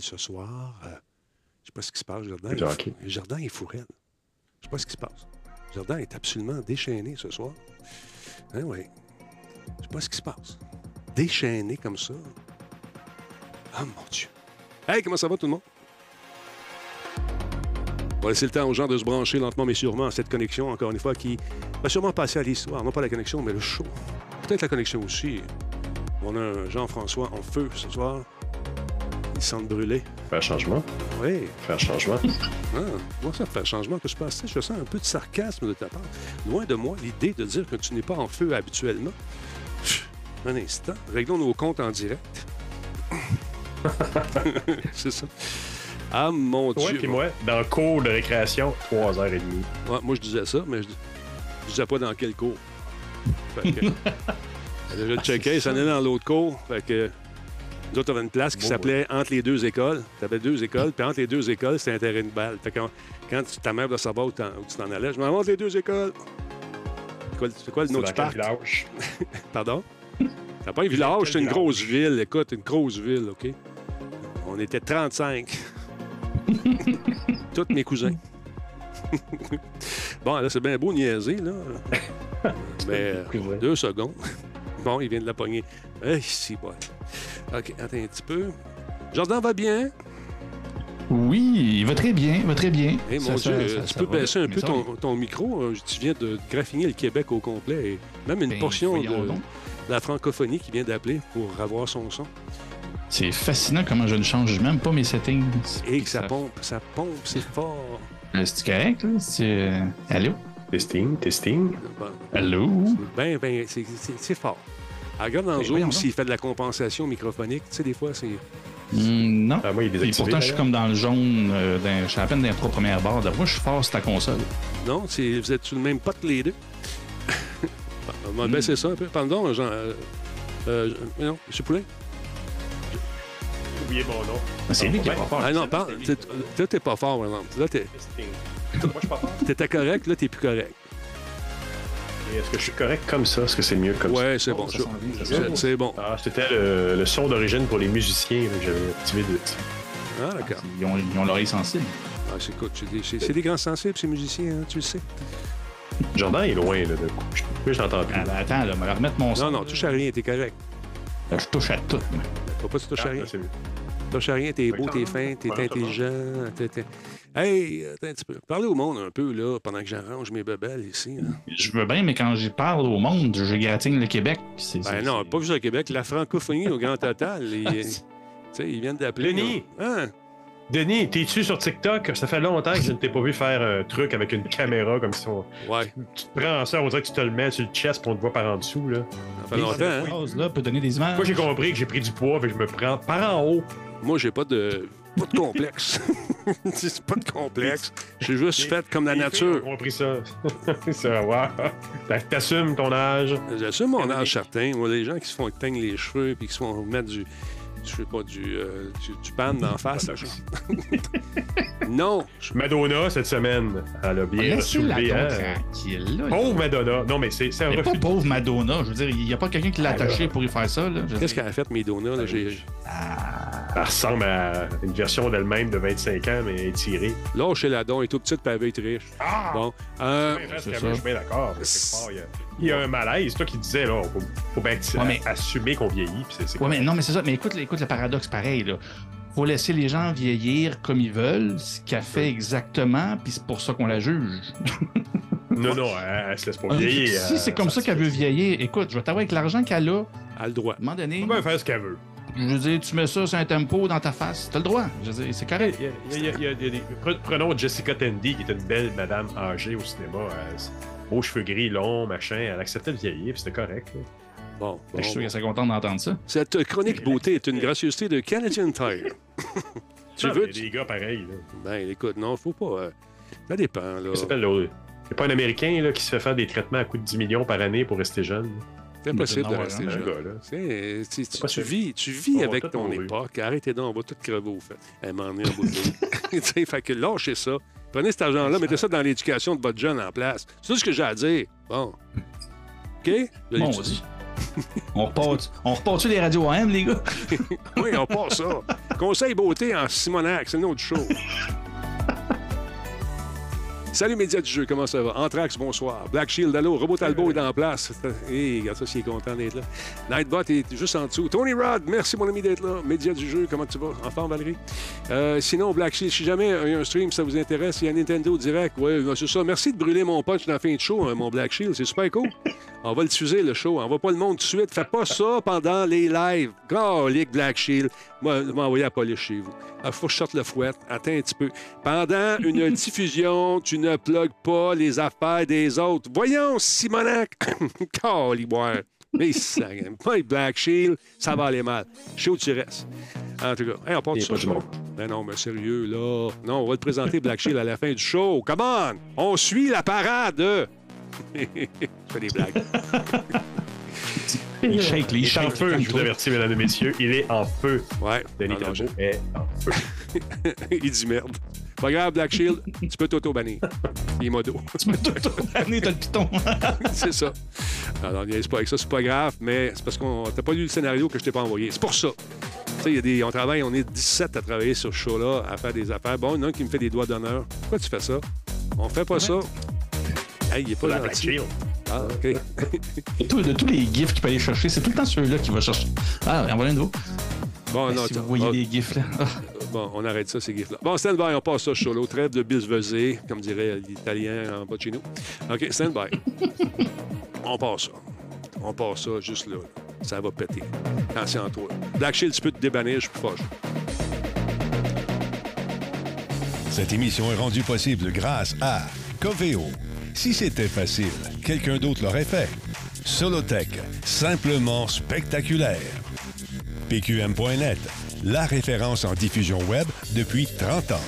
ce soir. Euh, je sais pas ce qui se passe, hockey. Il, Jordan est fou raide. Je sais pas ce qui se passe. Jordan est absolument déchaîné ce soir. Hein, oui. Je sais pas ce qui se passe. Déchaîné comme ça. Ah, mon Dieu. Hey, comment ça va tout le monde? On va laisser le temps aux gens de se brancher lentement mais sûrement à cette connexion, encore une fois, qui va sûrement passer à l'histoire. Non pas la connexion, mais le show. Peut-être la connexion aussi. On a un Jean-François en feu ce soir. Il sent brûler. Faire changement. Oui. Faire changement. Ah, moi, ça fait changement que je passe. Je sens un peu de sarcasme de ta part. Loin de moi l'idée de dire que tu n'es pas en feu habituellement. Un instant. Réglons nos comptes en direct. C'est ça. Ah, mon Ouais, Dieu. puis moi, dans le cours de récréation, 3h30. Ouais, moi, je disais ça, mais je, je disais pas dans quel cours. Fait que, je le checkais, ça en est dans l'autre cours. Fait que, nous autres, on avait une place qui Bon, s'appelait Entre les deux écoles. Tu avais deux écoles, puis entre les deux écoles, c'était un terrain de balle. Fait que quand, ta mère doit savoir où tu t'en allais, je m'en vais entre les deux écoles. C'est quoi, quoi le nom du parc? village? Pardon? C'est pas un village, c'est une village? grosse ville. Écoute, une grosse ville, OK? On était 35. Tous mes cousins. bon, là, c'est bien beau niaiser, là. Mais euh, deux secondes. Bon, il vient de la pogner. Eh, si, bon. OK, attends un petit peu. Jordan va bien? Oui, il va très bien, il va très bien. Ça, mon ça, Dieu, ça, tu ça peux baisser un peu ton, ton micro. Euh, Tu viens de graffiner le Québec au complet et même une ben, portion de donc. la francophonie qui vient d'appeler pour avoir son son. C'est fascinant comment je ne change même pas mes settings. Et que ça pompe, ça pompe, c'est fort. Euh, C'est correct, là? C'est... euh, Allô? Testing, testing. Bon, Allô? Ben, ben, c'est- c'est c'est fort. Alors, regarde dans Ben, Zoom s'il fait de la compensation microphonique. Tu sais, des fois, c'est. Hmm, non. Ah, moi, il est Puis désactivé. pourtant, je suis comme dans le jaune, euh, dans- je suis à peine dans les trois premières barres. De moi, je suis fort sur ta console. Non, c'est- vous êtes sur le même pote les deux. On va Hmm. baisser ça un peu. Pardon, Jean. Euh, euh, non, M. Poulain? J'ai oublié mon nom. Ah, C'est lui qui est ben, pas fort. Ah non, c'est- parle. c'est- t'es- Là, t'es pas fort, par exemple. Là, t'es-. Moi, je suis pas fort? t'étais correct, là, t'es plus correct. Est-ce que je suis correct comme ça? Est-ce que c'est mieux comme ça? Ouais, c'est bon. c'est- bon. Ah, c'était le, le son d'origine pour les musiciens que j'avais activé de Ah, d'accord. Ils ont, ils ont l'oreille sensible. Ah, c'est écoute, c'est des, grands sensibles, ces musiciens, hein, tu le sais? Jordan est loin, là, de coup. Je, je t'entends plus. Ah, ben, attends, là, on va remettre mon son. Non, non, touche à rien, t'es correct. Là, Je touche à tout. Faut pas que tu touches à Ah, rien. mieux. Touche à rien, t'es beau, t'es fin, t'es intelligent. t'es- t'es- Hey, attends un petit peu. Parlez au monde un peu, là, pendant que j'arrange mes bebelles ici. Je veux bien, mais quand j'y parle au monde, je gratigne le Québec. C'est, Ben c'est- non, c'est- pas juste au Québec, la francophonie au grand total. ils- Tu sais, ils viennent d'appeler. Denis! Hein? Denis, t'es-tu sur TikTok? Ça fait longtemps que je ne t'ai pas vu faire un truc avec une caméra comme si on... Ouais, Tu te prends ça, on dirait que tu te le mets sur le chest pour on te voit par en dessous. Là. ça fait longtemps. hein? Phrase, là, peut donner des images. Moi, j'ai compris que j'ai pris du poids, fait que je me prends par en haut. Moi, j'ai pas de, pas de complexe. c'est pas de complexe. J'ai juste Les- fait comme la nature. ont compris ça. ça, wow. T'a- T'assumes ton âge. J'assume mon âge certain. Moi, les gens qui se font teindre les cheveux puis qui se font mettre du. Je sais pas, du, euh, du, du pan d'en face. là, non! je- Madonna, cette semaine, elle a bien soulevé. Hein? tranquille. Là? Pauvre Madonna. Non, mais c'est c'est un pas pauvre Madonna. Je veux dire, il n'y a pas quelqu'un qui l'a attaché là. pour y faire ça. Là. Qu'est-ce qu'elle a fait, donuts? Là, j'ai... Ah, Elle ressemble à une version d'elle-même de 25 ans, mais étirée. Lâchez la don, elle est tout petite, puis elle veut être riche. Ah! Bon. Euh, Je suis bien d'accord. Il y, a, un malaise. C'est toi qui disais, là, faut, faut bien Ouais, mais- assumer qu'on vieillit. c'est- Ouais, mais non, mais c'est ça. Mais écoute, écoute le paradoxe pareil. Là. Faut laisser les gens vieillir comme ils veulent, ce qu'elle fait exactement, puis c'est pour ça qu'on la juge. Non, non, elle, elle se laisse pas vieillir. si c'est comme ça qu'elle veut vieillir, écoute, je vais t'avouer avec l'argent qu'elle a, à elle a le droit. un moment donné, Elle peut faire ce qu'elle veut. je veux dire, tu mets ça sur un tempo dans ta face, t'as le droit. Je veux dire, c'est correct. Il y a- il y a- il y a- il y a des- pre- Prenons Jessica Tandy, qui était une belle madame âgée au cinéma. Elle, beaux cheveux gris, longs, machin. Elle acceptait de vieillir, puis c'était correct. là. Bon. Je suis sûr bon. qu'elle serait contente d'entendre ça. Cette chronique beauté est une gracieuseté de Canadian Tire. tu Non, veux? a des gars pareils. Là. Ben, écoute, non, faut pas. euh, Ça dépend, là. Il s'appelle le- Il n'y a pas un Américain là, qui se fait faire des traitements à coût de 10 millions par année pour rester jeune. C'est impossible de rester hein, Un jeune. gars, c'est- tu, tu vis, tu vis avec ton mourir. époque. Arrêtez donc, on va tout crever au fait. Elle m'en est en bout de. Tu fait que lâchez ça. Prenez cet argent-là, mettez ça dans l'éducation de votre jeune en place. C'est tout ce que j'ai à dire. Bon. OK? Bon, on dit. On repart, on repart-tu les radios AM, les gars? Oui, on part ça. Conseil beauté en Simonac, c'est notre show. Salut médias du jeu, comment ça va? Anthrax, bonsoir. Black Shield, allô? Robot Talbot est en place. Hé, regarde ça, s'il est content d'être là. Nightbot est juste en dessous. Tony Rod, merci mon ami d'être là. Médias du jeu, comment tu vas? En forme, Valérie? Euh, sinon, Black Shield, si jamais il y a un stream, ça vous intéresse, il y a Nintendo Direct. Oui, c'est ça. Merci de brûler mon punch dans la fin de show, hein, mon Black Shield. C'est super cool. On va le diffuser, le show. On va pas le monde tout de suite. Fais pas ça pendant les lives. Garlic Black Shield. Moi, je vais m'envoyer à police chez vous. Il faut que je sorte le fouet. Attends un petit peu. Pendant une diffusion, tu ne plugues pas les affaires des autres. Voyons, Simonac. Caliboire. Mais ça, pas Black Shield, ça va aller mal. Je sais où tu restes. En tout cas, hey, on part Il de ça. monde. Ben non, mais sérieux, là. Non, on va te présenter Black Shield à la fin du show. Come on! On suit la parade! Je fais des blagues. Il shake, les Il est en feu, je vous avertis, mesdames et messieurs. Il est en feu. Ouais. Denis Talbot est en feu. Il dit merde. Pas grave, Black Shield, tu peux t'auto-bannir. Il est modo. Tu tout l'année, t'as le piton. c'est ça. Alors, niaise pas avec ça, c'est pas grave, mais c'est parce qu'on t'as pas lu le scénario que je t'ai pas envoyé. C'est pour ça. Tu sais, il y a des, on travaille, on est 17 à travailler sur ce show-là, à faire des affaires. Bon, il y en a un qui me fait des doigts d'honneur. Pourquoi tu fais ça? On fait pas ça? Hey, il est pas la Black. Shield. Ah, OK. De tous- de tous les gifs qu'il peut aller chercher, c'est tout le temps ceux-là qu'il va chercher. Ah, envoyez un nouveau. Bon, non, si vous voyez Ah, les gifs, là. Bon, on arrête ça, ces gifs-là. Bon, stand by, on passe ça, ce show-là. Trêve de bisvesé, comme dirait l'italien en bas de chez nous. OK, stand by. on passe ça. On passe ça juste là. Ça va péter. Attention à toi. Black Shield, tu peux te débannir, je suis plus. Cette émission est rendue possible grâce à Coveo. Si c'était facile, quelqu'un d'autre l'aurait fait. Solotech, simplement spectaculaire. PQM.net, la référence en diffusion web depuis 30 ans.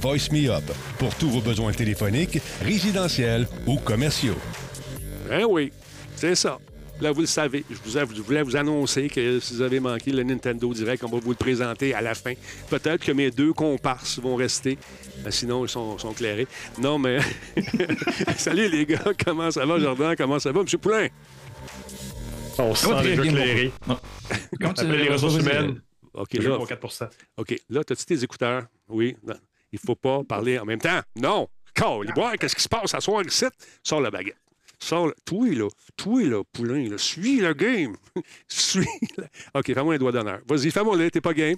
Voice Me Up, pour tous vos besoins téléphoniques, résidentiels ou commerciaux. Ben oui, c'est ça. Là, vous le savez. Je vous, je voulais vous annoncer que si vous avez manqué le Nintendo Direct, on va vous le présenter à la fin. Peut-être que mes deux comparses vont rester. Euh, Sinon, ils sont, sont clairés. Non, mais... Salut les gars, comment ça va, Jordan? Comment ça va, M. Poulain? On se Ça va sent déjà clairé. Non. Comment tu- Appelez les ressources humaines. OK, là, pour 4 OK, là, as-tu tes écouteurs? Oui. Non. Il faut pas parler en même temps. Non! Caliboire, qu'est-ce qui se passe à soir ici? Sors la baguette. Sors le... Toi, là. Toi, là, poulain, là. Suis le game. Suis le... OK, fais-moi un doigt d'honneur. Vas-y, fais-moi le. T'es pas game.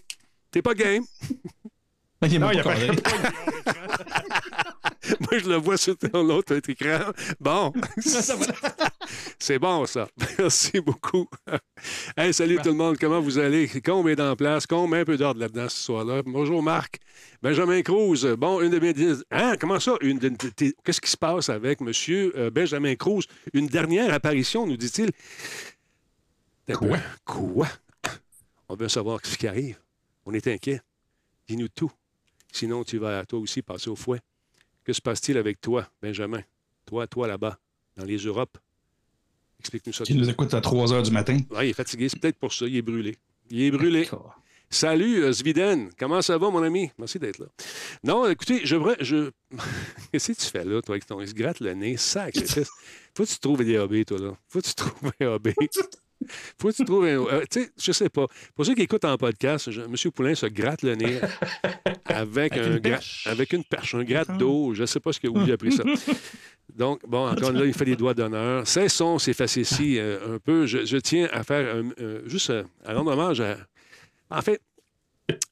T'es pas game. Il est Non, il n'y a pas. Moi, je le vois sur ton autre écran. Bon. C'est bon, ça. Merci beaucoup. Hey, salut tout le monde. Comment vous allez? Combe est en place. Combe, un peu d'ordre là-dedans ce soir-là? Bonjour, Marc. Benjamin Cruz. Bon, une de mes... Hein? Comment ça? Une de- t'es- Qu'est-ce qui se passe avec M. Benjamin Cruz? Une dernière apparition, nous dit-il. Quoi? Quoi? On veut savoir ce qui arrive. On est inquiet. Dis-nous tout. Sinon, tu vas toi aussi passer au fouet. Que se passe-t-il avec toi, Benjamin? Toi, toi là-bas, dans les Europes? Explique-nous ça. Tu nous écoutes à 3 h du matin. Ouais, il est fatigué, c'est peut-être pour ça. Il est brûlé. Il est brûlé. Salut, euh, Zviden. Comment ça va, mon ami? Merci d'être là. Non, écoutez, je. Qu'est-ce que tu fais là, toi, avec ton. Il se gratte le nez, sacrifice. Faut que tu trouves des AB, toi, là. Faut que tu trouves un AB. Faut que tu trouves un. euh, tu sais, je sais pas. Pour ceux qui écoutent en podcast, je- M. Poulain se gratte le nez avec, Avec un une gra- avec une perche, un gratte d'eau. Je sais pas ce que, où il a pris ça. Donc, bon, encore là, il fait des doigts d'honneur. Cessons ces facéties euh, un peu. Je, je tiens à faire un- un- juste euh, à rendre hommage à. En fait,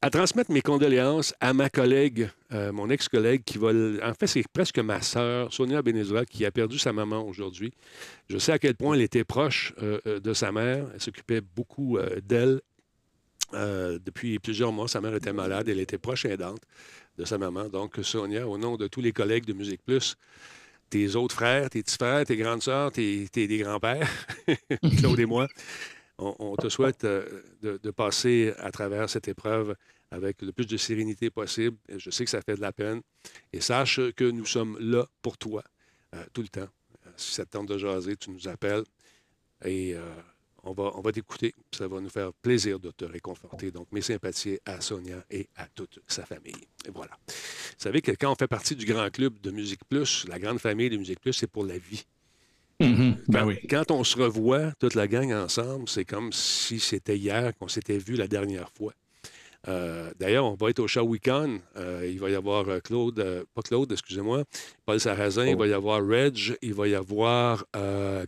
à transmettre mes condoléances à ma collègue, euh, mon ex-collègue, qui va. En fait, c'est presque ma sœur, Sonia Benezra, qui a perdu sa maman aujourd'hui. Je sais à quel point elle était proche euh, euh, de sa mère. Elle s'occupait beaucoup d'elle. Depuis plusieurs mois, sa mère était malade. Elle était proche aidante de sa maman. Donc, Sonia, au nom de tous les collègues de Musique Plus, tes autres frères, tes petits frères, tes grandes sœurs, tes, tes grands-pères, Claude et moi, on, te souhaite euh, de, passer à travers cette épreuve avec le plus de sérénité possible. Je sais que ça fait de la peine. Et sache que nous sommes là pour toi euh, tout le temps. Euh, si ça te tente de jaser, tu nous appelles et on va, on va t'écouter. Ça va nous faire plaisir de te réconforter. Donc, mes sympathies à Sonia et à toute sa famille. Et voilà. Vous savez que quand on fait partie du grand club de Musique Plus, la grande famille de Musique Plus, c'est pour la vie. Mhm. Ben Quand, oui. quand on se revoit, toute la gang ensemble, c'est comme si c'était hier qu'on s'était vu la dernière fois. Euh, D'ailleurs, on va être au Shawicon. Euh, il va y avoir euh, Claude, euh, pas Claude, excusez-moi, Paul Sarrazin, il va y avoir Reg, il va y avoir,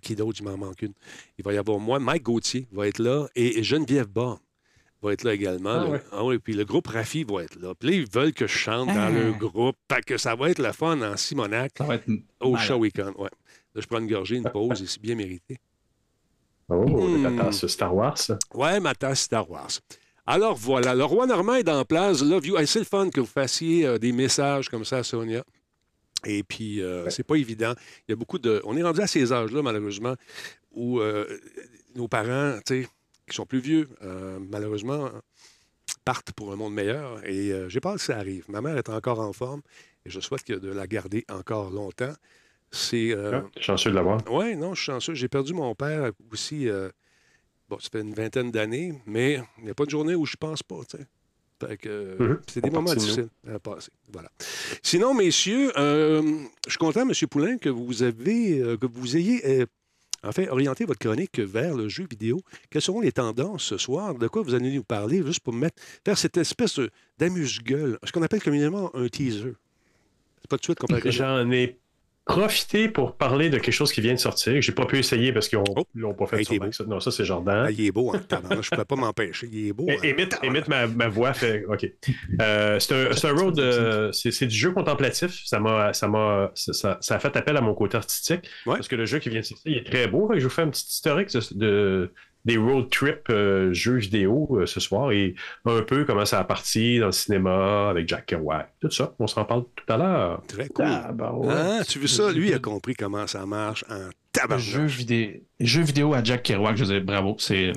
qui d'autre, il m'en manque une. Il va y avoir moi, Mike Gauthier va être là et, et Geneviève Borne va être là également. Ah ouais. ah oui, puis le groupe Rafi va être là. Puis là, ils veulent que je chante dans Ah. le groupe. Fait que ça va être le fun en Simonac être au malade. Shawicon. Ouais. Là, je prends une gorgée, une pause et c'est bien mérité. Oh, Hmm. ta tasse Star Wars. Ouais, ma tasse Star Wars. Alors voilà, le roi Normand est en place. Love you. Hey, c'est le fun que vous fassiez euh, des messages comme ça à Sonia. Et puis, euh, c'est pas évident. Il y a beaucoup de. On est rendu à ces âges-là, malheureusement, où euh, nos parents, tu sais, qui sont plus vieux, euh, malheureusement, partent pour un monde meilleur. Et j'ai peur que ça arrive. Ma mère est encore en forme et je souhaite que de la garder encore longtemps. C'est. euh, Ah, chanceux de l'avoir. oui, non, je suis chanceux. J'ai perdu mon père aussi. euh, bon, ça fait une vingtaine d'années, mais il n'y a pas de journée où je pense pas, tu sais. Fait que, Mhm. c'est des On moments difficiles à passer. Voilà. Sinon, messieurs, euh, je suis content, M. Poulain, que vous avez, euh, que vous ayez, en fait, orienté votre chronique vers le jeu vidéo. Quelles seront les tendances ce soir? De quoi vous allez nous parler, juste pour mettre, faire cette espèce d'amuse-gueule, ce qu'on appelle communément un teaser. C'est pas tout de suite qu'on J'en ai profité pour parler de quelque chose qui vient de sortir. J'ai pas pu essayer parce qu'ils Oh. l'ont pas fait Hey. Ça- Non, ça, c'est Jordan. Ah, il est beau, hein, je ne peux pas m'empêcher. Il est beau. É- hein. Émite, émite ma, ma voix fait. OK. Euh, c'est un, road. euh, c'est du jeu contemplatif. Ça m'a ça m'a ça, a fait appel à mon côté artistique. Ouais. Parce que le jeu qui vient de sortir, il est très beau. Que Je vous fais un petit historique de, de- des road trip euh, jeux vidéo euh, ce soir et un peu comment ça a parti dans le cinéma avec Jack Kerouac. Tout ça. On s'en parle tout à l'heure. Très cool. Ah, ben ouais. Ah, tu veux ça? Lui, il a compris comment ça marche en tabarnak. Jeux vidéo, jeux vidéo à Jack Kerouac, je veux dire, bravo. C'est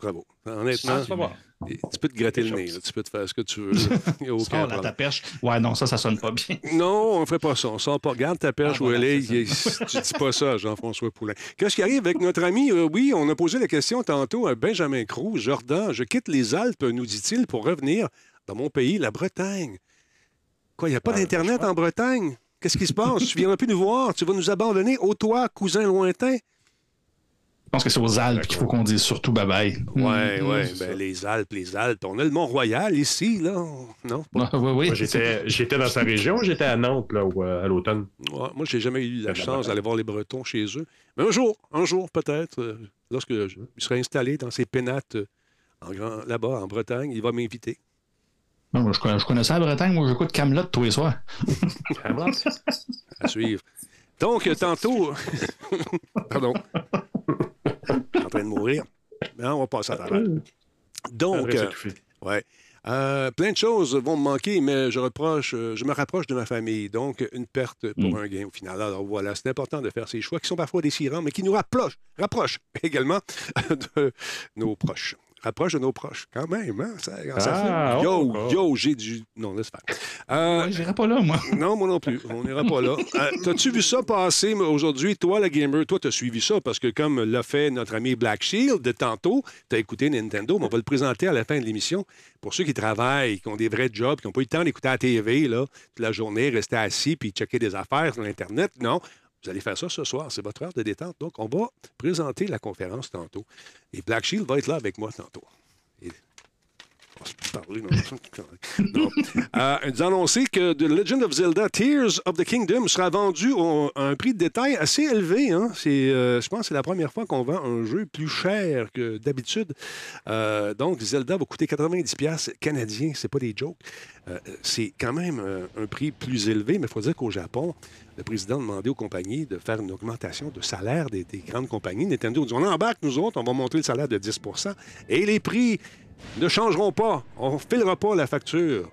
Bravo. Honnêtement, tu peux te gratter le nez. là. Tu peux te faire ce que tu veux. Il n'y a aucun ta perche. Ouais, non, ça, ça sonne pas bien. Non, on ne fait pas ça. On sort pas. Regarde ta perche Ah, où elle est. Tu dis pas ça, Jean-François Poulain. Qu'est-ce qui arrive avec notre ami? Euh, oui, on a posé la question tantôt à Benjamin Cruz. Jordan, je quitte les Alpes, nous dit-il, pour revenir dans mon pays, la Bretagne. Quoi, il n'y a pas Ouais, d'Internet en Bretagne? Qu'est-ce qui se passe? tu viendras plus nous voir. Tu vas nous abandonner. Ô toi, cousin lointain. Je pense que c'est aux Alpes qu'il faut qu'on dise surtout bye-bye. Oui, Mm. oui. c'est ça. Ben, les Alpes, les Alpes. On a le Mont-Royal ici, là. Non? Ah, oui, oui. Moi, j'étais j'étais dans sa région, j'étais à Nantes là, au- à l'automne. Ouais, moi, j'ai jamais eu la La chance d'aller voir les Bretons chez eux. Mais un jour, un jour peut-être, euh, lorsque je serai installé dans ces pénates euh, là-bas, en Bretagne, il va m'inviter. Non, moi, je, connais, je connaissais la Bretagne. Moi, j'écoute Camelot tous les soirs. à suivre. Donc, euh, tantôt. Pardon. Train de mourir. Mais on va passer à travers. Donc, Après, c'est euh, ouais. Euh, plein de choses vont me manquer, mais je reproche, euh, je me rapproche de ma famille. Donc, une perte pour Mm. un gain au final. Alors voilà, c'est important de faire ces choix qui sont parfois déchirants, mais qui nous rapprochent, rapprochent également de nos proches. Rapproche de nos proches, quand même. Hein? Ça, ça Ah, fait- Yo, oh, oh. yo, j'ai du. Non, laisse faire. Euh, Ouais, j'irai pas là, moi. non, moi non plus. On n'ira pas là. Euh, T'as-tu vu ça passer aujourd'hui? Toi, la gamer, toi, t'as suivi ça parce que comme l'a fait notre ami Black Shield de tantôt, t'as écouté Nintendo, mais on va le présenter à la fin de l'émission. Pour ceux qui travaillent, qui ont des vrais jobs, qui n'ont pas eu le temps d'écouter la TV là, toute la journée, rester assis puis checker des affaires sur Internet, non. Vous allez faire ça ce soir. C'est votre heure de détente. Donc, on va présenter la conférence tantôt. Et Black Shield va être là avec moi tantôt. Va se parler. Euh, que The Legend of Zelda Tears of the Kingdom sera vendu à un prix de détail assez élevé. hein. Euh, je pense que c'est la première fois qu'on vend un jeu plus cher que d'habitude. Euh, donc, Zelda va coûter 90$ piastres canadiens. C'est pas des jokes. C'est quand même un prix plus élevé, mais il faut dire qu'au Japon, le président a demandé aux compagnies de faire une augmentation de salaire des, des grandes compagnies. Nintendo dit on embarque, nous autres, on va monter le salaire de 10% et les prix ne changeront pas. On filera pas la facture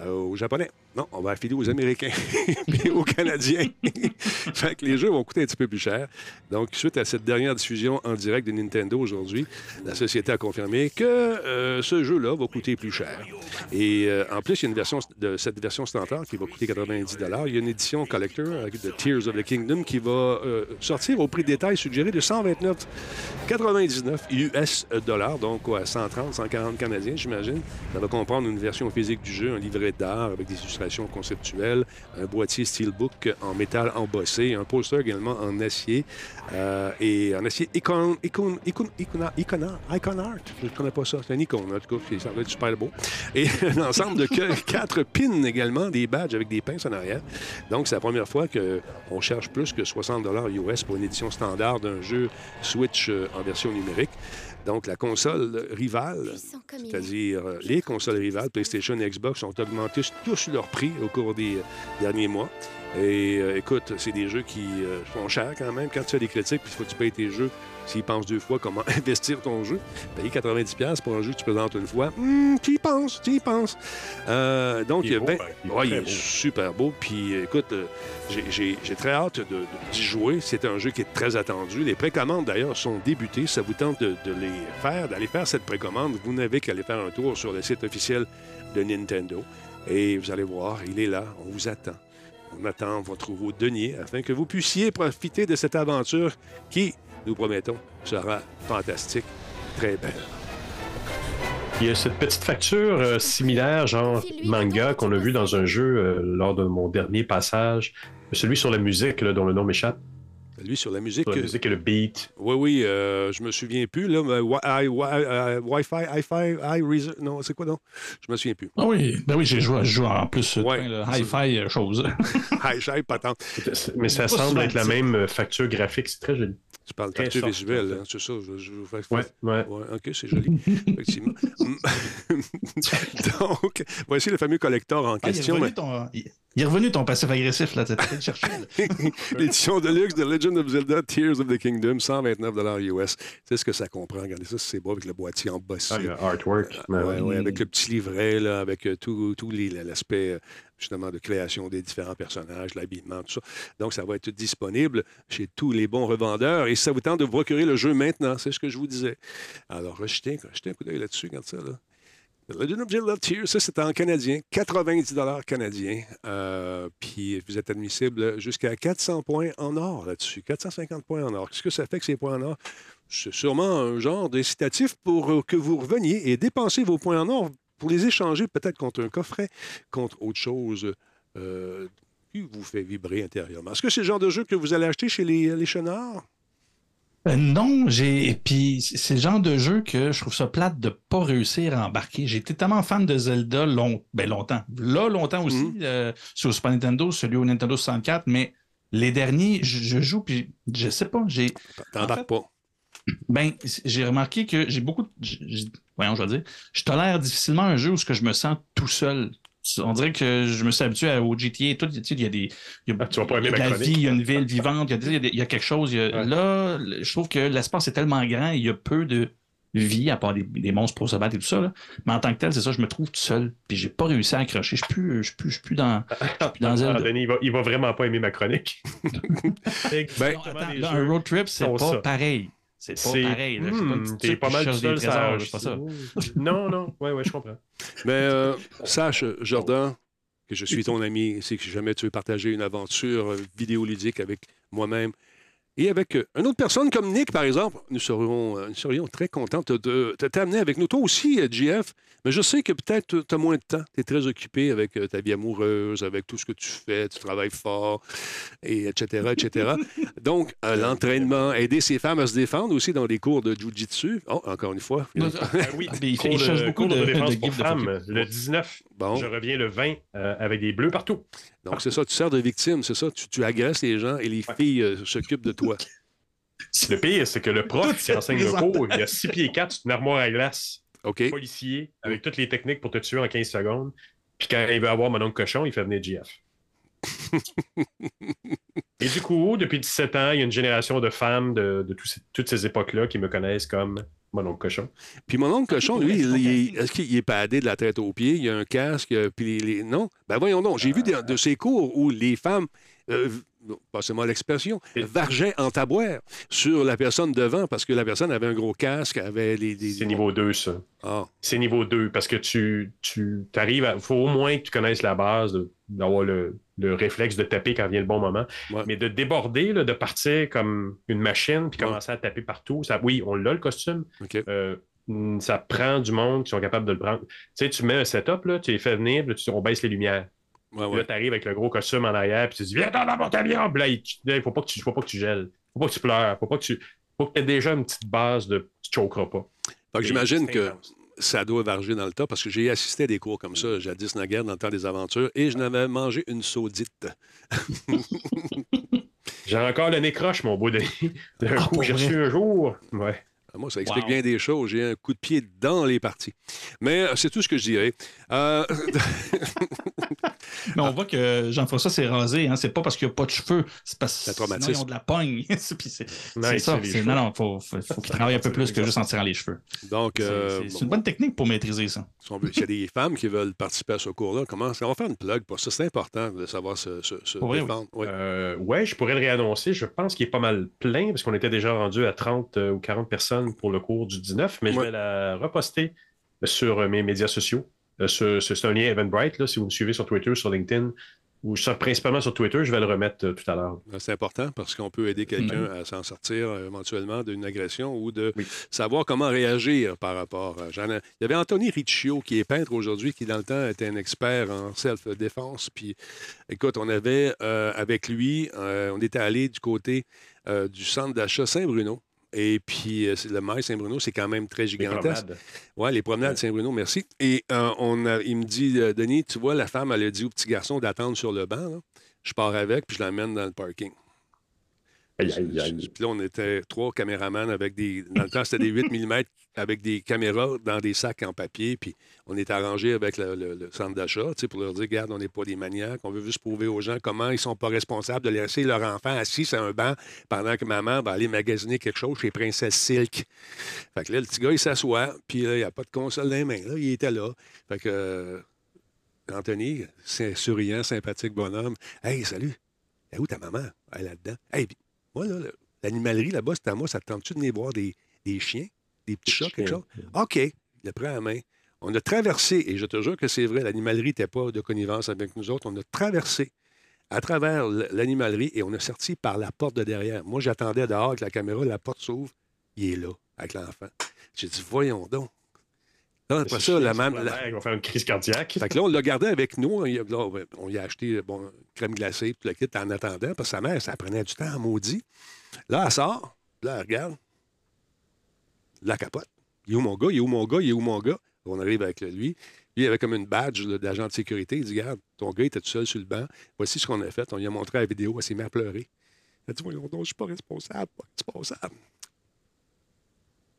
euh, aux Japonais. Non, on va affiler aux Américains et aux Canadiens. fait que les jeux vont coûter un petit peu plus cher. Donc, suite à cette dernière diffusion en direct de Nintendo aujourd'hui, la société a confirmé que euh, ce jeu-là va coûter plus cher. Et euh, en plus, il y a une version de cette version standard qui va coûter 90 Il y a une édition collector avec de Tears of the Kingdom qui va euh, sortir au prix de détail suggéré de 129,99 US dollars, donc quoi, 130, 140 canadiens, j'imagine. Ça va comprendre une version physique du jeu, un livret d'art avec des illustrations conceptuelle, un boîtier Steelbook en métal embossé, un poster également en acier euh, et en acier Icon, Icon, Icon, Icon, Icon, Icon Art. Je ne connais pas ça. C'est un icône, en tout cas. Ça va être super beau. Et un ensemble de quatre pins également, des badges avec des pinces en arrière. Donc, c'est la première fois qu'on cherche plus que 60 US pour une édition standard d'un jeu Switch euh, en version numérique. Donc, la console rivale, c'est-à-dire euh, les consoles rivales, PlayStation et Xbox, ont augmenté tous leur prix au cours des euh, derniers mois. Et euh, écoute, c'est des jeux qui euh, sont chers quand même. Quand tu as des critiques, puis il faut que tu payes tes jeux, s'ils pensent deux fois comment investir ton jeu, payer 90$ pour un jeu que tu présentes une fois, hmm, tu y penses, tu y penses. Euh, donc, Il est beau, ben, ben, il est ouais, il très est beau. super beau. Puis écoute, euh, j'ai- très hâte de- de- d'y jouer. C'est un jeu qui est très attendu. Les précommandes, d'ailleurs, sont débutées. Ça vous tente de, de les faire, d'aller faire cette précommande. Vous n'avez qu'à aller faire un tour sur le site officiel de Nintendo. Et vous allez voir, il est là. On vous attend. On attend votre nouveau denier afin que vous puissiez profiter de cette aventure qui, nous promettons, sera fantastique, très belle. Il y a cette petite facture euh, similaire, genre manga, qu'on a vu dans un jeu euh, lors de mon dernier passage. Celui sur la musique, là, dont le nom m'échappe. Lui, sur la musique, Sur la musique et le beat. Oui, oui, euh, je me souviens plus. Là, mais Wi- I- Wi- euh, Wi-Fi, Hi-Fi, I Reason- Non, c'est quoi, non? Je me souviens plus. Ah oui, ben oui, j'ai joué, je joue en plus Ouais. hi-fi euh, choses. Hi-Fi, patente. Mais ça semble être la même euh, facture graphique. C'est très joli. Tu parles en fait. hein, c'est ça. Je, je, je- Ouais, ouais. Ouais, OK, c'est joli, effectivement. Donc, voici le fameux collector en Ah, il, est question. revenu ton, il il est revenu ton passif agressif, là. T'as été le chercher. L'édition de luxe de Legend of Zelda Tears of the Kingdom, 129 US. C'est ce que ça comprend. Regardez ça, c'est beau avec le boîtier embossé. Ah, le artwork. Ouais, Ouais, ouais. ouais, avec le petit livret, là, avec euh, tout, l'aspect euh, justement de création des différents personnages, l'habillement, tout ça. Donc, ça va être disponible chez tous les bons revendeurs. Et ça vous tente de vous procurer le jeu maintenant, c'est ce que je vous disais. Alors, jetez, jetez un coup d'œil là-dessus, regarde ça. Là. Legend Zelda Tears, ça c'est en canadien, 90 canadiens. Euh, puis vous êtes admissible jusqu'à 400 points en or là-dessus, 450 points en or. Qu'est-ce que ça fait que ces points en or? C'est sûrement un genre d'incitatif pour que vous reveniez et dépensez vos points en or pour les échanger peut-être contre un coffret, contre autre chose euh, qui vous fait vibrer intérieurement? Est-ce que c'est le genre de jeu que vous allez acheter chez les, les chenards? Euh, non, j'ai. Puis c'est le genre de jeu que je trouve ça plate de pas réussir à embarquer. J'ai été tellement fan de Zelda long... ben, longtemps. Là, longtemps aussi, Mhm. euh, sur Super Nintendo, celui au Nintendo 64, mais les derniers, je, je joue, puis je sais pas, j'ai. T'embarques fait- pas. Ben, j'ai remarqué que j'ai beaucoup. de- Voyons, je vais dire. Je tolère difficilement un jeu où ce que je me sens tout seul. On dirait que je me suis habitué à- au GTA et tout. Tu sais, il y a des. il y a- Ah, tu vas pas il y a aimer de la vie, il y a une ville vivante, il y a, il y quelque chose. il y a- Ouais. Là, je trouve que l'espace est tellement grand, il y a peu de vie, à part des, des monstres pour se battre et tout ça. là. Mais en tant que tel, c'est ça, je me trouve tout seul. Puis j'ai pas réussi à accrocher. Je suis plus, je suis plus, je suis plus dans, je suis plus dans Ah, Zelda. Denis, il va, il va vraiment pas aimer ma chronique. Ben, Non, attends, là, un road trip, c'est pas ça. pareil. C'est pas C'est pareil. là. Je suis pas une Hmm, pas mal cherche seul, pas ça. Non, non, ouais, ouais, je comprends. Mais euh, sache, Jordan, que je suis ton ami. C'est que jamais tu veux partager une aventure euh, vidéoludique avec moi-même et avec euh, une autre personne comme Nick, par exemple, nous serions, euh, nous serions très contents de, t'amener avec nous. Toi aussi, euh, JF, mais je sais que peut-être tu as moins de temps. Tu es très occupé avec euh, ta vie amoureuse, avec tout ce que tu fais, tu travailles fort, et etc., etc. Donc, euh, l'entraînement, aider ces femmes à se défendre aussi dans les cours de Jiu-Jitsu. Oh, encore une fois. Non, Ah oui, Mais il cours il de, beaucoup cours de de- défense de pour femmes, le 19. Bon. Je reviens le 20 euh, avec des bleus partout. Donc, c'est ça, tu sers de victime, c'est ça. Tu, tu agresses les gens et les filles euh, s'occupent de toi. Le pire, c'est que le prof qui enseigne le cours, il a 6 pieds 4, une armoire à glace, OK? policier, avec toutes les techniques pour te tuer en 15 secondes. Puis quand il veut avoir mon oncle cochon, il fait venir GF. Et du coup, depuis 17 ans, il y a une génération de femmes de, toutes ces époques-là qui me connaissent comme mon oncle cochon. Puis mon oncle cochon, lui, est-ce qu'il est padé de la tête aux pieds? Il a un casque, euh, puis les, les- Non? Ben voyons donc, j'ai vu de ces cours où les femmes, euh, passez-moi l'expression, vargeaient en tabouère sur la personne devant parce que la personne avait un gros casque, avait les... les- C'est niveau 2, ça. Ah, C'est niveau 2 parce que tu, tu arrives à. faut au moins que tu connaisses la base, d'avoir le, le réflexe de taper quand vient le bon moment. Ouais. Mais de déborder, là, de partir comme une machine puis Ouais. commencer à taper partout, ça, oui, on l'a le costume. Euh, ça prend du monde qui sont capables de le prendre. Tu sais, tu mets un setup, là, tu les fais venir, puis tu, on baisse les lumières. Ouais, Puis ouais. Là, t'arrives avec le gros costume en arrière, puis tu te dis, viens dans mon. Puis là, il il faut pas que tu, faut pas que tu gèles. Faut pas que tu pleures. Faut pas que tu, faut que tu aies déjà une petite base de tu choqueras pas. Que j'imagine que intense. Ça doit varger dans le tas parce que j'ai assisté à des cours comme ça, jadis naguère dans le temps des aventures, et je n'avais mangé une saudite. J'ai encore le nez croche, mon beau Denis. D'un Ah, coup, j'ai reçu un jour. Ouais. Ah, Moi, ça explique Wow. bien des choses. J'ai un coup de pied dans les parties. Mais euh, c'est tout ce que je dirais. Euh, Mais on voit que Jean-François s'est rasé. Hein. C'est pas parce qu'il n'y a pas de cheveux. C'est parce C'est un que sinon, traumatisme. ils ont de la pogne. C'est- puis c'est Non, c'est il ça. Non, non, faut, faut, faut qu'il travaille un peu plus que juste en tirant les cheveux. donc, C'est euh, c'est- une bonne technique pour maîtriser ça. si on veut- s'il y a des femmes qui veulent participer à ce cours-là, comment on va faire une plug pour ça? C'est important de savoir se, se, défendre. Oui. Euh, ouais, je pourrais le réannoncer. Je pense qu'il est pas mal plein parce qu'on était déjà rendu à 30 euh, ou 40 personnes pour le cours du 19, mais je vais la reposter sur mes médias sociaux. Euh, ce- ce- C'est un lien Eventbrite, là, si vous me suivez sur Twitter, sur LinkedIn, ou sur- principalement sur Twitter, je vais le remettre euh, tout à l'heure. C'est important parce qu'on peut aider quelqu'un à s'en sortir euh, éventuellement d'une agression ou de Oui. savoir comment réagir par rapport à. Il y avait Anthony Riccio qui est peintre aujourd'hui, qui dans le temps était un expert en self-défense. Puis, écoute, on avait euh, avec lui, euh, on était allé du côté euh, du centre d'achat Saint-Bruno. Et puis, euh, le mail Saint-Bruno, c'est quand même très Les gigantesque. promenades. Oui, les promenades Ouais. Saint-Bruno, merci. Et euh, on a- il me dit, euh, Denis, tu vois, la femme, elle a dit au petit garçon d'attendre sur le banc. là. Je pars avec, puis je l'emmène dans le parking. Aïe, aïe, aïe. Puis là, on était trois caméramans avec des. Dans le temps, c'était des 8 mm avec des caméras dans des sacs en papier. Puis on est arrangé avec le, le- le centre d'achat pour leur dire regarde, on n'est pas des maniaques. On veut juste prouver aux gens comment ils sont pas responsables de laisser leur enfant assis sur un banc pendant que maman va aller magasiner quelque chose chez Princesse Silk. Fait que là, le petit gars, il s'assoit. Puis là, il n'y a pas de console dans les mains. Là, il était là. Fait que. euh, Anthony, c'est souriant, sympathique bonhomme. Hey, salut. Elle est où ta maman? Elle est là-dedans. Hey, puis moi, là, le- l'animalerie là-bas, c'est à moi. Ça te tente-tu de venir voir des, des chiens, des petits chats, quelque chose? OK. Il le prend à la main. On a traversé, et je te jure que c'est vrai, l'animalerie n'était pas de connivence avec nous autres. On a traversé à travers l'animalerie et on a sorti par la porte de derrière. Moi, j'attendais dehors avec la caméra, la porte s'ouvre. Il est là, avec l'enfant. J'ai dit, voyons donc. Là, après ça, la maman. la- Il va faire une crise cardiaque. fait que là, on l'a gardé avec nous. On y a, là, on y a acheté bon, crème glacée, tout le kit en attendant, parce que sa mère, ça prenait du temps, maudit. Là, elle sort, puis là, elle regarde. La capote. Il est où mon gars? Il est où mon gars? Il est où mon gars? On arrive avec lui. Lui, il avait comme une badge d'agent de sécurité. Il dit Regarde, ton gars était tout seul sur le banc. Voici ce qu'on a fait. On lui a montré la vidéo. Elle s'est mise à pleurer. Elle a dit Voyons donc, je suis pas responsable, pas responsable.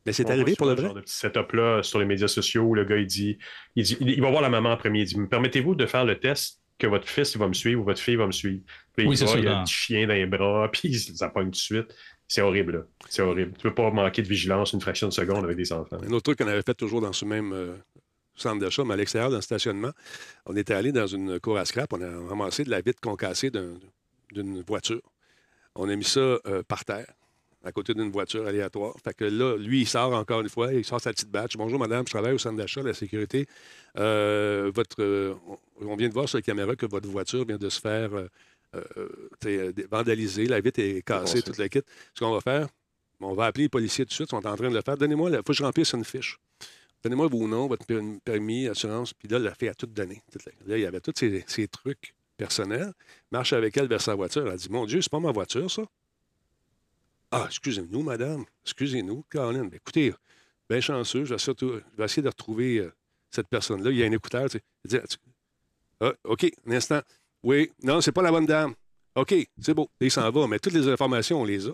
Mais c'est arrivé pour le vrai? genre de petit setup-là sur les médias sociaux où le gars, il dit, il dit, il va voir la maman en premier. Il dit, me permettez-vous de faire le test que votre fils il va me suivre ou votre fille va me suivre? Puis Oui, il c'est va, ça, il y a un petit chien dans les bras, puis il ça pogne tout de suite. C'est horrible, là. C'est horrible. Tu peux pas manquer de vigilance une fraction de seconde avec des enfants. Un autre truc qu'on avait fait toujours dans ce même euh, centre d'achat, mais à l'extérieur, dans le stationnement, on était allé dans une cour à scrap, on a ramassé de la vitre concassée d'un- d'une voiture. On a mis ça euh, par terre, à côté d'une voiture aléatoire. Fait que là, lui, il sort encore une fois, il sort sa petite badge. Bonjour, madame, je travaille au centre d'achat, la sécurité. Euh, votre, euh, on vient de voir sur la caméra que votre voiture vient de se faire euh, vandaliser, la vitre est cassée, toute la kit. Ce qu'on va faire, on va appeler les policiers tout de suite, ils sont en train de le faire. Donnez-moi, il faut que je remplisse une fiche. Donnez-moi vos noms, votre per- permis, assurance. Puis là, la fille a tout donné. Là, il y avait tous ces, ces trucs personnels. Marche avec elle vers sa voiture. Elle a dit Mon Dieu, c'est pas ma voiture, ça. Ah, excusez-nous, madame. Excusez-nous, Caroline. Mais écoutez, bien chanceux, je vais, essayer de retrouver euh, cette personne-là. Il y a un écouteur. Tu sais. Ah, OK, un instant. Oui, non, c'est pas la bonne dame. OK, c'est beau. Il s'en va. Mais toutes les informations, on les a.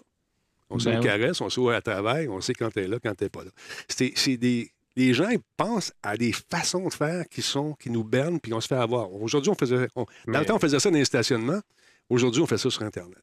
On sait Ben où oui. caresse, on sait où elle travaille, on sait quand elle est là, quand elle n'est pas là. C'est c'est des. Les gens ils pensent à des façons de faire qui sont qui nous bernent puis on se fait avoir. Aujourd'hui, on faisait. on- dans Mais- le temps, on faisait ça dans les stationnements. Aujourd'hui, on fait ça sur Internet.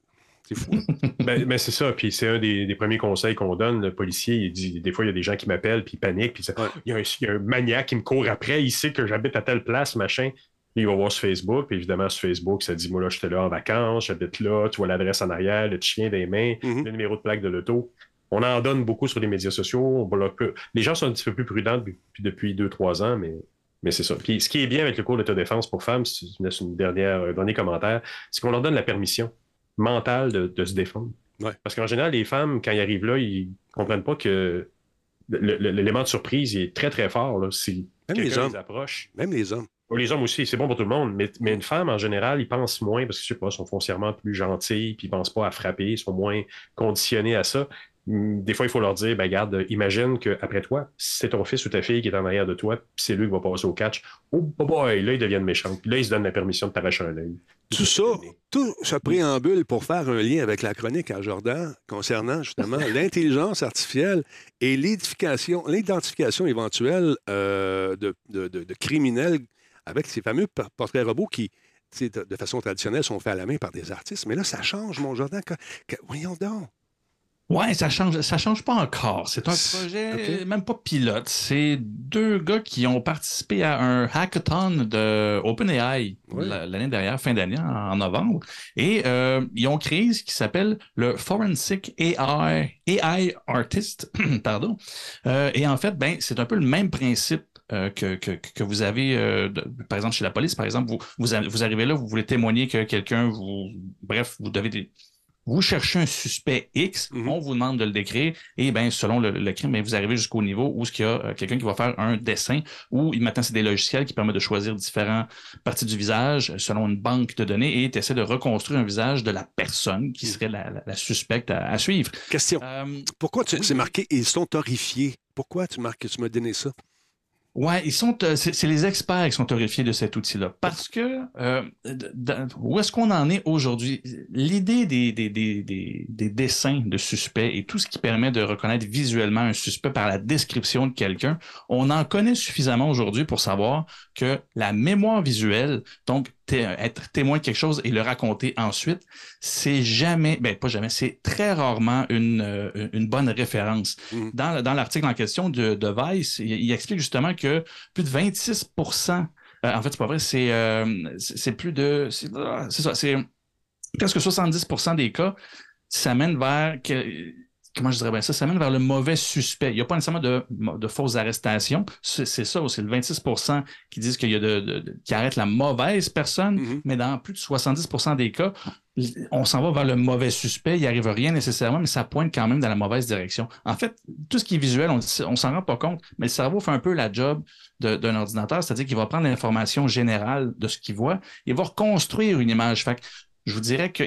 C'est fou. hein? Ben, ben, c'est ça. Puis c'est un des, des premiers conseils qu'on donne. Le policier, il dit des fois, il y a des gens qui m'appellent, puis ils paniquent, puis Ouais. il, y a un, il y a un maniaque qui me court après, il sait que j'habite à telle place, machin. Puis il va voir sur Facebook, puis évidemment, sur Facebook, ça dit Moi, là, j'étais là en vacances, j'habite là, tu vois l'adresse en arrière, le chien des mains, Mhm. le numéro de plaque de l'auto. On en donne beaucoup sur les médias sociaux. On peu. Les gens sont un petit peu plus prudents depuis, depuis deux, trois ans, mais, mais c'est ça. Puis ce qui est bien avec le cours d'autodéfense pour femmes, si tu me laisses une dernière, un dernier commentaire, c'est qu'on leur donne la permission mentale de, de se défendre. Ouais. Parce qu'en général, les femmes, quand ils arrivent là, ils comprennent pas que l'élément de surprise il est très, très fort. Là. Si Même les hommes. les approche, Même les hommes. Les hommes aussi, c'est bon pour tout le monde, mais, mais, une femme, en général, ils pensent moins parce que, je sais pas, sont foncièrement plus gentils, puis ils pensent pas à frapper, ils sont moins conditionnés à ça. Hum, des fois, il faut leur dire, ben, regarde, imagine qu'après toi, c'est ton fils ou ta fille qui est en arrière de toi, puis c'est lui qui va passer au catch. Oh boy, là, ils deviennent méchants. Puis là, ils se donnent la permission de t'arracher un œil. Tout ça, tout ce préambule pour faire un lien avec la chronique à Jordan concernant justement l'intelligence artificielle et l'identification, l'identification éventuelle euh, de, de, de, criminels avec ces fameux portraits robots qui, de façon traditionnelle, sont faits à la main par des artistes. Mais là, ça change, mon Jordan. voyons donc. Ouais, ça change, ça change pas encore. C'est un projet même pas pilote. C'est deux gars qui ont participé à un hackathon de OpenAI l'année dernière, fin d'année, en, novembre, et euh, ils ont créé ce qui s'appelle le Forensic AI, AI Artist, pardon. Euh, et en fait, ben, c'est un peu le même principe euh, que, que, que, vous avez, euh, par exemple, chez la police, par exemple, vous, vous, vous, arrivez là, vous voulez témoigner que quelqu'un vous, bref, vous devez des, vous cherchez un suspect X, mhm. on vous demande de le décrire, et bien, selon le, crime, ben, vous arrivez jusqu'au niveau où il y a euh, quelqu'un qui va faire un dessin, ou maintenant, c'est des logiciels qui permettent de choisir différentes parties du visage selon une banque de données, et tu essaies de reconstruire un visage de la personne qui mhm. serait la, suspecte à, suivre. Question. Euh, Pourquoi tu, c'est marqué « ils sont horrifiés ». Pourquoi tu marques, tu m'as donné ça? Ouais, ils sont, euh, c'est les experts qui sont horrifiés de cet outil-là. Parce que euh, où est-ce qu'on en est aujourd'hui? L'idée des, des, des, des, dessins de suspects et tout ce qui permet de reconnaître visuellement un suspect par la description de quelqu'un, on en connaît suffisamment aujourd'hui pour savoir que la mémoire visuelle, donc être témoin de quelque chose et le raconter ensuite, c'est jamais, ben pas jamais, c'est très rarement une, euh, une bonne référence. Mm. Dans, dans l'article en question de, de Vice, il, explique justement que plus de 26 euh, en fait, c'est pas vrai, c'est euh, plus de. C'est ça, c'est presque 70% des cas, ça mène vers que, comment je dirais bien ça, ça mène vers le mauvais suspect. Il n'y a pas nécessairement de, de fausses arrestations. C'est ça, c'est le 26% qui disent qu'il y a de, qui arrêtent la mauvaise personne, mm-hmm. mais dans plus de 70% des cas, on s'en va vers le mauvais suspect, il n'y arrive rien nécessairement, mais ça pointe quand même dans la mauvaise direction. En fait, tout ce qui est visuel, on ne s'en rend pas compte, mais le cerveau fait un peu la job d'un ordinateur, c'est-à-dire qu'il va prendre l'information générale de ce qu'il voit et va reconstruire une image. Fait je vous dirais que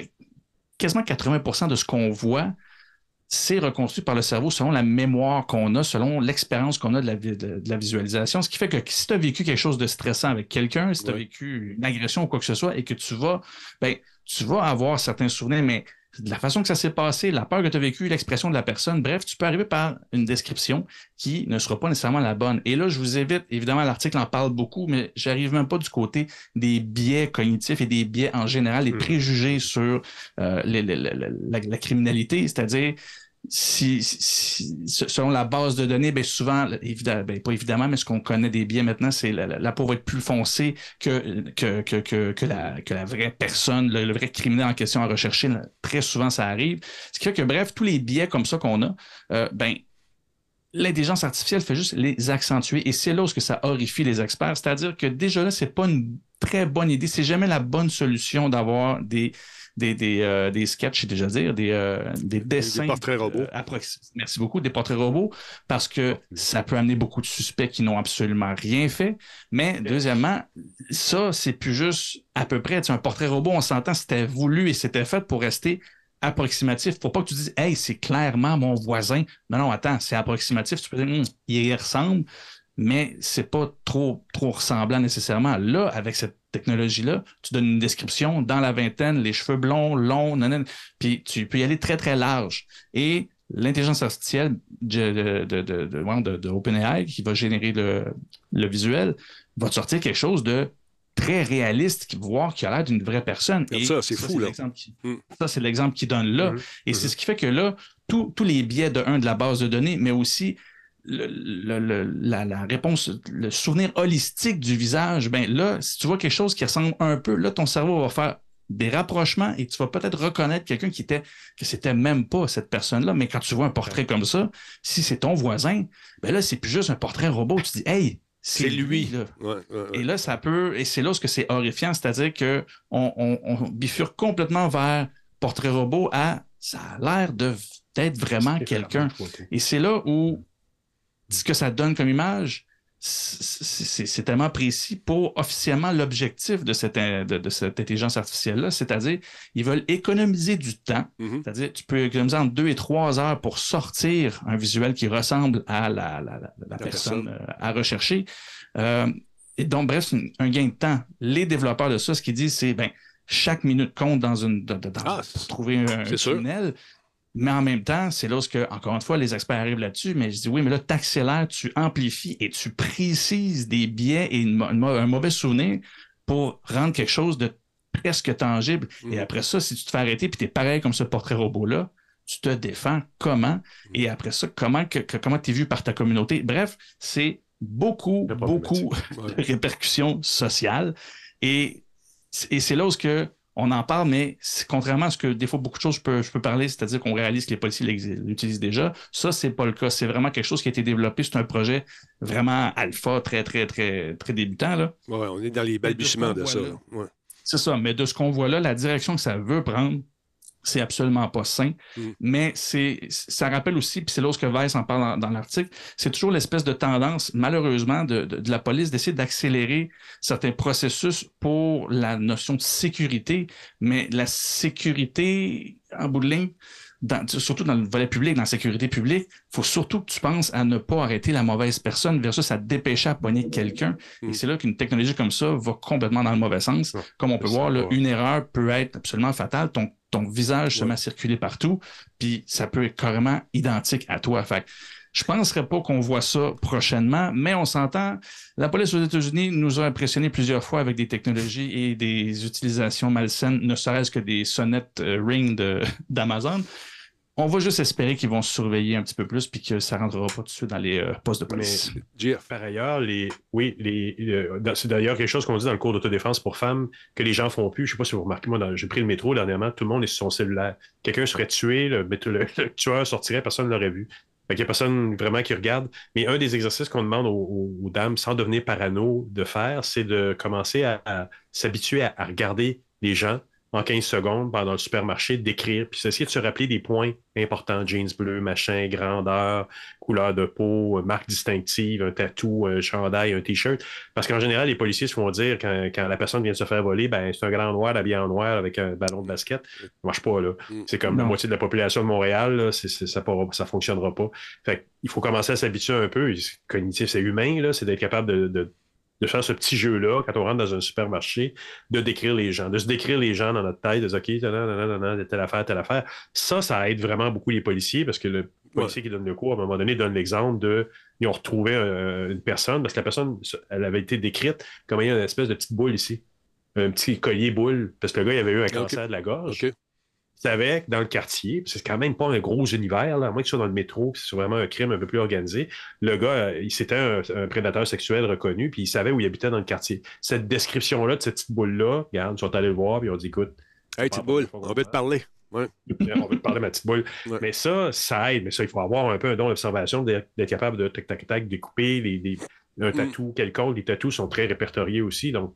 quasiment 80% de ce qu'on voit, c'est reconstruit par le cerveau selon la mémoire qu'on a, selon l'expérience qu'on a de la, visualisation. Ce qui fait que si tu as vécu quelque chose de stressant avec quelqu'un, si tu as vécu une agression ou quoi que ce soit, et que tu vas, ben, tu vas avoir certains souvenirs, mais de la façon que ça s'est passé, la peur que tu as vécue, l'expression de la personne, bref, tu peux arriver par une description qui ne sera pas nécessairement la bonne. Et là, je vous évite, évidemment, l'article en parle beaucoup, mais j'arrive même pas du côté des biais cognitifs et des biais en général, les mmh. préjugés sur euh, la, criminalité, c'est-à-dire si, selon la base de données, bien souvent, évidemment, pas évidemment, mais ce qu'on connaît des biais maintenant, c'est la, peau va être plus foncée que, que, que, que, la, que la vraie personne, le, vrai criminel en question à rechercher. Très souvent, ça arrive. Ce qui fait que, bref, tous les biais comme ça qu'on a, euh, ben, l'intelligence artificielle fait juste les accentuer. Et c'est là où ça horrifie les experts. C'est-à-dire que déjà là, c'est pas une très bonne idée. C'est jamais la bonne solution d'avoir des des, des, euh, des sketchs, déjà dire, des, euh, des dessins. Des portraits robots. Euh, merci beaucoup, des portraits robots, parce que ça peut amener beaucoup de suspects qui n'ont absolument rien fait. Mais deuxièmement, ça, c'est plus juste à peu près. un portrait robot, on s'entend, c'était voulu et c'était fait pour rester approximatif. Faut pas que tu dises, hey, c'est clairement mon voisin. Non, non, attends, c'est approximatif. Tu peux dire, hum, il y ressemble, mais c'est pas trop, trop ressemblant nécessairement. Là, avec cette technologie-là, tu donnes une description dans la vingtaine, les cheveux blonds, longs, puis tu peux y aller très, très large. Et l'intelligence artificielle de, de, de, de, OpenAI qui va générer le, le, visuel va te sortir quelque chose de très réaliste, qui voir qu'il a l'air d'une vraie personne. Et ça, c'est fou, là. Hmm. Ça, c'est l'exemple qu'il donne là. Hmm. Et c'est hmm. ce qui fait que là, tous les biais de un de la base de données, mais aussi le, la, réponse, le souvenir holistique du visage, ben là, si tu vois quelque chose qui ressemble un peu, là, ton cerveau va faire des rapprochements et tu vas peut-être reconnaître quelqu'un qui était, que c'était même pas cette personne-là. Mais quand tu vois un portrait comme ça, si c'est ton voisin, ben là, c'est plus juste un portrait robot. Tu dis, hey, c'est lui. Là. Et là, ça peut, et c'est là ce que c'est horrifiant, c'est-à-dire qu'on on, on bifurque complètement vers portrait robot à ça a l'air d'être vraiment quelqu'un. Et c'est là où ce que ça donne comme image, c'est tellement précis pour officiellement l'objectif de cette, de, cette intelligence artificielle-là, c'est-à-dire ils veulent économiser du temps, Mhm. c'est-à-dire tu peux économiser entre deux et trois heures pour sortir un visuel qui ressemble à la, la- la- la personne personne. euh, à rechercher. Euh, et donc, bref, c'est un- un gain de temps. Les développeurs de ça, ce qu'ils disent, c'est ben, chaque minute compte dans une dans- Ah, pour trouver un, tunnel. Mais en même temps, c'est là où, ce que, encore une fois, les experts arrivent là-dessus, mais je dis oui, mais là, tu accélères, tu amplifies et tu précises des biais et une une un mauvais souvenir pour rendre quelque chose de presque tangible. Et après ça, si tu te fais arrêter puis tu es pareil comme ce portrait robot-là, tu te défends comment? Et après ça, comment que, que- comment tu es vu par ta communauté? Bref, c'est beaucoup, beaucoup Ouais. de répercussions sociales. Et, et c'est là où ce que on en parle, mais contrairement à ce que des fois beaucoup de choses je peux, je peux parler, c'est-à-dire qu'on réalise que les policiers l'utilisent déjà, ça, c'est pas le cas. C'est vraiment quelque chose qui a été développé. C'est un projet vraiment alpha, très, très, très, très débutant. Là. Ouais, on est dans les balbutiements de ça. Là. Ouais. C'est ça, mais de ce qu'on voit là, la direction que ça veut prendre, c'est absolument pas sain. Mm. Mais c'est, ça rappelle aussi, puis c'est là que Weiss en parle dans, dans l'article, c'est toujours l'espèce de tendance, malheureusement, de, de- de la police d'essayer d'accélérer certains processus pour la notion de sécurité. Mais la sécurité, en bout de ligne, dans- surtout dans le volet public, dans la sécurité publique, faut surtout que tu penses à ne pas arrêter la mauvaise personne versus à dépêcher à pogner quelqu'un. Mm. Et c'est là qu'une technologie comme ça va complètement dans le mauvais sens. Comme on peut voir, là, une erreur peut être absolument fatale. Ton, ton visage se met à circuler partout, puis ça peut être carrément identique à toi. Fait je ne penserais pas qu'on voit ça prochainement, mais on s'entend. La police aux États-Unis nous a impressionnés plusieurs fois avec des technologies et des utilisations malsaines, ne serait-ce que des sonnettes euh, Ring d'Amazon. On va juste espérer qu'ils vont surveiller un petit peu plus puis que ça ne rentrera pas tout de suite dans les euh, postes de police. Par ailleurs, les, oui, les, c'est d'ailleurs quelque chose qu'on dit dans le cours d'autodéfense pour femmes que les gens font plus. Je sais pas si vous remarquez, moi, j'ai pris le métro dernièrement, tout le monde est sur son cellulaire. Quelqu'un serait tué, le, le- le tueur sortirait, personne ne l'aurait vu. Fait qu'il n'y a personne vraiment qui regarde. Mais un des exercices qu'on demande aux, aux- aux dames, sans devenir parano, de faire, c'est de commencer à, à s'habituer à, à regarder les gens en 15 secondes pendant le supermarché, d'écrire, puis essayer de se rappeler des points importants, jeans bleus, machin, grandeur, couleur de peau, euh, marque distinctive, un tatou, un chandail, un t-shirt. Parce qu'en général, les policiers se font dire quand, quand la personne vient de se faire voler, ben c'est un grand noir habillé en noir avec un ballon de basket. Ça marche pas, là. Mm. C'est comme la moitié de la population de Montréal, là, c'est, c'est- ça ne ça fonctionnera pas. Fait il faut commencer à s'habituer un peu. Cognitif, c'est humain, là, c'est d'être capable de, de, de faire ce petit jeu-là quand on rentre dans un supermarché, de décrire les gens, de se décrire les gens dans notre tête, de dire OK, nanana, telle affaire, telle affaire. Ça, ça aide vraiment beaucoup les policiers parce que le policier qui donne le cours, à un moment donné, donne l'exemple de. Ils ont retrouvé euh, une personne parce que la personne, elle avait été décrite comme ayant une espèce de petite boule ici. Un petit collier boule, parce que le gars, il avait eu un cancer de la gorge. Que dans le quartier, c'est quand même pas un gros univers, là, à moins que ce soit dans le métro, c'est vraiment un crime un peu plus organisé. Le gars, euh, il c'était un, un prédateur sexuel reconnu, puis il savait où il habitait dans le quartier. Cette description-là de cette petite boule-là, regarde, ils sont allés le voir, puis ils ont dit écoute, Hey, petite boule, on veut te parler. on veut te parler ma petite boule. Ouais. Mais ça, ça aide. Mais ça, il faut avoir un peu un don d'observation, d'être capable de tac, tac, tac, découper les, les- un Mm. tatou quelconque. Les tatous sont très répertoriés aussi. Donc,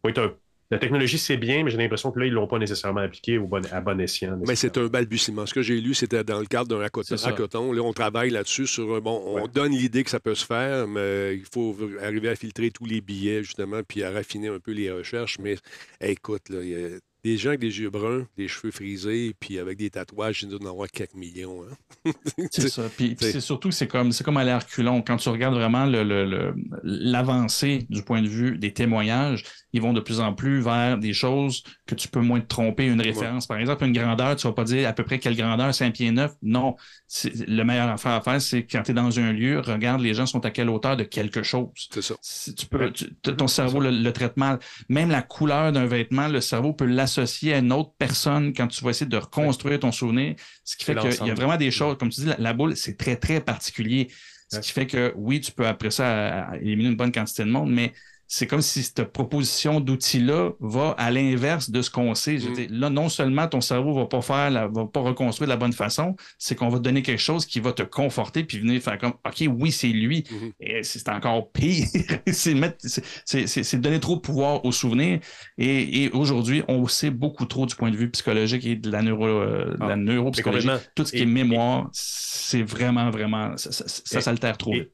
faut être un- la technologie, c'est bien, mais j'ai l'impression que là, ils ne l'ont pas nécessairement appliqué au bon, à bon escient. Mais c'est un balbutiement. Ce que j'ai lu, c'était dans le cadre d'un hackathon. Là, on travaille là-dessus sur un- bon, on Ouais. donne l'idée que ça peut se faire, mais il faut arriver à filtrer tous les billets, justement, puis à raffiner un peu les recherches. Mais écoute, là, il y a des gens avec des yeux bruns, des cheveux frisés, puis avec des tatouages, ils doivent en avoir quelques millions. hein. C'est ça. Puis, c'est surtout, c'est comme, c'est comme aller à reculons. Quand tu regardes vraiment le- le- le- l'avancée du point de vue des témoignages, ils vont de plus en plus vers des choses que tu peux moins te tromper. Une référence, par exemple, une grandeur, tu vas pas dire à peu près quelle grandeur, 5 pieds 9. Non. Le meilleur affaire à faire, c'est quand tu es dans un lieu, regarde les gens sont à quelle hauteur de quelque chose. C'est ça. Si tu peux, tu- ton cerveau le, le traite mal. Même la couleur d'un vêtement, le cerveau peut l'associer à une autre personne quand tu vas essayer de reconstruire ton souvenir. Ce qui fait qu'il y a vraiment des choses, comme tu dis, la, la boule, c'est très, très particulier. Ce qui fait que oui, tu peux après ça à- à éliminer une bonne quantité de monde, mais c'est comme si cette proposition d'outil-là va à l'inverse de ce qu'on sait. Je veux Mm. dire, là, non seulement ton cerveau va pas faire, la- va pas reconstruire de la bonne façon, c'est qu'on va te donner quelque chose qui va te conforter puis venir faire comme, OK, oui, c'est lui. Mhm. Et c'est encore pire. c'est donner trop de pouvoir au souvenir. Et, et aujourd'hui, on sait beaucoup trop du point de vue psychologique et de la, neuro, euh, de la Ah, neuropsychologie. Tout ce qui Et- est mémoire, c'est vraiment, vraiment, ça, ça, ça s'altère trop vite.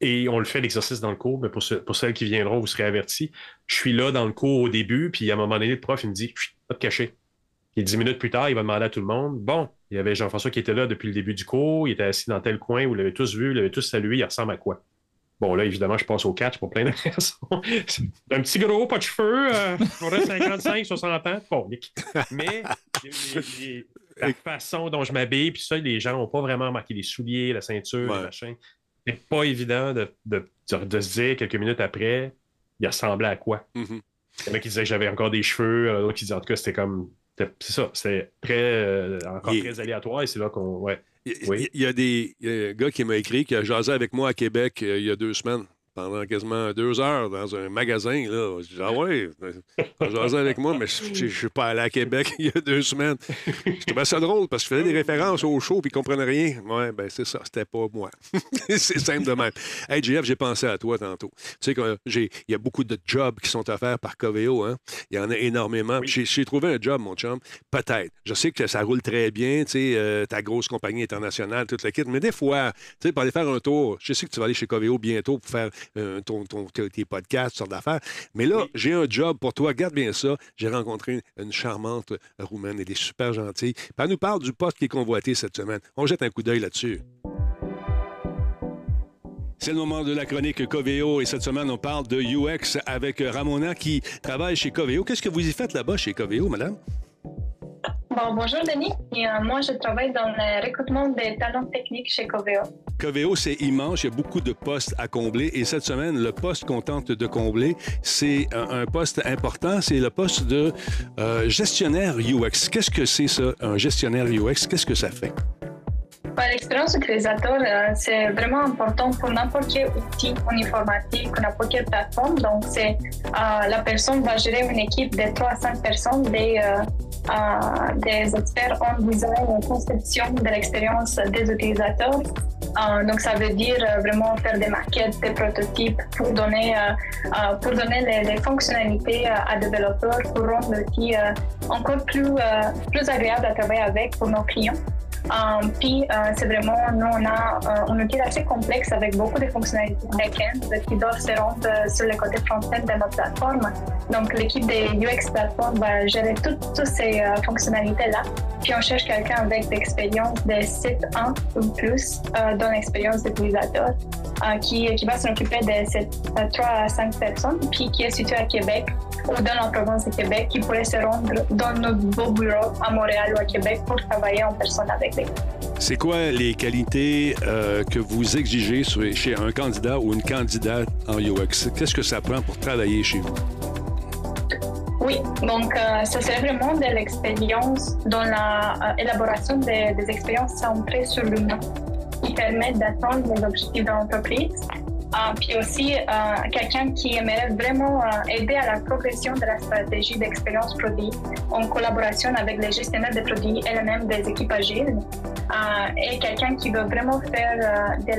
Et on le fait l'exercice dans le cours, mais pour, pour celles qui viendront, vous serez avertis. Je suis là dans le cours au début, puis à un moment donné, le prof, il me dit Pas de cacher. Et dix minutes plus tard, il va demander à tout le monde Bon, il y avait Jean-François qui était là depuis le début du cours, il était assis dans tel coin, vous l'avez tous vu, vous l'avez tous salué, il ressemble à quoi? Bon, là, évidemment, je passe au catch pour plein de raisons. un petit gros, pas de cheveux, euh, 55, 60 ans, bon, Mais la façon dont je m'habille, puis ça, les gens n'ont pas vraiment marqué les souliers, la ceinture, le machin. C'est pas évident de, de, de, se dire quelques minutes après, il ressemblait à quoi. Mm-hmm. Il y en a qui disaient que j'avais encore des cheveux, d'autres qui disaient en tout cas, c'était comme. C'est ça, c'était très, euh, encore très aléatoire et c'est là qu'on. Ouais. Il, y a des gars qui m'a écrit qui a jasé avec moi à Québec euh, il y a deux semaines pendant quasiment deux heures dans un magasin. Là. Je dis, ah ouais, jasé avec moi, mais je ne suis pas allé à Québec il y a deux semaines. Je trouvais ça drôle parce que je faisais des références au show puis ils ne comprenaient rien. Ouais, ben c'est ça, c'était pas moi. c'est simple de même. Hey, JF, j'ai pensé à toi tantôt. Tu sais qu'il y a beaucoup de jobs qui sont offerts par Coveo. Hein? Il y en a énormément. J'ai trouvé un job, mon chum. Peut-être. Je sais que ça roule très bien, tu sais, euh, ta grosse compagnie internationale, toute la kit, mais des fois, tu sais, pour aller faire un tour, je sais que tu vas aller chez Coveo bientôt pour faire euh, ton, tes podcasts, toutes sortes d'affaires. Mais là, j'ai un job pour toi. Garde bien ça. J'ai rencontré une charmante roumaine. Elle est super gentille. elle nous parle du poste qui est convoité cette semaine. On jette un coup d'œil là-dessus. C'est le moment de la chronique Coveo et cette semaine, on parle de UX avec Ramona qui travaille chez Coveo. Qu'est-ce que vous y faites là-bas chez Coveo, madame? Bonjour Denis. Euh, moi, je travaille dans le recrutement des talents techniques chez Coveo. Coveo, c'est immense. Il y a beaucoup de postes à combler. Et cette semaine, le poste qu'on tente de combler, c'est un, poste important. C'est le poste de euh, gestionnaire UX. Qu'est-ce que c'est ça, un gestionnaire UX? Qu'est-ce que ça fait? L'expérience utilisateur, euh, c'est vraiment important pour n'importe quel outil en informatique, n'importe quelle plateforme. Donc, c'est la personne va gérer une équipe de 3 à 5 personnes, des des experts en design et conception de l'expérience des utilisateurs. Euh, donc, ça veut dire euh, vraiment faire des maquettes, des prototypes pour donner, euh, pour donner les, fonctionnalités à développeurs, pour rendre l'outil encore plus, plus agréable à travailler avec pour nos clients. Euh, puis, euh, c'est vraiment, nous, on a euh, un outil assez complexe avec beaucoup de fonctionnalités back-end qui doivent se rendre sur le côté front-end de notre plateforme. Donc, l'équipe de UX Platform va gérer toutes, ces fonctionnalités-là. Puis, on cherche quelqu'un avec l'expérience de 7 ans ou plus dans l'expérience d'utilisateur qui, qui va s'occuper de ces 3 à 5 personnes, puis qui est situé à Québec ou dans la province de Québec, qui pourrait se rendre dans notre beau bureau à Montréal ou à Québec pour travailler en personne avec c'est quoi les qualités euh, que vous exigez chez un candidat ou une candidate en UX? Qu'est-ce que ça prend pour travailler chez vous? Oui, donc euh, ça serait vraiment de l'expérience dans l'élaboration euh, des, des expériences centrées sur l'humain qui permettent d'atteindre les objectifs de l'entreprise ah, puis aussi, euh, quelqu'un qui aimerait vraiment euh, aider à la progression de la stratégie d'expérience produit en collaboration avec les gestionnaires de produits et même des équipes agiles. Euh, et quelqu'un qui veut vraiment faire de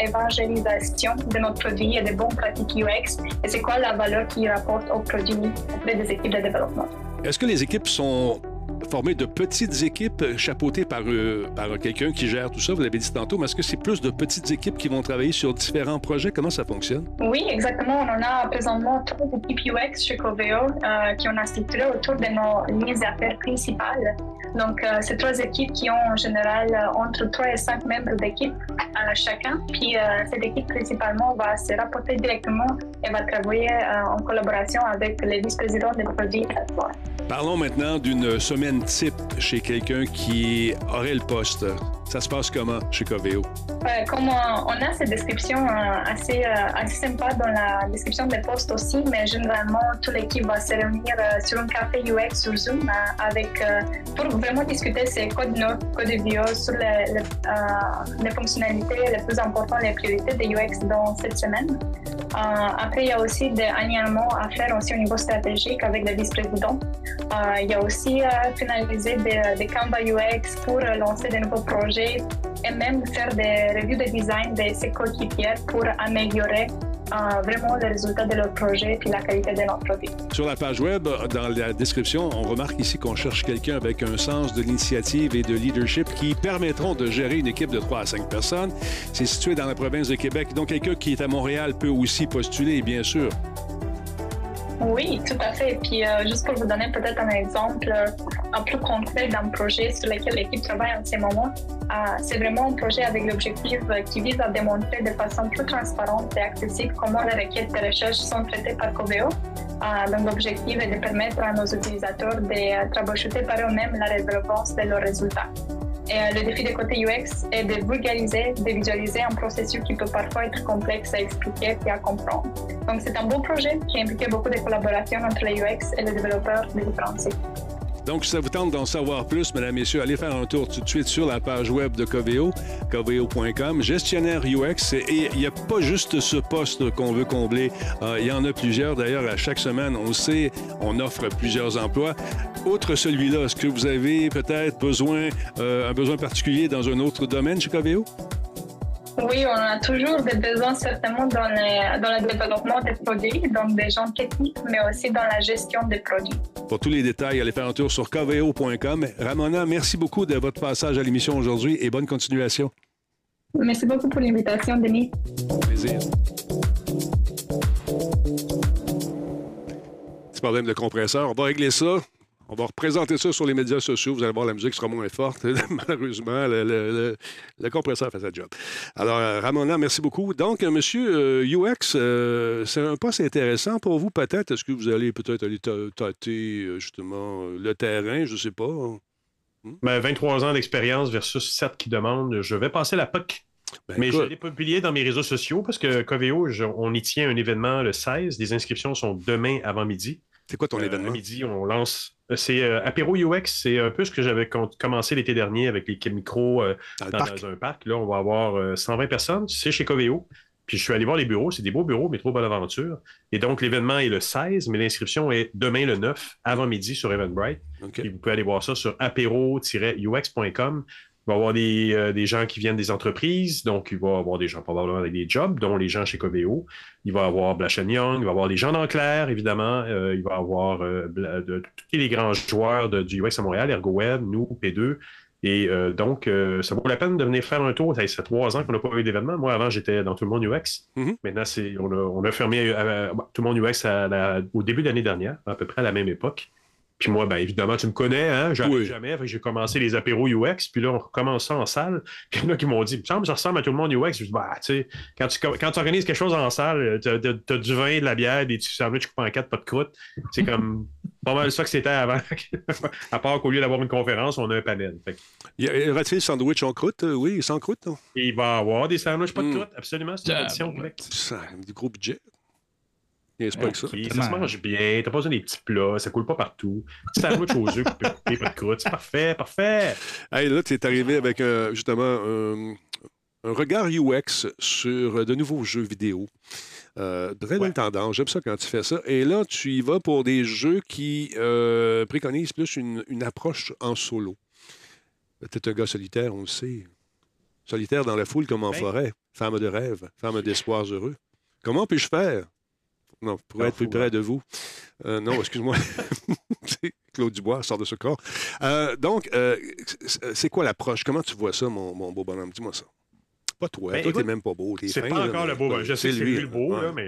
l'évangélisation de notre produit et des bonnes pratiques UX. Et c'est quoi la valeur qu'il rapporte au produit auprès des équipes de développement? Est-ce que les équipes sont formé de petites équipes chapeautées par, euh, par quelqu'un qui gère tout ça, vous l'avez dit tantôt, mais est-ce que c'est plus de petites équipes qui vont travailler sur différents projets? Comment ça fonctionne? Oui, exactement. On en a présentement trois équipes UX chez Coveo euh, qui ont structuré autour de nos lignes d'affaires principales. Donc, euh, c'est trois équipes qui ont en général entre 3 et 5 membres d'équipe chacun. Puis, cette équipe principalement va se rapporter directement et va travailler en collaboration avec les vice-présidents des produits Parlons maintenant d'une semaine type chez quelqu'un qui aurait le poste. Ça se passe comment chez Coveo? Euh, comme on a cette description euh, assez, euh, assez sympa dans la description des postes aussi, mais généralement, toute l'équipe va se réunir sur un café UX sur Zoom avec, pour vraiment discuter ces codes notes, codes bio sur les, les, fonctionnalités les plus importantes, les priorités de UX dans cette semaine. après, il y a aussi des alignements à faire aussi au niveau stratégique avec les vice-présidents. Il y a aussi finaliser des, des Canva UX pour lancer de nouveaux projets et même faire des revues de design de ses coéquipiers pour améliorer euh, vraiment les résultats de leur projet et la qualité de nos produits. Sur la page web, dans la description, on remarque ici qu'on cherche quelqu'un avec un sens de l'initiative et de leadership qui permettront de gérer une équipe de 3 à 5 personnes. C'est situé dans la province de Québec. Donc, quelqu'un qui est à Montréal peut aussi postuler, bien sûr. Oui, tout à fait. Puis euh, juste pour vous donner peut-être un exemple euh, un plus concret d'un projet sur lequel l'équipe travaille en ce moment, euh, c'est vraiment un projet avec l'objectif qui vise à démontrer de façon plus transparente et accessible comment les requêtes de recherche sont traitées par Coveo. donc l'objectif est de permettre à nos utilisateurs de troubleshooter par eux-mêmes la rélevance de leurs résultats. Euh, le défi de côté UX est de vulgariser, de visualiser un processus qui peut parfois être complexe à expliquer et à comprendre. Donc, c'est un beau projet qui implique beaucoup de collaboration entre les UX et les développeurs de différents sites. Donc, si ça vous tente d'en savoir plus, mesdames, messieurs, allez faire un tour tout de suite sur la page web de Coveo, coveo.com, gestionnaire UX. Et il n'y a pas juste ce poste qu'on veut combler. Euh, il y en a plusieurs. D'ailleurs, à chaque semaine, on sait, on offre plusieurs emplois. Outre celui-là, est-ce que vous avez peut-être besoin, euh, un besoin particulier dans un autre domaine chez Coveo? Oui, on a toujours des besoins certainement dans, dans le développement des produits, donc des gens techniques, mais aussi dans la gestion des produits. Pour tous les détails, allez faire un tour sur coveo.com. Ramona, merci beaucoup de votre passage à l'émission aujourd'hui et bonne continuation. Merci beaucoup pour l'invitation, Denis. plaisir. Petit problème de compresseur. On va régler ça. On va représenter ça sur les médias sociaux. Vous allez voir, la musique sera moins forte. Malheureusement, le, compresseur fait sa job. Alors, euh, Ramona, merci beaucoup. Donc, euh, monsieur UX, euh, c'est un poste intéressant pour vous, peut-être? Est-ce que vous allez peut-être aller tâter, justement, le terrain? Je ne sais pas. Hmm? Ben, 23 ans d'expérience versus 7 qui demandent. Je vais passer la POC. Ben, Mais je l'ai publié dans mes réseaux sociaux parce que Coveo, on y tient un événement le 16. Les inscriptions sont demain avant midi. C'est quoi ton événement? À midi, on lance c'est euh, Apéro UX, c'est un peu ce que j'avais commencé l'été dernier avec les micros euh, dans, un parc. Là, on va avoir 120 euh, personnes. C'est chez Coveo. Puis je suis allé voir les bureaux. C'est des beaux bureaux, mais trop bonne aventure. Et donc, l'événement est le 16, mais l'inscription est demain le 9, avant midi sur Eventbrite. vous pouvez aller voir ça sur apéro-ux.com. Il va y avoir euh, des, gens qui viennent des entreprises, donc il va y avoir des gens probablement avec des jobs, dont les gens chez Coveo. Il va y avoir Blash Young, il va y avoir des gens d'Enclair, évidemment. Euh, il va y avoir euh, tous les grands joueurs du UX à Montréal, ErgoWeb, nous, P2. Et donc, ça vaut la peine de venir faire un tour. Ça fait trois ans qu'on n'a pas eu d'événement. Moi, avant, j'étais dans Tout le monde UX. Mm-hmm. Maintenant, c'est, on, a, fermé Tout le monde UX au début de l'année dernière, à peu près à la même époque. Puis moi, ben, évidemment, tu me connais, hein? J'arrive jamais. J'ai commencé les apéros UX, puis là, on recommence ça en salle. Puis il y en a qui m'ont dit, ça ressemble à tout le monde UX. Je dis, bah, tu sais, quand tu, quand tu organises quelque chose en salle, tu as, du vin, de la bière, des petits sandwichs coupés en quatre, pas de croûte. C'est comme pas mal ça que c'était avant. à part qu'au lieu d'avoir une conférence, on a un panel. Il y aura-t-il sandwich en croûte? Oui, sans croûte, non? Il va y avoir des sandwichs pas de hmm. croûte, absolument. C'est une tradition. Ça, du gros budget. C'est pas que ça. ça se mange bien, t'as pas besoin des petits plats, ça coule pas partout. Sandwich aux œufs coupés, pas de croûte, c'est parfait, parfait. Hey, là, tu es arrivé avec euh, justement un regard UX sur de nouveaux jeux vidéo. Euh, très belle tendance, j'aime ça quand tu fais ça. Et là, tu y vas pour des jeux qui euh, préconisent plus une, une, approche en solo. Tu es un gars solitaire, on le sait. Solitaire dans la foule comme en ben forêt. Femme de rêve, femme d'espoirs heureux. Comment puis-je faire? Non, pour être plus près de vous. Euh, non, excuse-moi. Claude Dubois sort de ce corps. Euh, donc, euh, c'est quoi l'approche? Comment tu vois ça, mon, beau bonhomme? Dis-moi ça. Pas toi. Ben, toi, t'es même pas beau. C'est pas encore le beau bonhomme. Je sais que c'est lui le beau, là, mais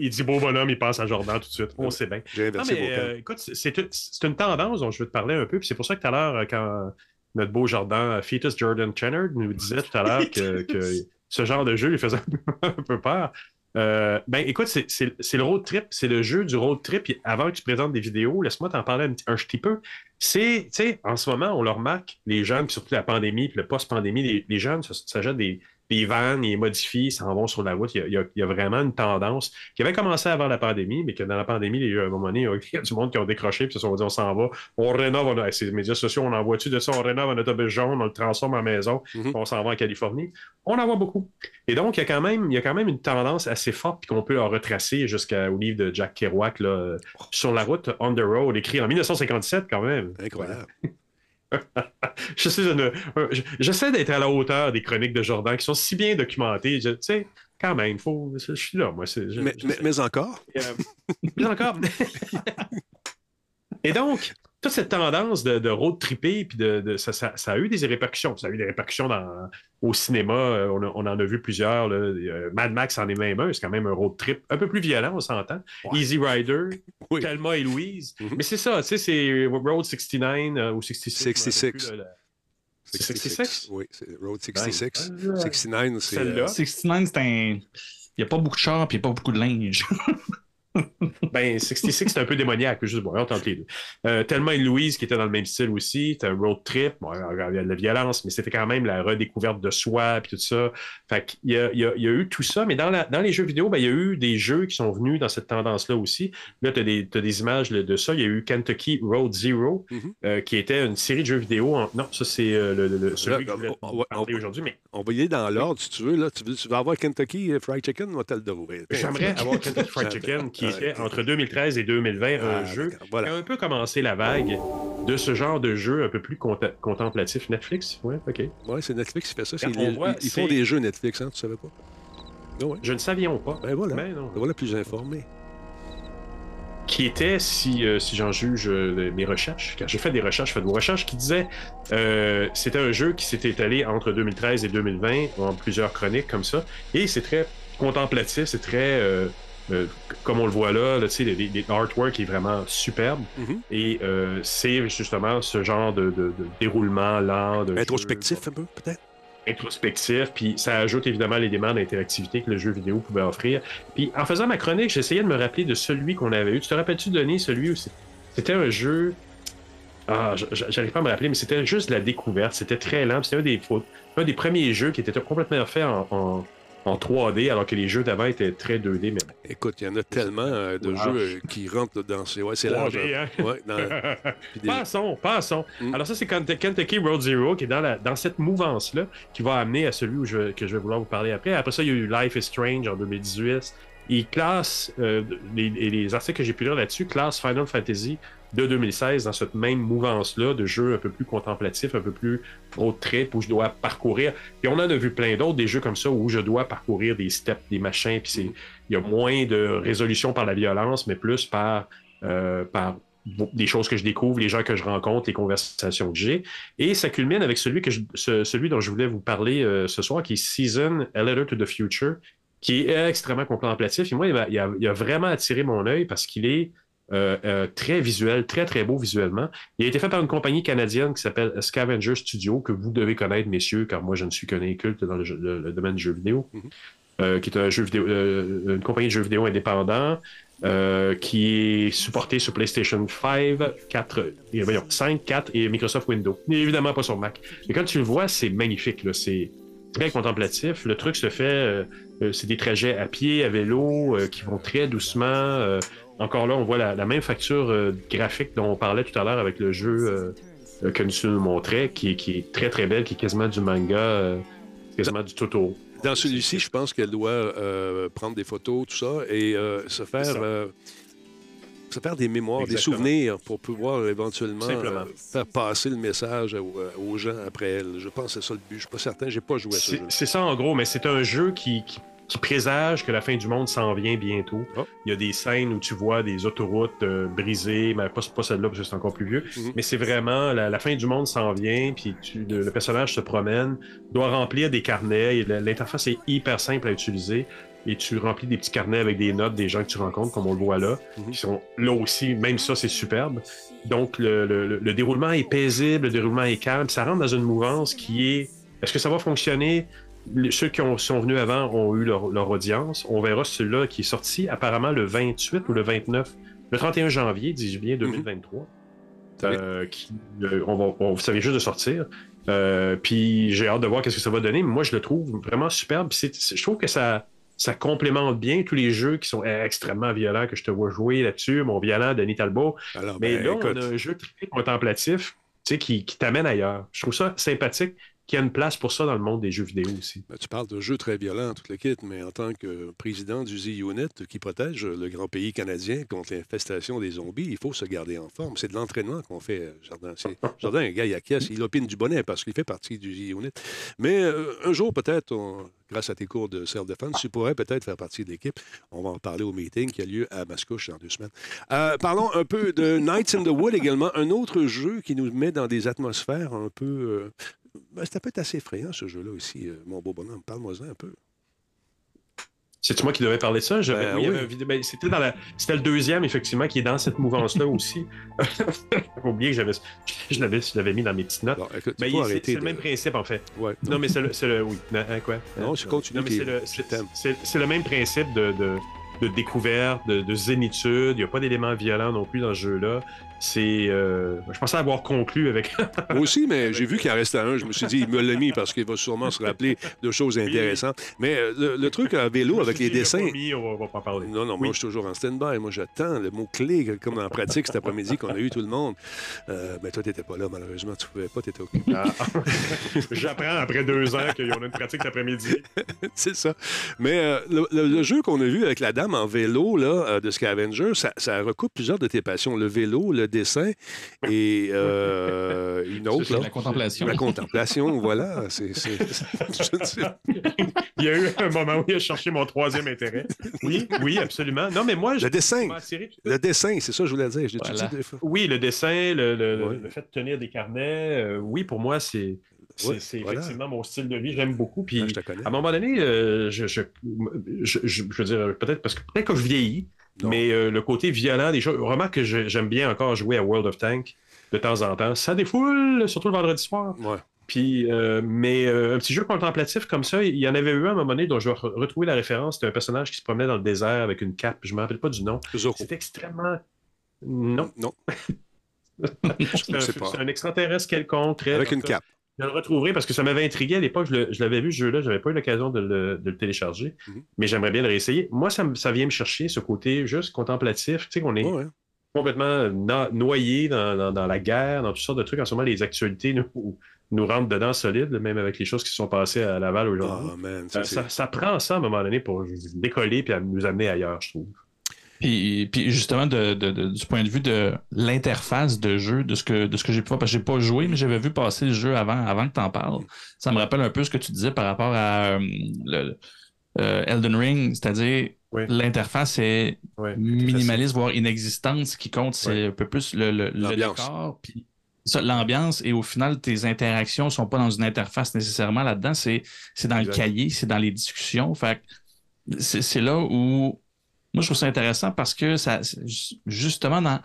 il dit beau bonhomme, il passe à Jordan tout de suite. On sait bien. J'ai inversé non, mais, écoute, c'est une tendance dont je veux te parler un peu. Puis c'est pour ça que tout à l'heure, quand notre beau Jordan, Fetus Jordan Chenard, nous disait tout à l'heure que, que, ce genre de jeu lui faisait un peu peur. Euh, ben, écoute, c'est le road trip, c'est le jeu du road trip. avant que tu présentes des vidéos, laisse-moi t'en parler un, petit peu. C'est, tu sais, en ce moment, on le remarque, les jeunes, surtout la pandémie, puis le post-pandémie, les, les, jeunes s'achètent des, les vannes, ils modifient, s'en vont sur la route. Il y, a, vraiment une tendance qui avait commencé avant la pandémie, mais que dans la pandémie, il y a un moment donné, il y a du monde qui ont décroché, puis se sont dit on s'en va, on rénove, on a, ces médias sociaux, on envoie-tu de ça, on rénove un autobus jaune, on le transforme en maison, mm-hmm. on s'en va en Californie. On en voit beaucoup. Et donc, il y a quand même, il y a quand même une tendance assez forte, puis qu'on peut en retracer jusqu'au livre de Jack Kerouac, là, sur la route, On the Road, écrit en 1957 quand même. Incroyable. J'essaie d'être à la hauteur des chroniques de Jordan qui sont si bien documentées. Tu sais, quand même, faut, je suis là, moi. Je, mais, je mais, mais, encore. euh, mais encore. Et donc, toute cette tendance de, de road tripper, puis de, de ça, ça, ça, a eu des répercussions. Ça a eu des répercussions dans, au cinéma. Euh, on, a, on, en a vu plusieurs. Là. Euh, Mad Max en est même un. C'est quand même un road trip un peu plus violent, on s'entend. Ouais. Easy Rider, oui. Thelma et Louise. Mm -hmm. Mais c'est ça, tu sais, c'est Road 69 euh, ou 66. 66. Plus, 66? Oui, c'est Road 66. Ben, 69, c'est. Euh... 69, c'est un. Il n'y a pas beaucoup de chars et il n'y a pas beaucoup de linge. ben, 66, c'est un peu démoniaque, juste bon, on tente les deux. Euh, tellement une Louise qui était dans le même style aussi, c'était un road trip, bon, il y a de la violence, mais c'était quand même la redécouverte de soi, puis tout ça. Fait qu'il y a, il y, a, il y a eu tout ça, mais dans, la, dans les jeux vidéo, ben, il y a eu des jeux qui sont venus dans cette tendance-là aussi. Là, tu as, as, des images de ça. Il y a eu Kentucky Road Zero, mm -hmm. euh, qui était une série de jeux vidéo. En... Non, ça, c'est euh, le, le, celui là, que je voulais on, aujourd'hui. Mais... On va y aller dans l'ordre, si tu veux. Là. Tu, veux, tu vas avoir Kentucky Fried Chicken ou tel de J'aimerais avoir Kentucky Fried Chicken, qui était entre 2013 et 2020 ah, un jeu voilà. qui a un peu commencé la vague de ce genre de jeu un peu plus contemplatif. Netflix, ouais, ok. Ouais, c'est Netflix qui fait ça. Les, voit, ils font des jeux Netflix, hein, tu savais pas? Oh, ouais. Je ne savions pas. Ben voilà. Ben non. Voilà plus informé. Qui était, si, euh, si j'en juge euh, mes recherches, car j'ai fait des recherches, fait des recherches qui disaient euh, c'était un jeu qui s'était étalé entre 2013 et 2020 en plusieurs chroniques comme ça, et c'est très contemplatif, c'est très euh, comme on le voit là, là les, les artwork est vraiment superbe. Mm -hmm. Et euh, c'est justement ce genre de, de, de déroulement lent. De Introspectif jeu, un peu, peut-être? Introspectif, puis ça ajoute évidemment les demandes d'interactivité que le jeu vidéo pouvait offrir. Puis en faisant ma chronique, j'essayais de me rappeler de celui qu'on avait eu. Tu te rappelles-tu, Denis, celui où c'était un jeu. Ah, j'arrive pas à me rappeler, mais c'était juste de la découverte. C'était très lent. C'était un des, un des premiers jeux qui était complètement fait en, en en 3D, alors que les jeux d'avant étaient très 2D. Mais... Écoute, il y en a tellement euh, de jeux euh, qui rentrent dans ces. Ouais, c'est large. Hein? Ouais, dans... des... Passons, passons. Mm. Alors, ça, c'est Kentucky Road Zero qui est dans, la... dans cette mouvance-là, qui va amener à celui où je... que je vais vouloir vous parler après. Après ça, il y a eu Life is Strange en 2018. Il classe, euh, les, les, articles que j'ai pu lire là-dessus, classe Final Fantasy de 2016 dans cette même mouvance-là de jeux un peu plus contemplatifs, un peu plus road trip où je dois parcourir. Et on en a vu plein d'autres, des jeux comme ça où je dois parcourir des steps, des machins, puis il y a moins de résolution par la violence, mais plus par, euh, par des choses que je découvre, les gens que je rencontre, les conversations que j'ai. Et ça culmine avec celui, que je, ce, celui dont je voulais vous parler euh, ce soir, qui est Season, A Letter to the Future, qui est extrêmement contemplatif. Et moi, il a, il a vraiment attiré mon œil parce qu'il est euh, euh, très visuel, très très beau visuellement. Il a été fait par une compagnie canadienne qui s'appelle Scavenger Studio, que vous devez connaître, messieurs, car moi je ne suis qu'un inculte dans le, le, le, domaine du jeu vidéo, mm -hmm. euh, qui est un jeu vidéo, une compagnie de jeux vidéo indépendant. Qui est supporté sur PlayStation 5, 4, et, voyons, 5, 4 et Microsoft Windows. Et évidemment pas sur Mac. Et quand tu le vois, c'est magnifique. C'est très contemplatif. Le truc se fait, c'est des trajets à pied, à vélo, qui vont très doucement encore là, on voit la, la même facture euh, graphique dont on parlait tout à l'heure avec le jeu euh, que tu nous montrais, qui, qui, est très très belle, qui est quasiment du manga, euh, quasiment du Totoro. Dans celui-ci, je pense qu'elle doit euh, prendre des photos, tout ça, et se faire. se faire des mémoires, Exactement. des souvenirs pour pouvoir éventuellement faire passer le message aux, aux, gens après elle. Je pense que c'est ça le but. Je suis pas certain, j'ai pas joué à ce jeu. C'est ça en gros, mais c'est un jeu qui, qui qui présage que la fin du monde s'en vient bientôt. Oh. Il y a des scènes où tu vois des autoroutes euh, brisées, mais pas, pas celle-là parce que c'est encore plus vieux. Mm -hmm. Mais c'est vraiment la, la, fin du monde s'en vient, puis tu, le, le, personnage se promène, doit remplir des carnets. L'interface est hyper simple à utiliser. Et tu remplis des petits carnets avec des notes des gens que tu rencontres, comme on le voit là, mm -hmm. qui sont là aussi, même ça, c'est superbe. Donc, le, le, le déroulement est paisible, le déroulement est calme. Ça rentre dans une mouvance qui est. Est-ce que ça va fonctionner? Ceux qui ont, sont venus avant ont eu leur, leur audience. On verra celui-là qui est sorti apparemment le 28 ou le 29, le 31 janvier, dis-je bien, 2023. Mm -hmm. euh, qui, euh, on va, on, ça vient juste de sortir. Euh, puis j'ai hâte de voir qu'est-ce que ça va donner. Moi, je le trouve vraiment superbe. C est, c est, je trouve que ça, ça complémente bien tous les jeux qui sont extrêmement violents que je te vois jouer là-dessus. Mon violent, Denis Talbot. Alors, Mais ben, là, écoute... on a un jeu très contemplatif qui, qui t'amène ailleurs. Je trouve ça sympathique qu'il y a une place pour ça dans le monde des jeux vidéo aussi. Ben, tu parles de jeux très violents, toute le kit, mais en tant que président du Z-Unit qui protège le grand pays canadien contre l'infestation des zombies, il faut se garder en forme. C'est de l'entraînement qu'on fait, euh, Jardin. Jardin, un gars, il acquiesce, il opine du bonnet parce qu'il fait partie du Z-Unit. Mais euh, un jour, peut-être, on- grâce à tes cours de self-defense, tu pourrais peut-être faire partie de l'équipe. On va en parler au meeting qui a lieu à Mascouche dans deux semaines. Euh, parlons un peu de Nights in the Wood également, un autre jeu qui nous met dans des atmosphères un peu. euh, ben, ça peut être assez effrayant, ce jeu-là aussi, euh, mon beau bonhomme. Parle-moi-en un peu. C'est moi qui devais parler de ça? Ben oui, oui. ben, c'était, dans la... c'était le deuxième, effectivement, qui est dans cette mouvance-là aussi. J'ai oublié que j'avais... Je, l'avais... je l'avais mis dans mes petites notes. Bon, écoute, Ben, il c'est, le de- même principe, en fait. Ouais. Non, mais c'est le... C'est le... Oui. Non, hein, quoi? Non, je continue Non, mais tes- c'est le, c'est le même principe de, de, de découverte, de, de zénitude. Il n'y a pas d'éléments violents non plus dans ce jeu-là. C'est... euh, Je pensais avoir conclu avec... Moi aussi, mais j'ai vu qu'il en restait un. Je me suis dit, il me l'a mis parce qu'il va sûrement se rappeler de choses intéressantes. Mais euh, le, le truc à vélo avec les dessins. mis, on va, on va pas parler. Non, non, Oui. moi, je suis toujours en stand-by. Moi, j'attends le mot-clé, comme dans la pratique cet après-midi qu'on a eu tout le monde. Euh, mais toi, tu n'étais pas là, malheureusement. Tu ne pouvais pas, tu étais occupé. Ah. J'apprends après deux ans qu'on a une pratique l'après-midi. C'est ça. Mais euh, le, le- le jeu qu'on a vu avec la dame en vélo là, euh, de Scavenger, ça, ça recoupe plusieurs de tes passions. Le vélo, le dessin et euh, une autre. Là. la contemplation. La contemplation, voilà. C'est, Il y a eu un moment où il a cherché mon troisième intérêt. Oui, oui, absolument. Non, mais moi, je Le dessin. Le dessin, c'est ça que je voulais dire. Voilà. dit. Oui, le dessin, le, le- Ouais. le fait de tenir des carnets, euh, oui, pour moi, c'est c'est Ouais, c'est voilà. effectivement mon style de vie. J'aime beaucoup. Puis, Ah, à un moment donné, euh, je, je, je, je- je veux dire, peut-être parce que peut-être que je vieillis, Non. mais euh, le côté violent des choses. Remarque que j'aime bien encore jouer à World of Tank de temps en temps. Ça défoule, surtout le vendredi soir. Ouais. Puis, euh, mais euh, un petit jeu contemplatif comme ça, il y en avait eu un à un moment donné dont je vais re- retrouver la référence. C'était un personnage qui se promenait dans le désert avec une cape. Je ne me rappelle pas du nom. C'est extrêmement. Non. Non, C'est un, sais pas. c'est un extraterrestre quelconque. avec une cape. Je le retrouverai parce que ça m'avait intrigué à l'époque. Je, l'avais vu ce jeu-là. Je n'avais pas eu l'occasion de le, de le télécharger. Mhm. Mais j'aimerais bien le réessayer. Moi, ça, vient me chercher ce côté juste contemplatif. Tu sais, qu'on est ouais. complètement no- noyé dans, dans- dans la guerre, dans toutes sortes de trucs. En ce moment, les actualités nous, nous rentrent dedans solides, même avec les choses qui sont passées à Laval aujourd'hui. Ah. Euh, ça, ça prend ça à un moment donné pour décoller et nous amener ailleurs, je trouve. Puis, puis justement, de, de- de- du point de vue de l'interface de jeu, de ce que, de ce que j'ai pu voir, parce que j'ai pas joué, mais j'avais vu passer le jeu avant, avant que tu en parles. Ça me rappelle un peu ce que tu disais par rapport à euh, le, euh, Elden Ring, c'est-à-dire Oui. l'interface est minimaliste, voire inexistante. Ce qui compte, c'est un peu plus le, le, le L'ambiance. décor, puis l'ambiance, et au final, tes interactions sont pas dans une interface nécessairement là-dedans, c'est, c'est dans le cahier, c'est dans les discussions. Fait c'est là où moi, je trouve ça intéressant parce que ça, justement, dans,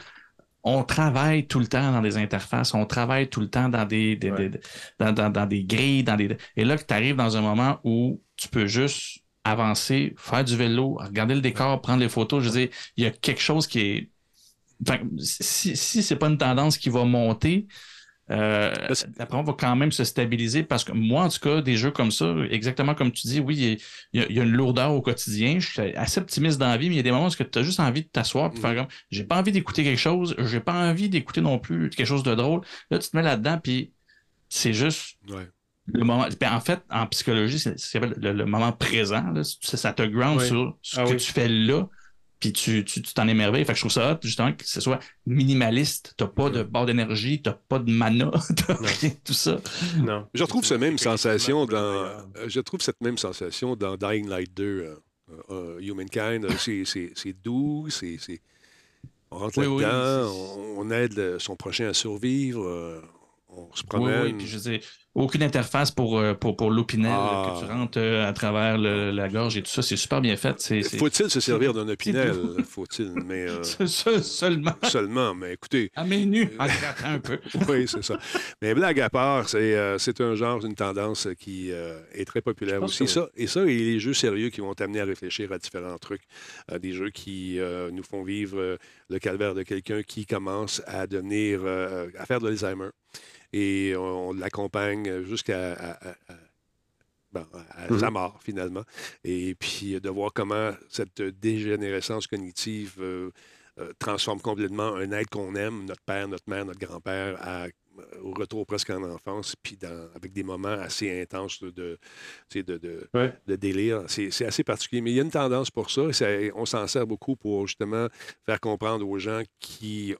on travaille tout le temps dans des interfaces, on travaille tout le temps dans des, des- Ouais. des- dans, dans- dans des grilles, dans des. Et là, que tu arrives dans un moment où tu peux juste avancer, faire du vélo, regarder le décor, prendre les photos. Je veux dire, il y a quelque chose qui est. Enfin, si, si c'est pas une tendance qui va monter, euh, après, on va quand même se stabiliser parce que moi, en tout cas, des jeux comme ça, exactement comme tu dis, oui, il y a, il y a une lourdeur au quotidien. Je suis assez optimiste dans la vie, mais il y a des moments où tu as juste envie de t'asseoir et faire comme j'ai pas envie d'écouter quelque chose, j'ai pas envie d'écouter non plus quelque chose de drôle. Là, tu te mets là-dedans, puis c'est juste Ouais. le moment. ben, en fait, en psychologie, c'est le, le moment présent. là. ça, te ground sur ce Ah que oui. tu fais là. Puis tu tu tu t'en émerveilles. Fait que je trouve ça hot, justement, que ce soit minimaliste. T'as pas de barre d'énergie, t'as pas de mana, t'as rien, tout ça. Non. Je retrouve cette même sensation dans. euh, Je trouve cette même sensation dans Dying Light 2, euh, euh, Humankind. C'est- doux, c'est. c'est- On rentre Oui, oui, là-dedans, on, on aide son prochain à survivre, euh, on se Oui, promène. oui, puis je veux dire, aucune interface pour, euh, pour, pour l'opinel Ah. que tu rentres euh, à travers le- la gorge et tout ça. C'est super bien fait. Faut-il se servir d'un opinel? doux. Faut-il? Mais euh, seul- seulement seulement, mais écoutez, à main nue, en un peu. oui, c'est ça. Mais blague à part, c'est euh, un genre, une tendance qui euh, est très populaire aussi. Ça, et ça, et les jeux sérieux qui vont t'amener à réfléchir à différents trucs. Euh, des jeux qui euh, nous font vivre euh, le calvaire de quelqu'un qui commence à devenir, euh, à faire de l'Alzheimer. Et on, on l'accompagne jusqu'à à- à- à- bon, à Mhm. sa mort, finalement. Et puis euh, de voir comment cette dégénérescence cognitive euh, euh, transforme complètement un être qu'on aime, notre père, notre mère, notre grand-père, euh, au retour presque en enfance, puis avec des moments assez intenses de, de, de, de délire. C'est assez particulier. Mais il y a une tendance pour ça. Et on s'en sert beaucoup pour justement faire comprendre aux gens qui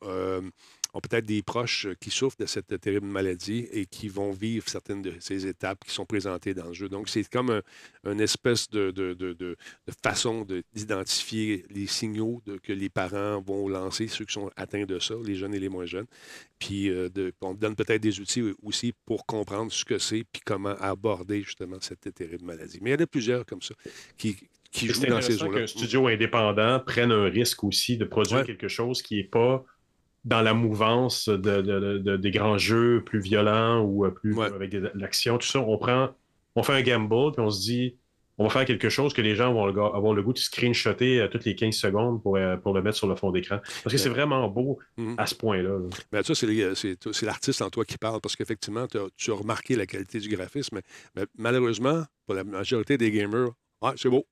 ont peut-être des proches euh, qui souffrent de cette terrible maladie et qui vont vivre certaines de ces étapes qui sont présentées dans le jeu. Donc, c'est comme un, une espèce de, de, de, de façon d'identifier les signaux que les parents vont lancer, ceux qui sont atteints de ça, les jeunes et les moins jeunes. Puis, euh, on donne peut-être des outils aussi pour comprendre ce que c'est puis comment aborder justement cette terrible maladie. Mais il y en a plusieurs comme ça qui, qui jouent dans ces eaux-là. qu'un studio indépendant prenne un risque aussi de produire quelque chose qui n'est pas dans la mouvance de, des grands jeux plus violents ou euh, plus avec de l'action, tout ça, on prend, on fait un gamble, puis on se dit, on va faire quelque chose que les gens vont avoir le goût de screenshotter à toutes les 15 secondes pour, euh, pour le mettre sur le fond d'écran. Parce que c'est vraiment beau mm-hmm. à ce point-là. Mais ça, c'est l'artiste en toi qui parle, parce qu'effectivement, tu as remarqué la qualité du graphisme, mais, malheureusement, pour la majorité des gamers, c'est beau.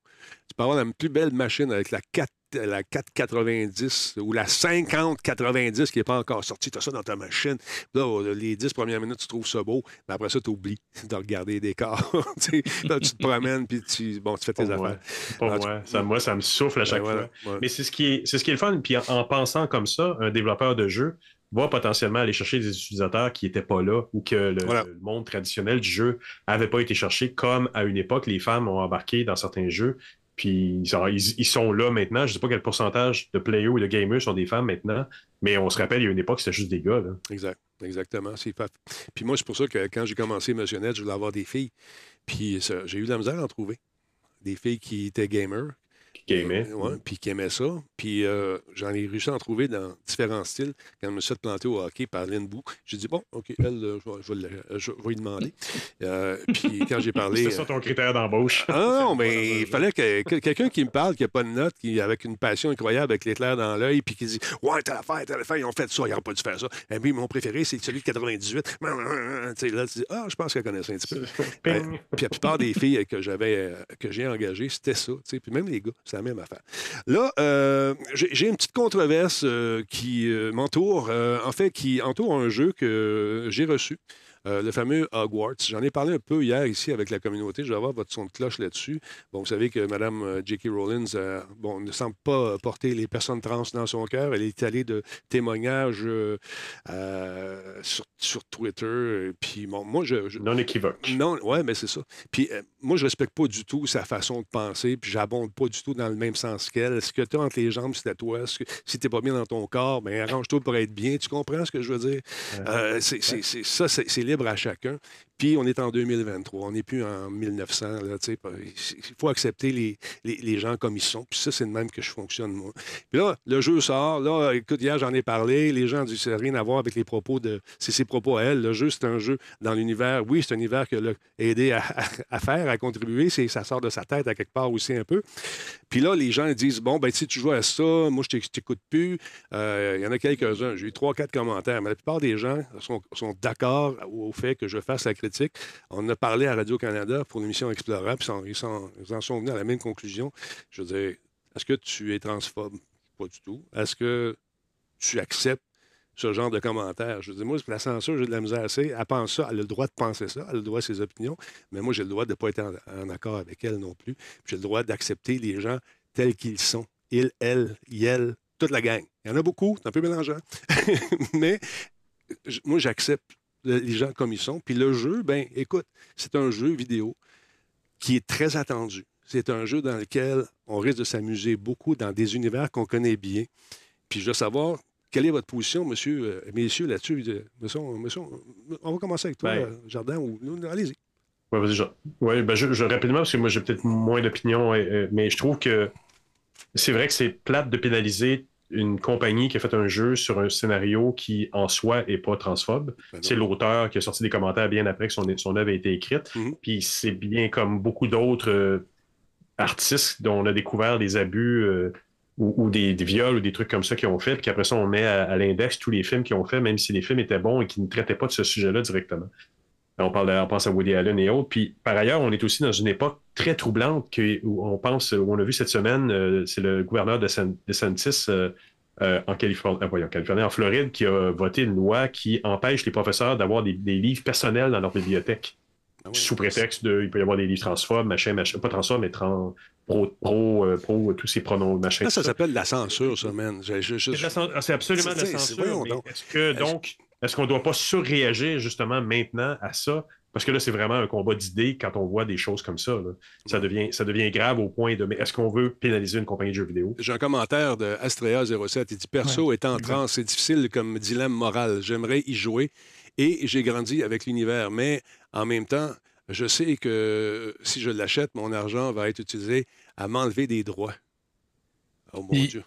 Tu peux avoir la plus belle machine avec la 4 la 490 ou la 5090 qui n'est pas encore sortie. Tu as ça dans ta machine. Là, les 10 premières minutes, tu trouves ça beau, mais après ça, tu oublies de regarder les décors. là, tu te promènes puis tu, bon, tu fais tes affaires. moi. Ça, moi, ça me souffle à chaque ben fois. Mais c'est ce, qui est, ce qui est le fun. Puis en, pensant comme ça, un développeur de jeu va potentiellement aller chercher des utilisateurs qui n'étaient pas là ou que le, le, monde traditionnel du jeu n'avait pas été cherché, comme à une époque, les femmes ont embarqué dans certains jeux puis ils, sont là maintenant. Je ne sais pas quel pourcentage de players ou de gamers sont des femmes maintenant, mais on se rappelle, il y a une époque, c'était juste des gars. Exact, exactement. Puis moi, c'est pour ça que quand j'ai commencé Net, je voulais avoir des filles. Puis j'ai eu de la misère à en trouver. Des filles qui étaient gamers, qui aimait. puis qui aimait ça. Puis euh, j'en ai réussi à en trouver dans différents styles. Quand je me suis planté au hockey par Lynn Bou, j'ai dit, bon, OK, elle, euh, je, vais, je, vais, lui demander. Euh, puis quand j'ai parlé. C'est ça ton critère d'embauche. Ah non, mais il fallait que, quelqu'un qui me parle, qui n'a pas de notes, qui avec une passion incroyable, avec l'éclair dans l'œil, puis qui dit, ouais, t'as l'affaire, t'as l'affaire, ils ont fait ça, ils n'ont pas dû faire ça. Et puis mon préféré, c'est celui de 98. Tu sais, là, tu dis, ah, je pense qu'elle connaît ça un petit peu. puis la plupart des filles que j'avais, que j'ai engagées, c'était ça. Puis même les gars, c'est la même affaire. Là, euh, j'ai une petite controverse euh, qui euh, m'entoure, en fait, qui entoure un jeu que j'ai reçu. Euh, le fameux Hogwarts. J'en ai parlé un peu hier ici avec la communauté. Je vais avoir votre son de cloche là-dessus. Bon, vous savez que Mme J.K. Rowling euh, bon, ne semble pas porter les personnes trans dans son cœur. Elle est allée de témoignages sur, Twitter. Puis, bon, moi, je. non équivoque. Non, ouais, mais c'est ça. Puis, moi, je respecte pas du tout sa façon de penser. Puis, j'abonde pas du tout dans le même sens qu'elle. Ce que tu as entre les jambes, c'est à toi. Que, si tu pas bien dans ton corps, ben arrange-toi pour être bien. Tu comprends ce que je veux dire? c'est, ça, c'est libre à chacun. Puis on est en 2023, on n'est plus en 1900. il faut accepter les, les, gens comme ils sont. Puis ça, c'est le même que je fonctionne, moi. Puis là, le jeu sort. Là, écoute, hier, j'en ai parlé. Les gens disent, ça n'a rien à voir avec les propos de... C'est ses propos à elle. Le jeu, c'est un jeu dans l'univers. Oui, c'est un univers qu'elle a aidé à, à, faire, à contribuer. Ça sort de sa tête à quelque part aussi un peu. Puis là, les gens disent, bon, ben si tu joues à ça, moi, je t'écoute plus. Euh, il y en a quelques-uns. J'ai eu trois, quatre commentaires. Mais la plupart des gens sont, d'accord au fait que je fasse la critique on a parlé à Radio-Canada pour l'émission Explorer, puis ils, en sont venus à la même conclusion. Je veux dire, est-ce que tu es transphobe? Pas du tout. Est-ce que tu acceptes ce genre de commentaires. Je dire, moi, la censure, j'ai de la misère assez. Elle pense ça, elle a le droit de penser ça, elle a le droit de ses opinions, mais moi, j'ai le droit de ne pas être en, accord avec elle non plus. J'ai le droit d'accepter les gens tels qu'ils sont. Ils, elles, elles, toute la gang. Il y en a beaucoup, c'est un peu mélangeant. mais moi, j'accepte les gens comme ils sont. Puis le jeu, ben écoute, c'est un jeu vidéo qui est très attendu. C'est un jeu dans lequel on risque de s'amuser beaucoup dans des univers qu'on connaît bien. Puis je veux savoir quelle est votre position, monsieur, euh, messieurs, là-dessus. on va commencer avec toi, ben. Jardin, ou allez-y. Oui, vas-y, ouais, ben je, rapidement, parce que moi j'ai peut-être moins d'opinion, euh, mais je trouve que c'est vrai que c'est plate de pénaliser une compagnie qui a fait un jeu sur un scénario qui, en soi, n'est pas transphobe. Ben c'est l'auteur qui a sorti des commentaires bien après que son, son œuvre a été écrite. Mhm. Puis c'est bien comme beaucoup d'autres euh, artistes dont on a découvert des abus euh, ou, des, viols ou des trucs comme ça qu'ils ont fait, puis qu'après ça, on met à, l'index tous les films qu'ils ont fait, même si les films étaient bons et qui ne traitaient pas de ce sujet-là directement. On, parle on pense à Woody Allen et autres. Puis par ailleurs, on est aussi dans une époque très troublante où on pense, où on a vu cette semaine, euh, c'est le gouverneur de, Santis, euh, euh, en, Californie, euh, en Californie, en Floride, qui a voté une loi qui empêche les professeurs d'avoir des, des livres personnels dans leur bibliothèque. Ah oui. Sous prétexte de, il peut y avoir des livres transphobes, machin, machin, pas transphobes, mais trans, pro, pro, euh, pro, tous ces pronoms, machin. Ça, ça ça. s'appelle la censure, ça, man. C'est cen- C'est absolument de la C'est- c'est- censure. voyons mais donc. Est-ce que donc, est-ce qu'on ne doit pas surréagir justement maintenant à ça? Parce que là, c'est vraiment un combat d'idées quand on voit des choses comme ça. là. Ça, devient, ça devient grave au point de mais est-ce qu'on veut pénaliser une compagnie de jeux vidéo? J'ai un commentaire de Astrea07. Il dit Perso étant trans, c'est difficile comme dilemme moral. J'aimerais y jouer et j'ai grandi avec l'univers. Mais en même temps, je sais que si je l'achète, mon argent va être utilisé à m'enlever des droits. Oh mon Et- Dieu.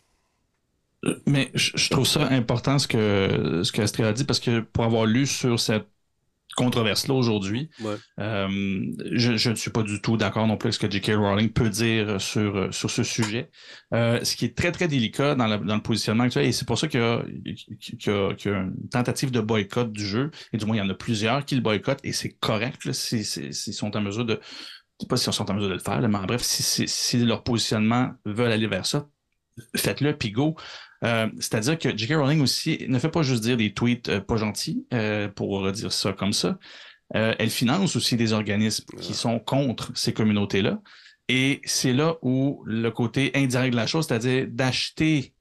Mais je, trouve ça important ce que, ce que Astrid a dit parce que pour avoir lu sur cette controverse-là aujourd'hui, Ouais. euh, je, je ne suis pas du tout d'accord non plus avec ce que J.K. Rowling peut dire sur, sur ce sujet. Euh, ce qui est très, très délicat dans, la- dans le positionnement actuel, et c'est pour ça qu'il y, a, qu'il y a- qu'il y a une tentative de boycott du jeu, et du moins il y en a plusieurs qui le boycottent, et c'est correct là, si- si- s'ils sont en mesure de... Je sais pas s'ils sont en mesure de le faire, là, mais en bref, si, si, si leur positionnement veulent aller vers ça, faites-le, puis go. Euh, C'est-à-dire que J.K. Rowling aussi ne fait pas juste dire des tweets euh, pas gentils, euh, pour dire ça comme ça. Elle finance aussi des organismes qui sont contre ces communautés-là. Et c'est là où le côté indirect de la chose, c'est-à-dire d'acheter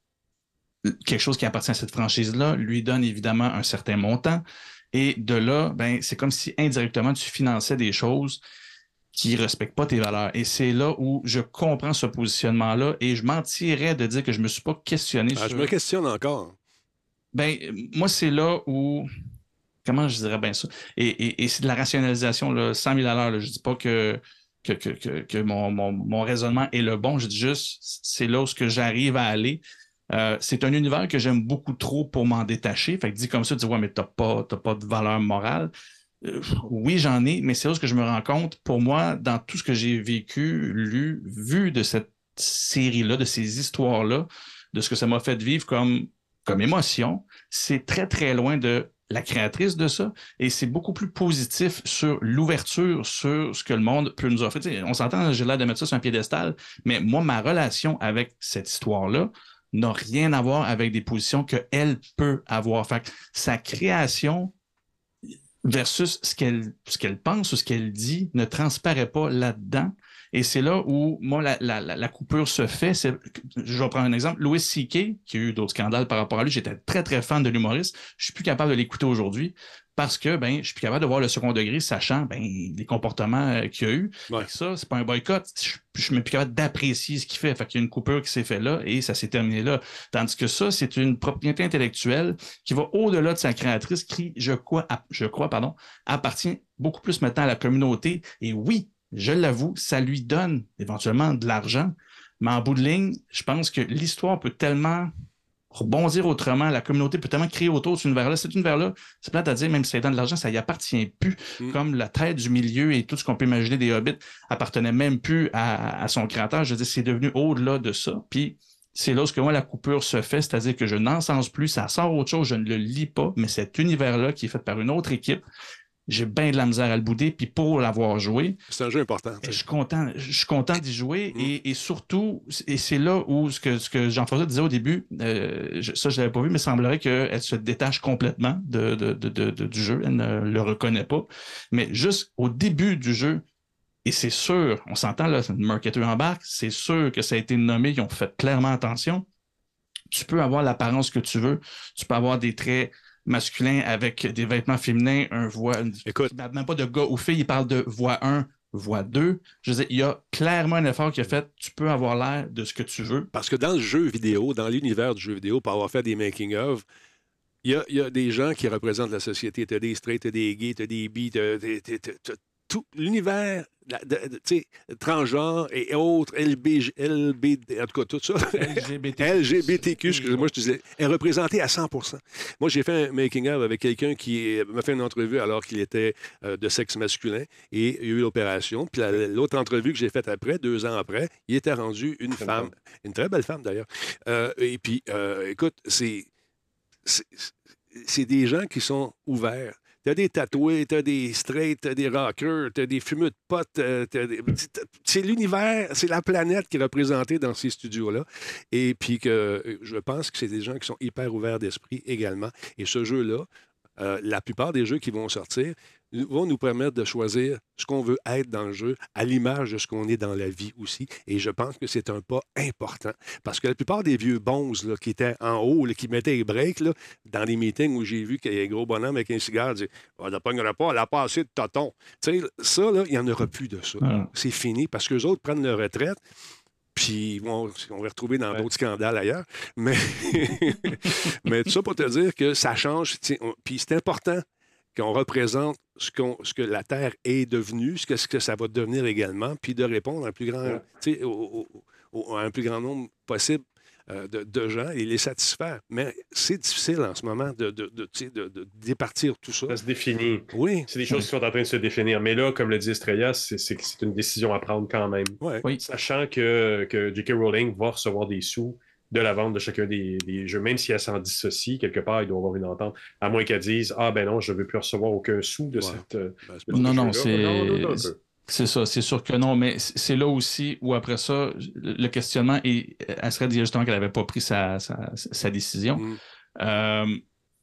quelque chose qui appartient à cette franchise-là, lui donne évidemment un certain montant. Et de là, ben, c'est comme si indirectement tu finançais des choses qui respectent pas tes valeurs. Et c'est là où je comprends ce positionnement-là et je mentirais de dire que je me suis pas questionné Ah, je me questionne encore. Ben, moi, c'est là où. Comment je dirais bien ça? Et, et, et c'est de la rationalisation, là, 100 000 à l'heure. Je dis pas que, que, que, que, mon, mon, mon raisonnement est le bon. Je dis juste, c'est là où ce que j'arrive à aller. Euh, c'est un univers que j'aime beaucoup trop pour m'en détacher. Fait que dit comme ça, tu dis, ouais, mais t'as pas, t'as pas de valeur morale. Euh, oui, j'en ai, mais c'est là que je me rends compte. Pour moi, dans tout ce que j'ai vécu, lu, vu de cette série-là, de ces histoires-là, de ce que ça m'a fait vivre comme, émotion, c'est très, très loin de la créatrice de ça et c'est beaucoup plus positif sur l'ouverture sur ce que le monde peut nous offrir. On s'entend, j'ai l'air de mettre ça sur un piédestal, mais moi, ma relation avec cette histoire-là n'a rien à voir avec des positions qu'elle peut avoir. Fait sa création versus ce qu'elle qu'elle pense ou ce qu'elle dit ne transparaît pas là-dedans. Et c'est là où, moi, la, la, la, coupure se fait. Je vais prendre un exemple. Louis C.K., qui a eu d'autres scandales par rapport à lui, j'étais très, très fan de l'humoriste. Je suis plus capable de l'écouter aujourd'hui parce que ben, je suis plus capable de voir le second degré, sachant ben, les comportements euh, qu'il y a eu. Ouais. Ça, c'est pas un boycott. Je, suis même plus capable d'apprécier ce qu'il fait. Fait qu'il y a une coupure qui s'est faite là et ça s'est terminé là. Tandis que ça, c'est une propriété intellectuelle qui va au-delà de sa créatrice, qui, je crois, je crois, pardon, appartient beaucoup plus maintenant à la communauté. Et oui, je l'avoue, ça lui donne éventuellement de l'argent. Mais en bout de ligne, je pense que l'histoire peut tellement rebondir autrement, la communauté peut tellement créer autour de cet univers-là. Cet univers-là, c'est plate à dire, même si ça donne de l'argent, ça y appartient plus. Mm. Comme la tête du milieu et tout ce qu'on peut imaginer des hobbits appartenait même plus à, à son créateur. Je veux dire, c'est devenu au-delà de ça. Puis c'est là où ce que moi, la coupure se fait, c'est-à-dire que je n'encense plus, ça sort autre chose, je ne le lis pas, mais cet univers-là qui est fait par une autre équipe, j'ai bien de la misère à le bouder, puis pour l'avoir joué, C'est un jeu important. je suis content, je suis content d'y jouer Mm. et, et surtout, et c'est là où ce que, ce que Jean-François disait au début, euh, je- ça je l'avais pas vu, mais il semblerait qu'elle se détache complètement de, de- de- de- de- du jeu, elle ne le reconnaît pas. Mais juste au début du jeu, et c'est sûr, on s'entend là, le marketeur embarque, c'est sûr que ça a été nommé, ils ont fait clairement attention. Tu peux avoir l'apparence que tu veux, tu peux avoir des traits masculins avec des vêtements féminins, un voix, Écoute. même pas de gars ou filles, il parle de voix 1, voix 2. Je veux dire, il y a clairement un effort qui a fait, tu peux avoir l'air de ce que tu veux. Parce que dans le jeu vidéo, dans l'univers du jeu vidéo, pour avoir fait des making-of, il y a, y a des gens qui représentent la société. Tu as des straight, tu as des gays, tu as des bi, tu as, tout l'univers tu sais, transgenre et autres, LB, LB, en tout cas, tout ça. LGBT. LGBTQ, excusez-moi, je disais, est représenté à 100% Moi, j'ai fait un making-of avec quelqu'un qui euh, m'a fait une entrevue alors qu'il était euh, de sexe masculin et il y a eu l'opération. Puis la- l'autre entrevue que j'ai faite après, deux ans après, il était rendu une femme, une très belle femme d'ailleurs. Euh, et puis, euh, écoute, c'est des gens qui sont ouverts. T'as des tatoués, t'as des straights, t'as des rockers, t'as des fumeux de potes. euh, C'est l'univers, c'est la planète qui est représentée dans ces studios-là. Et puis que euh, je pense que c'est des gens qui sont hyper ouverts d'esprit également. Et ce jeu-là, euh, la plupart des jeux qui vont sortir vont nous permettre de choisir ce qu'on veut être dans le jeu à l'image de ce qu'on est dans la vie aussi. Et je pense que c'est un pas important. Parce que la plupart des vieux bons là, qui étaient en haut, là, qui mettaient les breaks, là, dans les meetings où j'ai vu qu'il y a un gros bonhomme avec un cigare dit On ne pognera pas, elle n'a pas assez de sais, ça, il n'y en aura plus de ça. Ah. C'est fini parce que les autres prennent leur retraite. Puis vont- on va retrouver dans Ouais. d'autres scandales ailleurs. Mais, mais tout ça pour te dire que ça change. Puis c'est important qu'on représente ce, que la Terre est devenue, ce que, ce que ça va devenir également, puis de répondre à un plus grand, Ouais. tu sais, au- au- au- à un plus grand nombre possible euh, de, de gens et les satisfaire. Mais c'est difficile en ce moment de, de, de, tu sais, de- de départir tout ça. Ça se définit. Oui, C'est des choses qui sont en train de se définir. Mais là, comme le dit Estrella, c'est c'est que c'est une décision à prendre quand même. ouais. Oui. Sachant que, que J.K. Rowling va recevoir des sous de la vente de chacun des, des jeux, même si elle s'en dissocie, quelque part, il doit y avoir une entente, à moins qu'elle dise Ah ben non, je ne veux plus recevoir aucun sou de Ouais. cette. euh, Ben, Non, non, c'est-. C'est ça, c'est sûr que non, mais c'est là aussi où après ça, le questionnement, et elle serait dit justement qu'elle n'avait pas pris sa, sa, sa décision. Mm. Euh,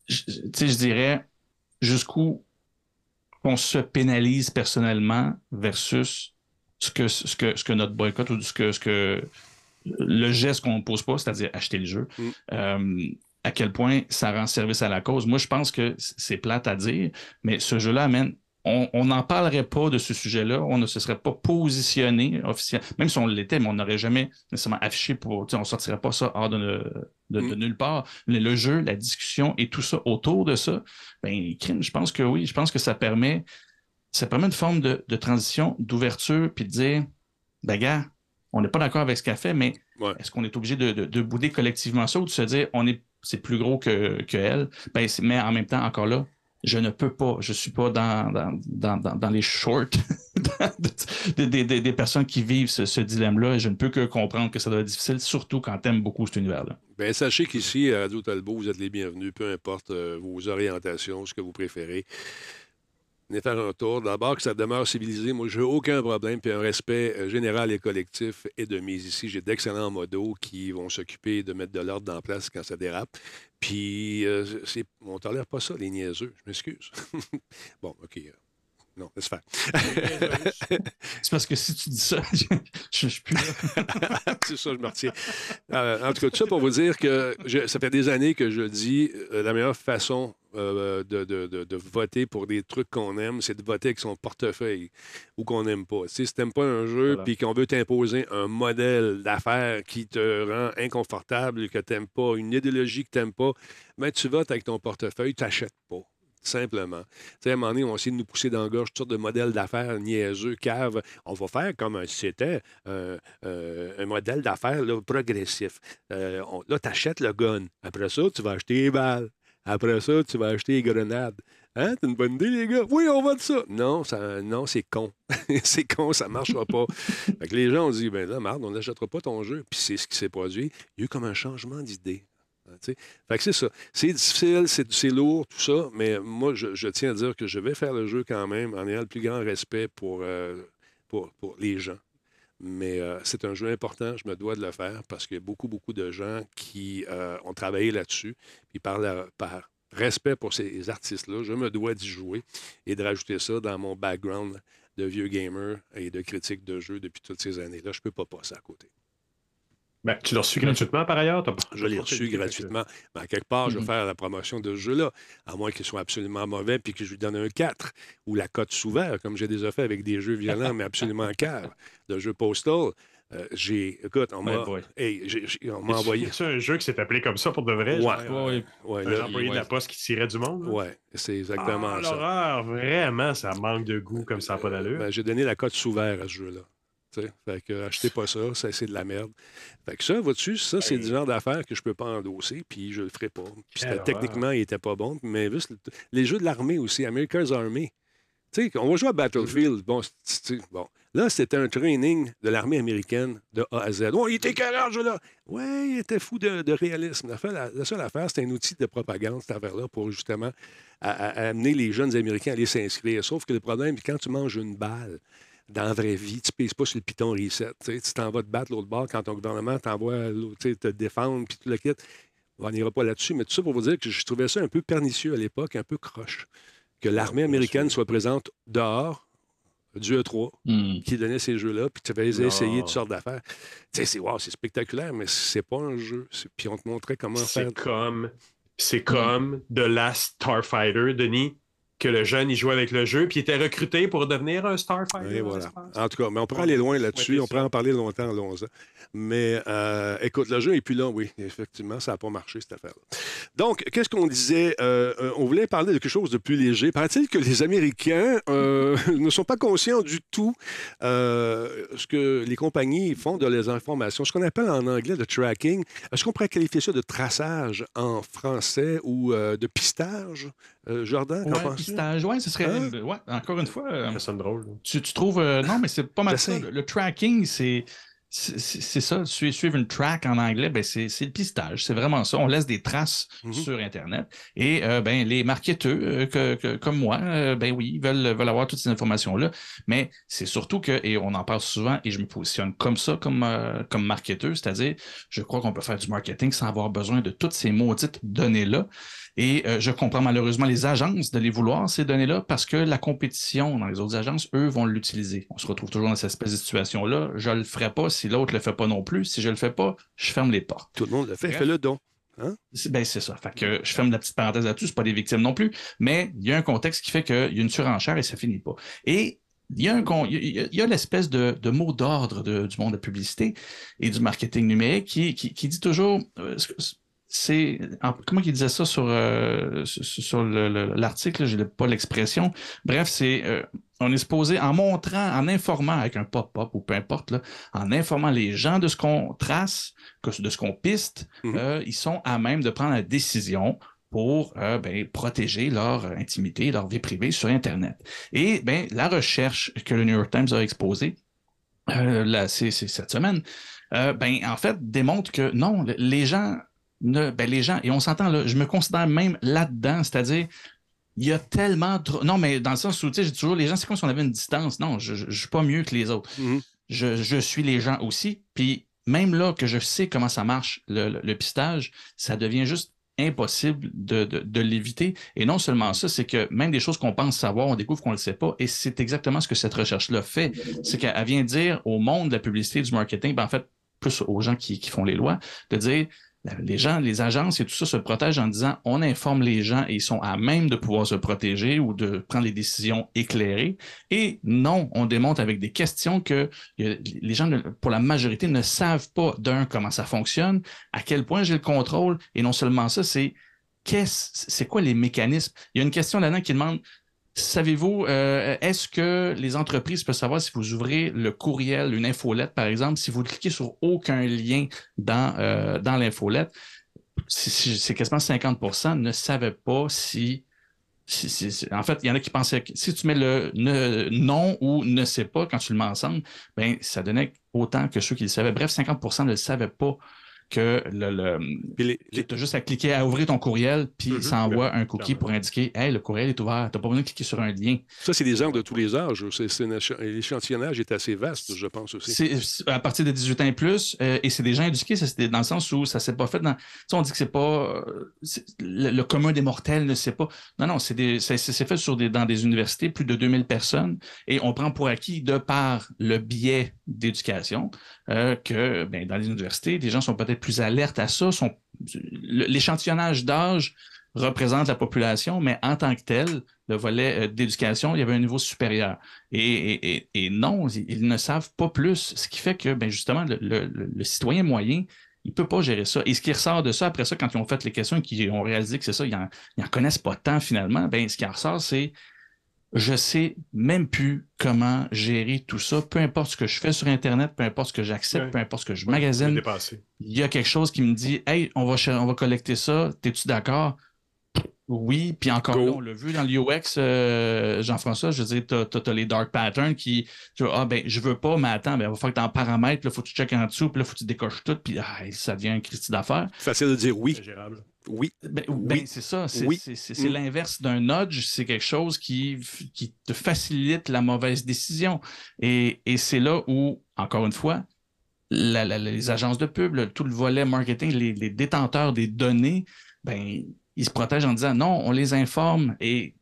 je- tu sais, je dirais jusqu'où on se pénalise personnellement versus ce que, ce que, ce que notre boycott ou ce que, ce que le geste qu'on ne pose pas, c'est-à-dire acheter le jeu. Mm. Euh, à quel point ça rend service à la cause. Moi, je pense que c'est plate à dire, mais ce jeu-là amène on n'en parlerait pas de ce sujet-là, on ne se serait pas positionné officiellement, même si on l'était, mais on n'aurait jamais nécessairement affiché pour, on ne sortirait pas ça hors de, Mm. nulle part. Le, le jeu, la discussion et tout ça autour de ça, ben, je pense que oui, je pense que ça permet, ça permet une forme de, de transition, d'ouverture, puis de dire, ben gars, on n'est pas d'accord avec ce qu'elle fait, mais Ouais. est-ce qu'on est obligé de, de, de bouder collectivement ça ou de se dire, on est, c'est plus gros que, que elle, ben, mais en même temps, encore là, je ne peux pas, je suis pas dans, dans, dans, dans, dans les shorts des, des- des- des personnes qui vivent ce, ce dilemme-là et je ne peux que comprendre que ça doit être difficile, surtout quand tu aimes beaucoup cet univers-là. Bien, sachez qu'ici, à Radio Talbot, vous êtes les bienvenus, peu importe euh, vos orientations, ce que vous préférez. Venez faire un tour. D'abord, que ça demeure civilisé. Moi, j'ai aucun problème. Puis un respect euh, général et collectif est de mise ici. J'ai d'excellents modos qui vont s'occuper de mettre de l'ordre dans place quand ça dérape. Puis, euh, on tolère pas ça, les niaiseux. Je m'excuse. bon, OK. Non, laisse faire. C'est parce que si tu dis ça, je je suis plus là. c'est ça, je me retiens. Euh, en tout cas, tout ça pour vous dire que je- ça fait des années que je dis euh, la meilleure façon euh, de, de- de- de voter pour des trucs qu'on aime, c'est de voter avec son portefeuille ou qu'on n'aime pas. Tu sais, si tu n'aimes pas un jeu Voilà. puis qu'on veut t'imposer un modèle d'affaires qui te rend inconfortable, que tu n'aimes pas, une idéologie que tu n'aimes pas, ben, tu votes avec ton portefeuille, tu n'achètes pas. Simplement. À un moment donné, on essaie de nous pousser dans gorge toutes sortes de modèles d'affaires niaiseux, caves. On va faire comme si c'était euh, un modèle d'affaires progressif. Euh, là, tu achètes le gun. Après ça, tu vas acheter les balles. Après ça, tu vas acheter les grenades. Hein? C'est une bonne idée, les gars? Oui, on vote ça. Non, ça, non c'est con. c'est con, ça ne marchera pas. fait que les gens ont dit, ben là, marde, on n'achètera pas ton jeu. Puis c'est ce qui s'est produit. Il y a eu comme un changement d'idée. Sais. Fait que c'est ça. C'est difficile, c'est lourd, tout ça, mais moi, je, tiens à dire que je vais faire le jeu quand même en ayant le plus grand respect pour, euh, pour, pour les gens. Mais euh, c'est un jeu important, je me dois de le faire parce qu'il y a beaucoup, beaucoup de gens qui euh, ont travaillé là-dessus. Puis par, la- par respect pour ces artistes-là, je me dois d'y jouer et de rajouter ça dans mon background de vieux gamer et de critique de jeux depuis toutes ces années-là. Je ne peux pas passer à côté. Ben, tu l'as reçu gratuitement par ailleurs? Je l'ai reçu gratuitement. Mais à quelque part, je vais Mhm. faire la promotion de ce jeu-là, à moins qu'il soit absolument mauvais puis que je lui donne un 4 ou la cote sous vert, comme j'ai déjà fait avec des jeux violents, mais absolument caves, de jeux postal. Euh, j'ai, écoute, on m'a, Ouais, hey, envoyé. C'est un jeu qui s'est appelé comme ça pour de vrai? Ouais. genre, Ouais, Ouais, Un là, employé de la poste qui tirait du monde? là? ouais, c'est exactement Ah, ça. l'horreur, vraiment, ça manque de goût comme ça n'a pas d'allure. Ben, j'ai donné la cote sous vert à ce jeu-là. Fait que achetez pas ça, ça c'est de la merde. Fait que ça, vois-tu, ça, c'est Hey. du genre d'affaires que je peux pas endosser, puis je le ferai pas. Puis techniquement, il était pas bon. Mais juste les jeux de l'armée aussi, America's Army. Tu sais, on va jouer à Battlefield. Bon, c'est- bon. Là, c'était un training de l'armée américaine de A à Z. Oh, il était quel âge, là? Oui, il était fou de, de réalisme. La, la- la seule affaire, c'était un outil de propagande, cette affaire-là, pour justement à- à- à amener les jeunes Américains à aller s'inscrire. Sauf que le problème, c'est quand tu manges une balle dans la vraie vie, tu ne pèses pas sur le piton reset. Tu t'en vas te battre l'autre bord quand ton gouvernement t'envoie te défendre, puis tout le kit. On n'ira pas là-dessus, mais tout ça pour vous dire que je trouvais ça un peu pernicieux à l'époque, un peu croche. Que l'armée américaine soit présente dehors, du E3, Hmm. qui donnait ces jeux-là, puis tu vas essayer toutes sortes d'affaires. Tu sais, c'est wow, c'est spectaculaire, mais c'est pas un jeu. Puis on te montrait comment faire. C'est comme, c'est comme The Last Starfighter, Denis, que le jeune, il jouait avec le jeu, puis il était recruté pour devenir un Starfighter. Et voilà. En tout cas, mais on pourrait aller loin là-dessus. Ouais, On pourrait en parler longtemps, allons-y. Mais euh, écoute, le jeu est plus là, oui. Effectivement, ça n'a pas marché, cette affaire-là. Donc, qu'est-ce qu'on disait? Euh, euh, on voulait parler de quelque chose de plus léger. Paraît-il que les Américains euh, ne sont pas conscients du tout ce que les compagnies font de les informations, ce qu'on appelle en anglais le tracking. Est-ce qu'on pourrait qualifier ça de traçage en français ou de pistage? Euh, Jordan, qu'en Ouais, penses-tu? pistage, ouais, ce serait. Hein? ouais, encore une fois. euh, Ça sonne drôle. tu, tu trouves. euh, non, mais c'est pas mal ça. J'essaie. Le, le tracking, c'est. C'est ça, Sui- suivre une track en anglais, ben c'est le pistage. C'est vraiment ça. On laisse des traces Mhm. sur Internet. Et euh, ben, les marketeurs, euh, que, que- comme moi, euh, ben oui, ils veulent, veulent avoir toutes ces informations-là. Mais c'est surtout que, et on en parle souvent, et je me positionne comme ça, comme, comme marketeur, c'est-à-dire, je crois qu'on peut faire du marketing sans avoir besoin de toutes ces maudites données-là. Et je comprends malheureusement les agences de les vouloir, ces données-là, parce que la compétition dans les autres agences, eux, vont l'utiliser. On se retrouve toujours dans cette espèce de situation-là. Je le ferai pas si l'autre le fait pas non plus. Si je le fais pas, je ferme les portes. Tout le monde le fait. Bref. Fais-le donc. C'est- Ben, c'est ça. Fait que je ferme la petite parenthèse là-dessus, c'est pas des victimes non plus, mais il y a un contexte qui fait qu'il y a une surenchère et ça finit pas. Et il y a, un con- il y a- l'espèce de, de mot d'ordre du monde de la publicité et du marketing numérique qui, qui, qui dit toujours, euh, c'est, en- comment il disait ça sur, euh, sur, sur le- le- l'article, je n'ai pas l'expression. Bref, c'est, euh, on est supposé, en montrant, en informant avec un pop-up ou peu importe, là, en informant les gens de ce qu'on trace, de ce qu'on piste, Mhm. euh, ils sont à même de prendre la décision pour euh, ben, protéger leur intimité, leur vie privée sur Internet. Et ben, la recherche que le New York Times a exposée euh, là, c'est, cette semaine, euh, ben, en fait, démontre que non, le- les gens, ne, ben, les gens, et on s'entend là, je me considère même là-dedans, c'est-à-dire, il y a tellement trop. Non, mais dans le sens où, tu sais, j'ai toujours les gens, c'est comme si on avait une distance. Non, je ne suis pas mieux que les autres. Mhm. Je, je suis les gens aussi. Puis même là que je sais comment ça marche, le, le- le pistage, ça devient juste impossible de, de- de l'éviter. Et non seulement ça, c'est que même des choses qu'on pense savoir, on découvre qu'on ne le sait pas. Et c'est exactement ce que cette recherche-là fait. C'est qu'elle vient dire au monde de la publicité, du marketing, ben en fait, plus aux gens qui, qui font les lois, de dire les gens, les agences et tout ça se protègent en disant on informe les gens et ils sont à même de pouvoir se protéger ou de prendre les décisions éclairées. Et non, on démontre avec des questions que les gens, pour la majorité, ne savent pas d'un comment ça fonctionne, à quel point j'ai le contrôle. Et non seulement ça, c'est qu'est-ce, c'est quoi les mécanismes? Il y a une question là-dedans qui demande Savez-vous, euh, est-ce que les entreprises peuvent savoir si vous ouvrez le courriel, une infolette, par exemple, si vous cliquez sur aucun lien dans, euh, dans l'infolette, c'est quasiment 50% ne savaient pas si, En fait, il y en a qui pensaient que si tu mets le non ou ne sais pas quand tu le mets ensemble, ben, ça donnait autant que ceux qui le savaient. Bref, 50% ne savaient pas que le, le, les- tu as juste à cliquer à ouvrir ton courriel, puis Mhm, ça envoie un cookie pour indiquer Hey, le courriel est ouvert. Tu n'as pas besoin de cliquer sur un lien. Ça, c'est des heures de tous les âges. L'échantillonnage est assez vaste, je pense aussi. C'est à partir de 18 ans et plus, euh, et c'est des gens éduqués, c'est dans le sens où ça s'est pas fait dans. Tu sais, on dit que c'est pas. euh, le, le commun des mortels ne sait pas. Non, non, c'est fait sur des, dans des universités, plus de 2000 personnes, et on prend pour acquis, de par le biais d'éducation, euh, que ben, dans les universités, les gens sont peut-être plus alertes à ça. L'échantillonnage d'âge représente la population, mais en tant que tel, le volet euh, d'éducation, il y avait un niveau supérieur. Et, non, ils, ne savent pas plus, ce qui fait que, ben justement, le citoyen moyen, il ne peut pas gérer ça. Et ce qui ressort de ça, après ça, quand ils ont fait les questions et qu'ils ont réalisé que c'est ça, ils n'en connaissent pas tant finalement, ben, ce qui en ressort, c'est je sais même plus comment gérer tout ça, peu importe ce que je fais sur Internet, peu importe ce que j'accepte, Ouais. peu importe ce que je magasine, il y a quelque chose qui me dit Hey, on va, on va collecter ça, t'es-tu d'accord? Oui, puis encore Go. là, on l'a vu dans l'UX, euh, Jean-François, je veux dire, tu as, les dark patterns qui, tu vois, ah ben, je veux pas, mais attends, ben, il va falloir que tu en paramètres, puis là, faut que tu checkes en dessous, puis là, faut que tu décoches tout, puis ah, ça devient un Christy d'affaires. Facile de dire oui. C'est gérable. Oui. Ben, Oui. ben, c'est ça, c'est Oui. c'est- c'est- c'est Mm. l'inverse d'un nudge, c'est quelque chose qui, qui te facilite la mauvaise décision. Et, et c'est là où, encore une fois, la- la- les agences de pub, le- tout le volet marketing, les, les détenteurs des données, ben, ils se protègent en disant non, on les informe et,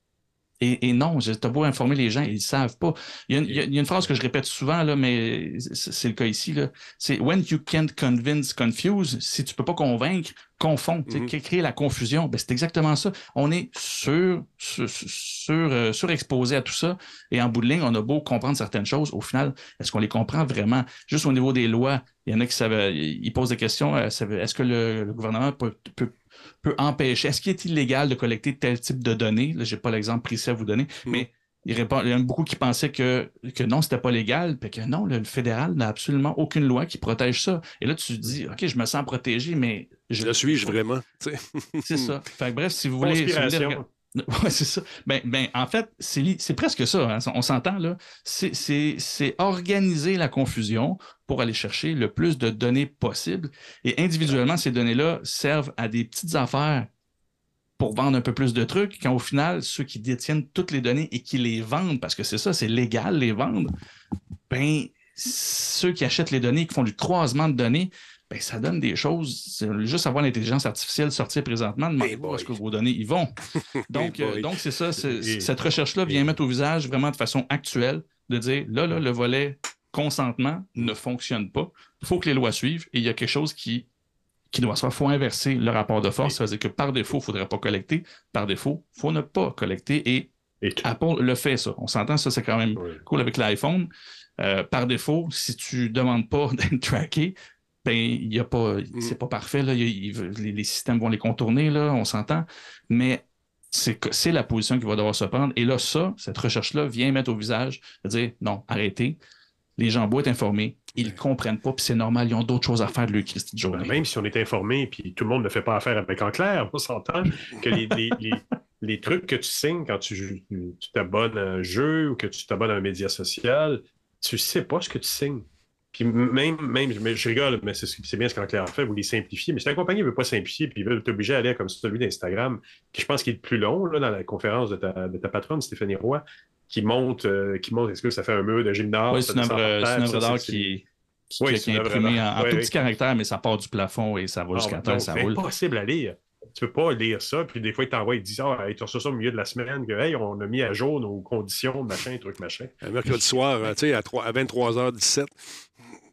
et, et non, beau informer les gens, ils ne savent pas. Il y, a une, il y a- il y a une phrase que je répète souvent, là, mais c'est le cas ici. C'est When you can't convince, confuse. Si tu peux pas convaincre, confond. Sais, Mhm. Créer la confusion. Ben, c'est exactement ça. On est sur, sur, sur, euh, surexposé à tout ça. Et en bout de ligne, on a beau comprendre certaines choses. Au final, est-ce qu'on les comprend vraiment? Juste au niveau des lois, il y en a qui savent, ils posent des questions. euh, Est-ce que le, le gouvernement peut, peut, peut empêcher, est-ce qu'il est illégal de collecter tel type de données? Là, j'ai pas l'exemple précis à vous donner, Mhm. mais il, répond, il y en a beaucoup qui pensaient que, que non, c'était pas légal, puis que non, le, fédéral n'a absolument aucune loi qui protège ça. Et là, tu te dis, OK, je me sens protégé, mais je Le suis-je vraiment? C'est ça. Fait que bref, si vous voulez. si vous voulez Ouais, c'est ça. Ben, ben, en fait, c'est presque ça. hein. On s'entend, là. C'est organiser la confusion pour aller chercher le plus de données possible. Et individuellement, ces données-là servent à des petites affaires pour vendre un peu plus de trucs, quand au final, ceux qui détiennent toutes les données et qui les vendent, parce que c'est ça, c'est légal les vendre, ben, ceux qui achètent les données, qui font du croisement de données, ben, ça donne des choses. Juste avoir l'intelligence artificielle sortir présentement, demandez où est-ce que vos données y vont. Donc, euh, donc c'est ça. Et- cette recherche-là vient et- mettre au visage vraiment de façon actuelle de dire là, là, le volet consentement ne fonctionne pas. Il faut que les lois suivent et il y a quelque chose qui, qui doit se faire. Il faut inverser le rapport de force. Ça veut dire que par défaut, il ne faudrait pas collecter. Par défaut, il faut ne pas collecter. Et. Apple le fait, ça. On s'entend, ça, c'est quand même cool avec l'iPhone. Euh, par défaut, si tu demandes pas d'être tracké, ben, il y a pas, c'est pas parfait, là. Y a- les, les systèmes vont les contourner, là, on s'entend. Mais c'est la position qu'il va devoir se prendre. Et là, ça, cette recherche-là vient mettre au visage de dire non, arrêtez. Les gens doivent être informés. Ils comprennent pas, puis c'est normal, ils ont d'autres choses à faire de leur Christie de journée. Même si on est informé, puis tout le monde ne fait pas affaire avec en clair, on s'entend que les, les- les- les trucs que tu signes quand tu tu t'abonnes à un jeu ou que tu t'abonnes à un média social, tu sais pas ce que tu signes. Puis même, même je rigole, mais c'est c'est bien ce qu'en clair a fait, vous les simplifiez. Mais si la compagnie ne veut pas simplifier, puis ils veulent t'obliger à aller comme celui d'Instagram, qui je pense qu'il est le plus long là, dans la conférence de ta, de ta patronne, Stéphanie Roy, qui monte, euh, qui monte, est-ce que ça fait un mur de gymnase? Oui, c'est une œuvre d'art qui, qui, Oui, qui est imprimée en, d'art. en Ouais, tout ouais. petit caractère, mais ça part du plafond et ça va Ah, jusqu'à terre, ça c'est impossible à lire. Tu peux pas lire ça, puis des fois, ils t'envoient, ils te disent Ah, hey, tu reçois ça au milieu de la semaine, que hey, on a mis à jour nos conditions, machin, truc, machin. Mercredi soir, tu sais, à, 3 à 23h17.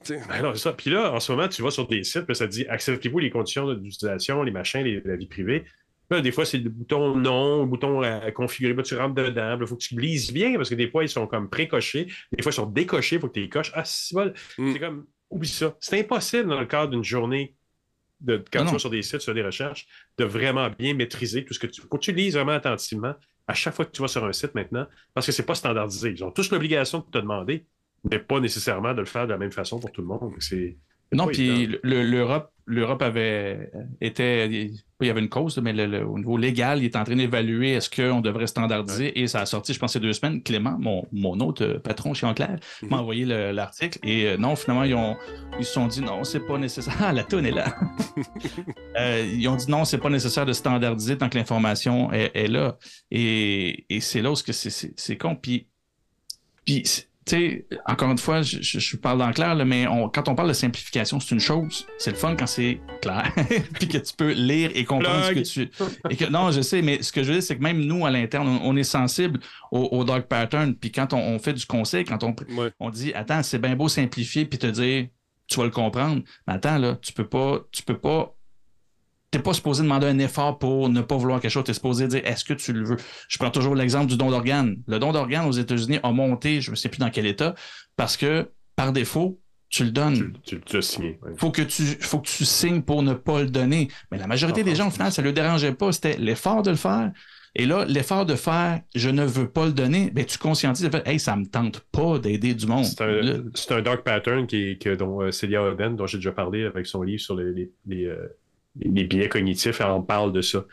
Ben non, c'est ça. Puis là, en ce moment, tu vas sur des sites, puis ça te dit acceptez-vous les conditions d'utilisation, les machins, les- la vie privée. Là, des fois, c'est le bouton non, le bouton à configurer. Là, tu rentres dedans. Il faut que tu lises bien parce que des fois, ils sont comme précochés. Des fois, ils sont décochés. Il faut que tu les coches. Ah, c'est bon. Mm. C'est comme, oublie ça. C'est impossible dans le cadre d'une journée, de, quand Non, tu vas sur des sites, sur des recherches, de vraiment bien maîtriser tout ce que tu. Faut que tu lises vraiment attentivement à chaque fois que tu vas sur un site maintenant parce que c'est pas standardisé. Ils ont tous l'obligation de te demander, mais pas nécessairement de le faire de la même façon pour tout le monde. C'est. Non, puis l'Europe, l'Europe avait était, il y avait une cause, mais le- le- au niveau légal, il est en train d'évaluer est-ce qu'on devrait standardiser et ça a sorti, je pense, il y a deux semaines. Clément, mon, mon autre patron chez Enclair, Mhm. m'a envoyé le- l'article et euh, non, finalement, ils, ont, ils se sont dit non, c'est pas nécessaire. Ah, la tonne est là. Euh, ils ont dit non, c'est pas nécessaire de standardiser tant que l'information est, est là. Et, et c'est là où c'est- c'est c'est con. Puis, puis tu sais, encore une fois, je, je, je parle dans le clair, là, mais on- quand on parle de simplification, c'est une chose. C'est le fun quand c'est clair. puis que tu peux lire et comprendre Plug. ce que tu. Et que, non, je sais, mais ce que je veux dire, c'est que même nous, à l'interne, on, on est sensible au, au dark pattern. Puis quand on, on fait du conseil, quand on, ouais. on dit Attends, c'est bien beau simplifier puis te dire tu vas le comprendre. Mais attends, là, tu peux pas, tu peux pas. T'es pas supposé demander un effort pour ne pas vouloir quelque chose. Tu es supposé dire est-ce que tu le veux? Je prends toujours l'exemple du don d'organes. Le don d'organes aux États-Unis a monté, je ne sais plus dans quel état, parce que par défaut, tu le donnes. Tu, tu, tu as signé. ouais. Faut que tu faut que tu signes pour ne pas le donner. Mais la majorité Ah, des gens, au final, ça ne leur dérangeait pas. C'était l'effort de le faire. Et là, l'effort de faire je ne veux pas le donner, ben, tu conscientises le fait Hey, ça me tente pas d'aider du monde. C'est un, dark pattern qui, que, dont euh, Celia Oden, dont j'ai déjà parlé avec son livre sur les, les, les, euh, les biais cognitifs, elle en parle de ça.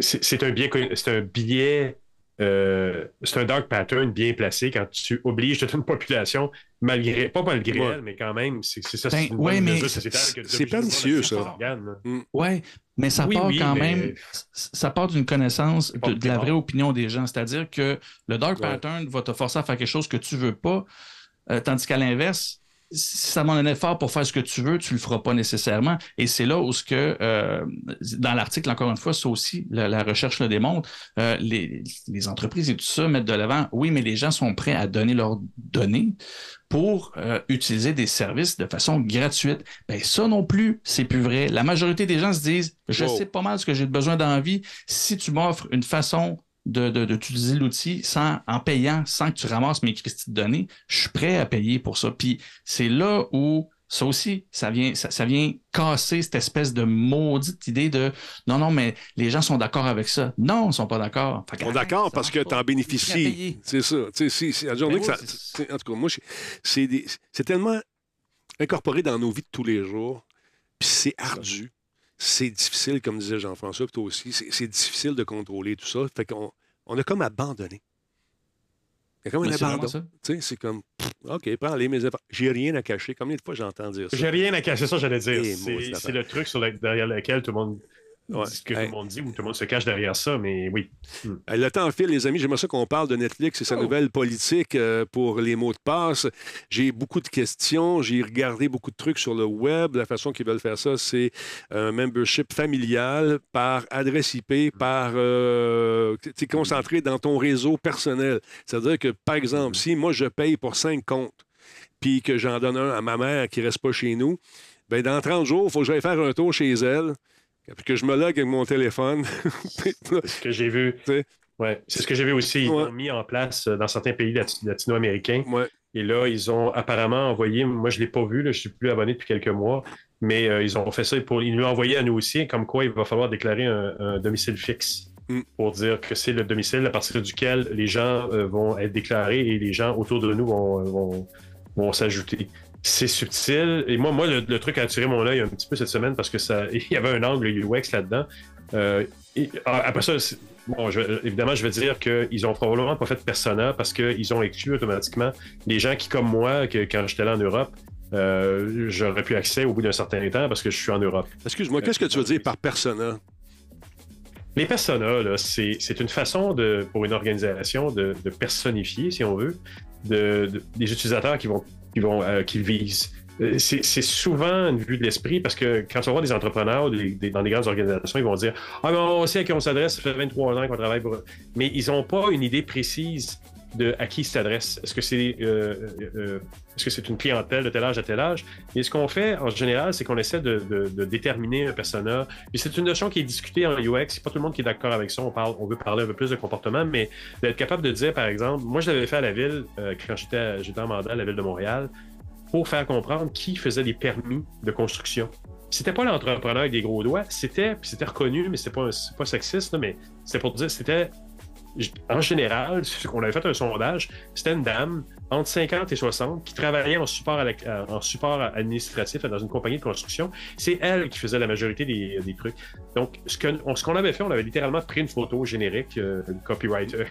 c'est un connu- c'est un biais, euh, c'est un dark pattern bien placé quand tu obliges toute une population, malgré, pas malgré Ouais. elle, mais quand même, c'est ça, Ben, c'est une ouais, bonne mais c'est- pernicieux, suivre ça. Ouais, mais ça Oui, part oui, quand mais- même, ça part d'une connaissance de, de la vraie opinion des gens. C'est-à-dire que le dark Ouais. pattern va te forcer à faire quelque chose que tu veux pas, euh, tandis qu'à l'inverse, si ça demande un effort pour faire ce que tu veux, tu le feras pas nécessairement. Et c'est là où ce que, euh, dans l'article, encore une fois, ça aussi, la, la recherche le démontre, euh, les, les entreprises et tout ça mettent de l'avant, oui, mais les gens sont prêts à donner leurs données pour euh, utiliser des services de façon gratuite. Ben ça non plus, c'est plus vrai. La majorité des gens se disent, je Wow. sais pas mal ce que j'ai besoin dans la vie. Si tu m'offres une façon de, de- d'utiliser l'outil sans, en payant, sans que tu ramasses mes Christie de données, je suis prêt à payer pour ça. Puis c'est là où ça aussi, ça vient, ça, ça vient casser cette espèce de maudite idée de non, non, mais les gens sont d'accord avec ça. Non, ils sont pas d'accord. Est qu'arrête, d'accord parce que tu en bénéficies. C'est ça. C'est- la journée Ben que ça. En tout cas, moi, c'est tellement incorporé dans nos vies de tous les jours. Puis c'est ardu. C'est difficile, comme disait Jean-François, toi aussi. C'est difficile de contrôler tout ça. Fait qu'on on a comme abandonné. Il y a comme Mais abandon. c'est comme, pff, OK, prends les mes efforts. J'ai rien à cacher. Combien de fois j'entends dire ça? J'ai rien à cacher, ça, j'allais dire. Eh, C'est le truc sur le- derrière lequel tout le monde Ouais. ce que Hey. tout le monde dit ou tout le monde se cache derrière ça, mais oui. Euh, Le temps file, les amis. J'aimerais ça qu'on parle de Netflix et sa Oh. nouvelle politique euh, pour les mots de passe. J'ai beaucoup de questions. J'ai regardé beaucoup de trucs sur le web. La façon qu'ils veulent faire ça, c'est un membership familial par adresse IP, par euh, tu concentré dans ton réseau personnel. C'est-à-dire que, par exemple, si moi je paye pour cinq comptes, puis que j'en donne un à ma mère qui reste pas chez nous, ben dans 30 jours, il faut que j'aille faire un tour chez elle, puis que je me log avec mon téléphone. C'est ce que j'ai vu. Ouais, c'est ce que j'ai vu aussi. Ils Ouais. mis en place euh, dans certains pays lati- latino-américains. ouais. Et là, ils ont apparemment envoyé, moi je ne l'ai pas vu, là, je ne suis plus abonné depuis quelques mois, mais euh, ils ont fait ça pour. Ils l'ont envoyé à nous aussi, comme quoi il va falloir déclarer un, un domicile fixe Mm. pour dire que c'est le domicile à partir duquel les gens euh, vont être déclarés et les gens autour de nous vont, vont, vont s'ajouter. C'est subtil. Et moi, moi le, le truc a attiré mon œil un petit peu cette semaine parce que ça, il y avait un angle UX là-dedans. Euh, et, ah, après ça, bon, je évidemment, je vais dire qu'ils ont probablement pas fait de persona parce qu'ils ont exclu automatiquement les gens qui, comme moi, que quand j'étais là en Europe, euh, j'aurais pu accès au bout d'un certain temps parce que je suis en Europe. Excuse-moi, qu'est-ce que tu veux dire par persona? Les personas, c'est c'est une façon de, pour une organisation de, de personnifier, si on veut, de, de- des utilisateurs qui vont, qui vont, euh, visent. Euh, C'est souvent une vue de l'esprit parce que quand vas voir des entrepreneurs des- dans des grandes organisations, ils vont dire Ah, mais on sait à qui on s'adresse, ça fait 23 ans qu'on travaille pour eux. Mais ils n'ont pas une idée précise à qui que c'est euh, euh, est-ce que c'est une clientèle de tel âge à tel âge? Et ce qu'on fait en général, c'est qu'on essaie de, déterminer un persona. Puis c'est une notion qui est discutée en UX. Pas tout le monde qui est d'accord avec ça. On, parle, on veut parler un peu plus de comportement, mais d'être capable de dire, par exemple, moi je l'avais fait à la ville euh, quand j'étais en mandat à la ville de Montréal pour faire comprendre qui faisait des permis de construction. C'était pas l'entrepreneur avec des gros doigts, c'était, c'était reconnu, mais c'est pas, pas sexiste, mais c'était pour dire, c'était en général, qu'on avait fait un sondage, c'était une dame entre 50 et 60 qui travaillait en support, à support administratif dans une compagnie de construction. C'est elle qui faisait la majorité des, trucs. Donc, ce on- qu'on avait fait, on avait littéralement pris une photo générique, euh, copyright, euh,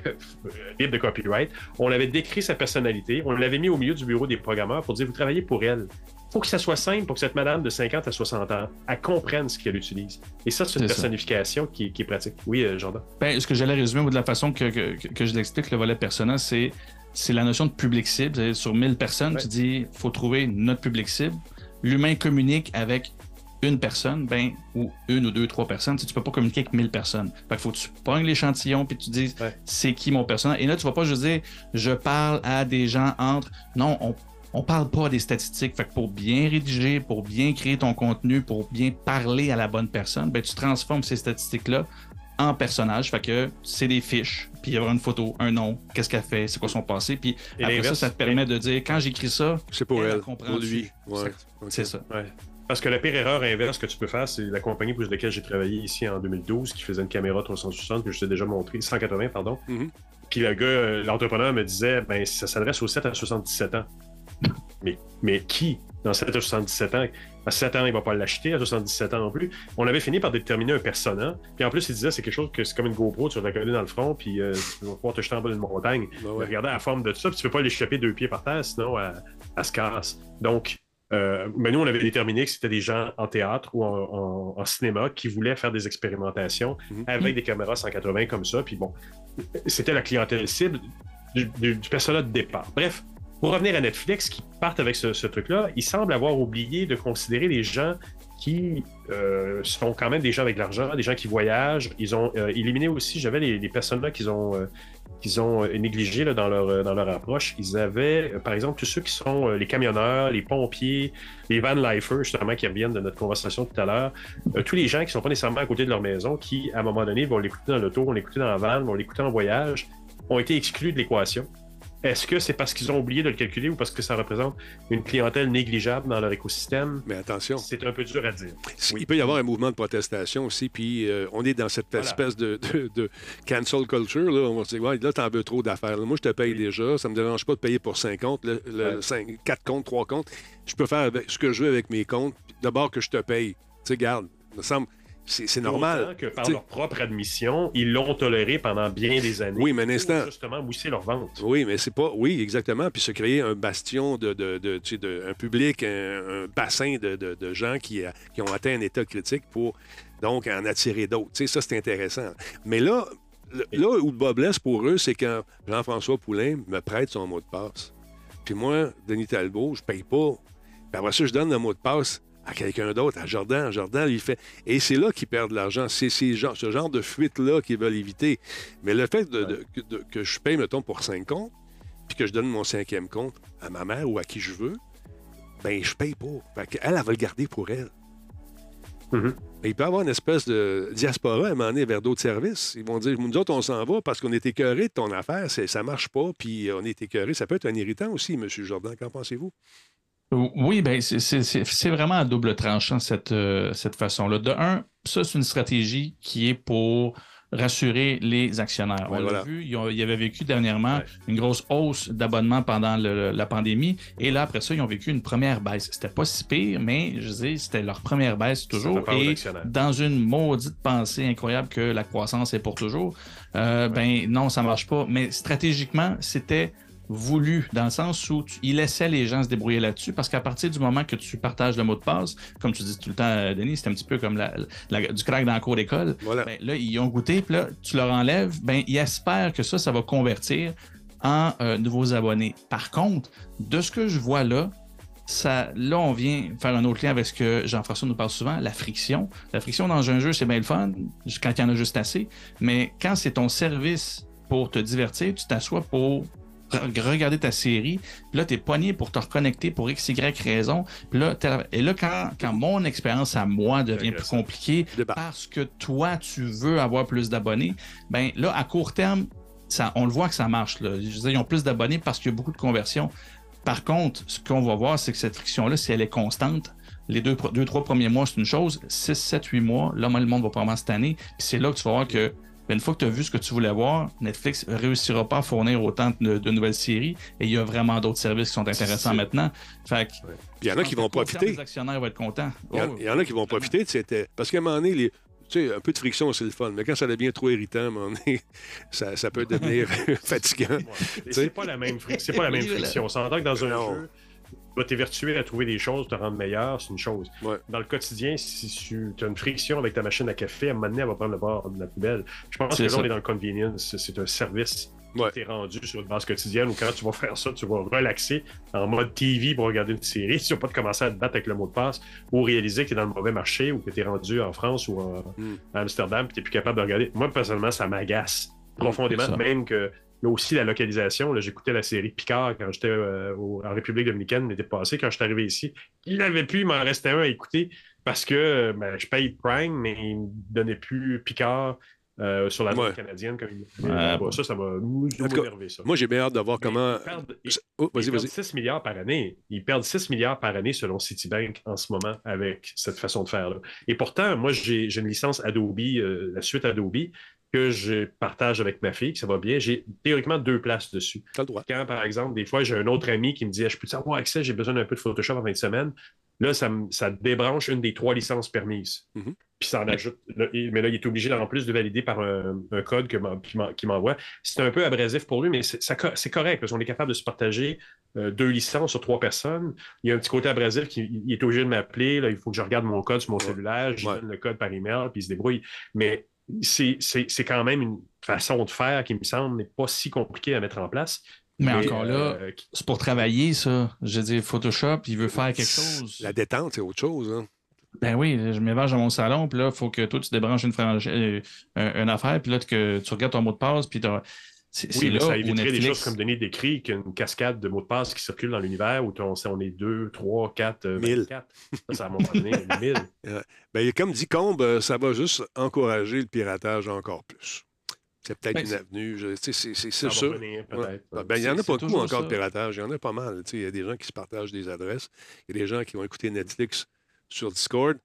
libre de copyright. On avait décrit sa personnalité. On l'avait mis au milieu du bureau des programmeurs pour dire, vous travaillez pour elle. Faut que ça soit simple pour que cette madame de 50 à 60 ans, elle comprenne ce qu'elle utilise. Et ça, c'est une personnification qui, qui est pratique. Oui, euh, Jordan. Ben, ce que j'allais résumer de la façon que, que, que- que je l'explique, le volet persona, c'est c'est la notion de public cible. Sur 1000 personnes, Ouais. tu dis faut trouver notre public cible. L'humain communique avec une personne, ben, ou une ou deux, trois personnes. Tu, sais, tu peux pas communiquer avec 1000 personnes. Fait faut que tu pognes l'échantillon puis tu dises Ouais. c'est qui mon personnage? Et là, tu vas pas juste dire je parle à des gens entre. Non, on on parle pas des statistiques. Fait que pour bien rédiger, pour bien créer ton contenu, pour bien parler à la bonne personne, ben, tu transformes ces statistiques-là en personnage. Fait que c'est des fiches, puis il y aura une photo, un nom, qu'est-ce qu'elle fait, c'est quoi son passé. Puis Et après ça, ça te permet de dire quand j'écris ça, C'est pour Elle, elle, comprend pour lui. Ouais. c'est ça. Ouais. Parce que la pire erreur inverse que tu peux faire, c'est la compagnie pour laquelle j'ai travaillé ici en 2012, qui faisait une caméra 360 que je t'ai déjà montré, 180, pardon. Mhm. Puis le gars, euh, l'entrepreneur me disait, ben, ça s'adresse aux 7 à 77 ans. Mais, mais qui dans 7 à 77 ans? À 7 ans, il ne va pas l'acheter, à 77 ans non plus. On avait fini par déterminer un persona. Puis en plus, il disait c'est quelque chose que c'est comme une GoPro, tu vas la coller dans le front, puis euh, tu vas pouvoir te jeter en bas d'une montagne. Ben ouais. Regardez la forme de tout ça, puis tu ne peux pas l'échapper deux pieds par terre, sinon elle, elle se casse. Donc, euh, mais nous, on avait déterminé que c'était des gens en théâtre ou en, en- en cinéma qui voulaient faire des expérimentations Mhm. avec des caméras 180 comme ça. Puis bon, c'était la clientèle cible du, du, du personnel de départ. Bref, pour revenir à Netflix, qui partent avec ce, truc-là, ils semblent avoir oublié de considérer les gens qui euh, sont quand même des gens avec de l'argent, des gens qui voyagent. Ils ont euh, éliminé aussi, j'avais les, personnes-là qu'ils ont, euh, ont euh, négligés là, dans, leur, dans leur approche. Ils avaient, par exemple, tous ceux qui sont les camionneurs, les pompiers, les van lifers, justement, qui reviennent de notre conversation tout à l'heure. Tous les gens qui ne sont pas nécessairement à côté de leur maison, qui, à un moment donné, vont l'écouter dans l'auto, vont l'écouter dans la van, vont l'écouter en voyage, ont été exclus de l'équation. Est-ce que c'est parce qu'ils ont oublié de le calculer ou parce que ça représente une clientèle négligeable dans leur écosystème? Mais attention, C'est un peu dur à dire. Oui. il peut y avoir un mouvement de protestation aussi, puis euh, on est dans cette Voilà. espèce de, de- de cancel culture. Là. On va se dire, ouais, là, t'en veux trop d'affaires. Moi, je te paye déjà. Ça me dérange pas de payer pour 5 comptes, le, le Ouais. cinq- quatre comptes, trois comptes. Je peux faire avec- ce que je veux avec mes comptes. D'abord que je te paye. Tu sais, garde, il me semble, c'est c'est normal. Que par T'sais- leur propre admission, ils l'ont toléré pendant bien des années. Oui, mais un pour instant. justement mousser leur vente. Oui, mais c'est pas. Oui, exactement. Puis se créer un bastion de, de, un public, un, un bassin de, de- de gens qui, a- qui ont atteint un état critique pour donc en attirer d'autres. Tu sais, ça, c'est intéressant. Mais là, là où le bas blesse pour eux, c'est quand Jean-François Poulain me prête son mot de passe. Puis moi, Denis Talbot, je paye pas. Puis après ça, je donne le mot de passe à quelqu'un d'autre, à Jordan. Jordan, il fait. Et c'est là qu'ils perdent de l'argent. C'est gens- ce genre de fuite-là qu'ils veulent éviter. Mais le fait de, de- que- de- que je paye, mettons, pour 5 comptes, puis que je donne mon cinquième compte à ma mère ou à qui je veux, ben je paye pas. Fait qu'elle, elle va le garder pour elle. Mhm. Mais il peut y avoir une espèce de diaspora à un moment donné vers d'autres services. Ils vont dire, nous autres, on s'en va parce qu'on est écœuré de ton affaire, ça marche pas, puis on est écœuré. Ça peut être un irritant aussi, M. Jordan. Qu'en pensez-vous? Oui, ben c'est- vraiment à double tranchant cette, euh, cette façon-là. De un, ça, c'est une stratégie qui est pour rassurer les actionnaires. Ouais, On l'a voilà. vu, ils, ont- ils avaient vécu dernièrement Ouais. une grosse hausse d'abonnements pendant le- la pandémie. Et là, après ça, ils ont vécu une première baisse. C'était pas si pire, mais je dis, c'était leur première baisse toujours. Et dans une maudite pensée incroyable que la croissance est pour toujours, euh, ben non, ça marche pas. Mais stratégiquement, c'était voulu, dans le sens où tu- il laissait les gens se débrouiller là-dessus, parce qu'à partir du moment que tu partages le mot de passe, comme tu dis tout le temps, euh, Denis, c'est un petit peu comme la- la- du crack dans la cour d'école. Voilà. Ben, là, ils ont goûté, puis là, tu leur enlèves, ben, ils espèrent que ça, ça va convertir en euh, nouveaux abonnés. Par contre, de ce que je vois là, ça, là, on vient faire un autre lien avec ce que Jean-François nous parle souvent, la friction. La friction dans un jeu, c'est bien le fun, quand il y en a juste assez, mais quand c'est ton service pour te divertir, tu t'assois pour regarder ta série, puis là, tu es pogné pour te reconnecter pour x, y raison. Puis là, et là, quand, quand mon expérience à moi devient plus compliquée parce que toi, tu veux avoir plus d'abonnés, ben là, à court terme, ça, on le voit que ça marche. Là. Je veux dire, ils ont plus d'abonnés parce qu'il y a beaucoup de conversions. Par contre, ce qu'on va voir, c'est que cette friction-là, si elle est constante, les deux, deux trois premiers mois, c'est une chose. 6, 7, 8 mois, là, moi, le monde va probablement cette année. Puis c'est là que tu vas voir que, ben, une fois que tu as vu ce que tu voulais voir, Netflix ne réussira pas à fournir autant de, de nouvelles séries. Et il y a vraiment d'autres services qui sont intéressants maintenant. Fait que, Puis il y en a qui vont profiter. Les actionnaires vont être contents. Il y, en, Oh, il y en a qui vont profiter de cette. Parce qu'à un moment donné, les- tu sais, un peu de friction, c'est le fun. Mais quand ça devient trop irritant, à un moment donné, ça, ça peut devenir fatigant. Ouais. C'est pas la même, fri- c'est pas la même friction. On s'entend que dans un Non. jeu, tu vas t'évertuer à trouver des choses, te rendre meilleur, c'est une chose. Ouais. Dans le quotidien, si tu as une friction avec ta machine à café, à un moment donné, elle va prendre le bord de la poubelle. Je pense que là, on est dans le convenience. C'est un service Ouais. qui t'est rendu sur une base quotidienne où quand tu vas faire ça, tu vas relaxer en mode TV pour regarder une série. Tu vas pas te commencer à te battre avec le mot de passe ou réaliser que tu es dans le mauvais marché ou que tu es rendu en France ou en, Mm. à Amsterdam et tu n'es plus capable de regarder. Moi, personnellement, ça m'agace profondément, même que là aussi la localisation. là, J'écoutais la série Picard quand j'étais euh, en République dominicaine l'été passé. Quand je suis arrivé ici, il n'avait plus, il m'en restait un à écouter parce que ben, je paye Prime, mais il ne me donnait plus Picard euh, sur la Ouais. zone canadienne. Comme il... Ouais, bon. Ça, ça m'a énervé. Ça. Moi, j'ai bien hâte de voir comment. Ils perdent, ils- Oh, ils vas-y, perdent vas-y. 6 milliards par année. Ils perdent 6 milliards par année selon Citibank en ce moment avec cette façon de faire-là. Et pourtant, moi, j'ai j'ai une licence Adobe, euh, la suite Adobe. Que je partage avec ma fille, que ça va bien, j'ai théoriquement deux places dessus. T'as le droit. Quand, par exemple, des fois, j'ai un autre ami qui me dit Je peux avoir accès, j'ai besoin d'un peu de Photoshop en fin de semaine. Là, ça, débranche une des trois licences permises. Mhm. Puis ça en ajoute. là, il- mais là, il est obligé en plus de valider par un, un code qu'il m'envoie. C'est un peu abrasif pour lui, mais c'est correct parce qu'on est capable de se partager euh, deux licences sur trois personnes. Il y a un petit côté abrasif qui il est obligé de m'appeler. Il faut que je regarde mon code sur mon Ouais. cellulaire, je Ouais. donne le code par email, puis il se débrouille. Mais c'est c'est- c'est quand même une façon de faire qui me semble n'est pas si compliquée à mettre en place. Mais encore là, euh, qui- c'est pour travailler, ça. Je veux dire, Photoshop, il veut faire quelque chose. La détente, c'est autre chose. Hein. Ben oui, je m'évange dans mon salon, puis là, il faut que toi, tu débranches une, frange- euh, un- une affaire, puis là, que tu regardes ton mot de passe, puis Oui, mais là ça éviterait des Netflix... choses comme Denis décrit, qu'une cascade de mots de passe qui circulent dans l'univers où on, on est 2, 3, 4, Mille. 24. Ça, ça, à un moment donné, 1000. Ben, comme dit Combe, euh, ça va juste encourager le piratage encore plus. C'est peut-être Ben, une avenue. C'est sûr. Ouais. Ah, ben, il y en a C'est- pas beaucoup encore de piratage. Il y en a pas mal. Tu sais, Il y a des gens qui se partagent des adresses. Il y a des gens qui vont écouter Netflix sur Discord.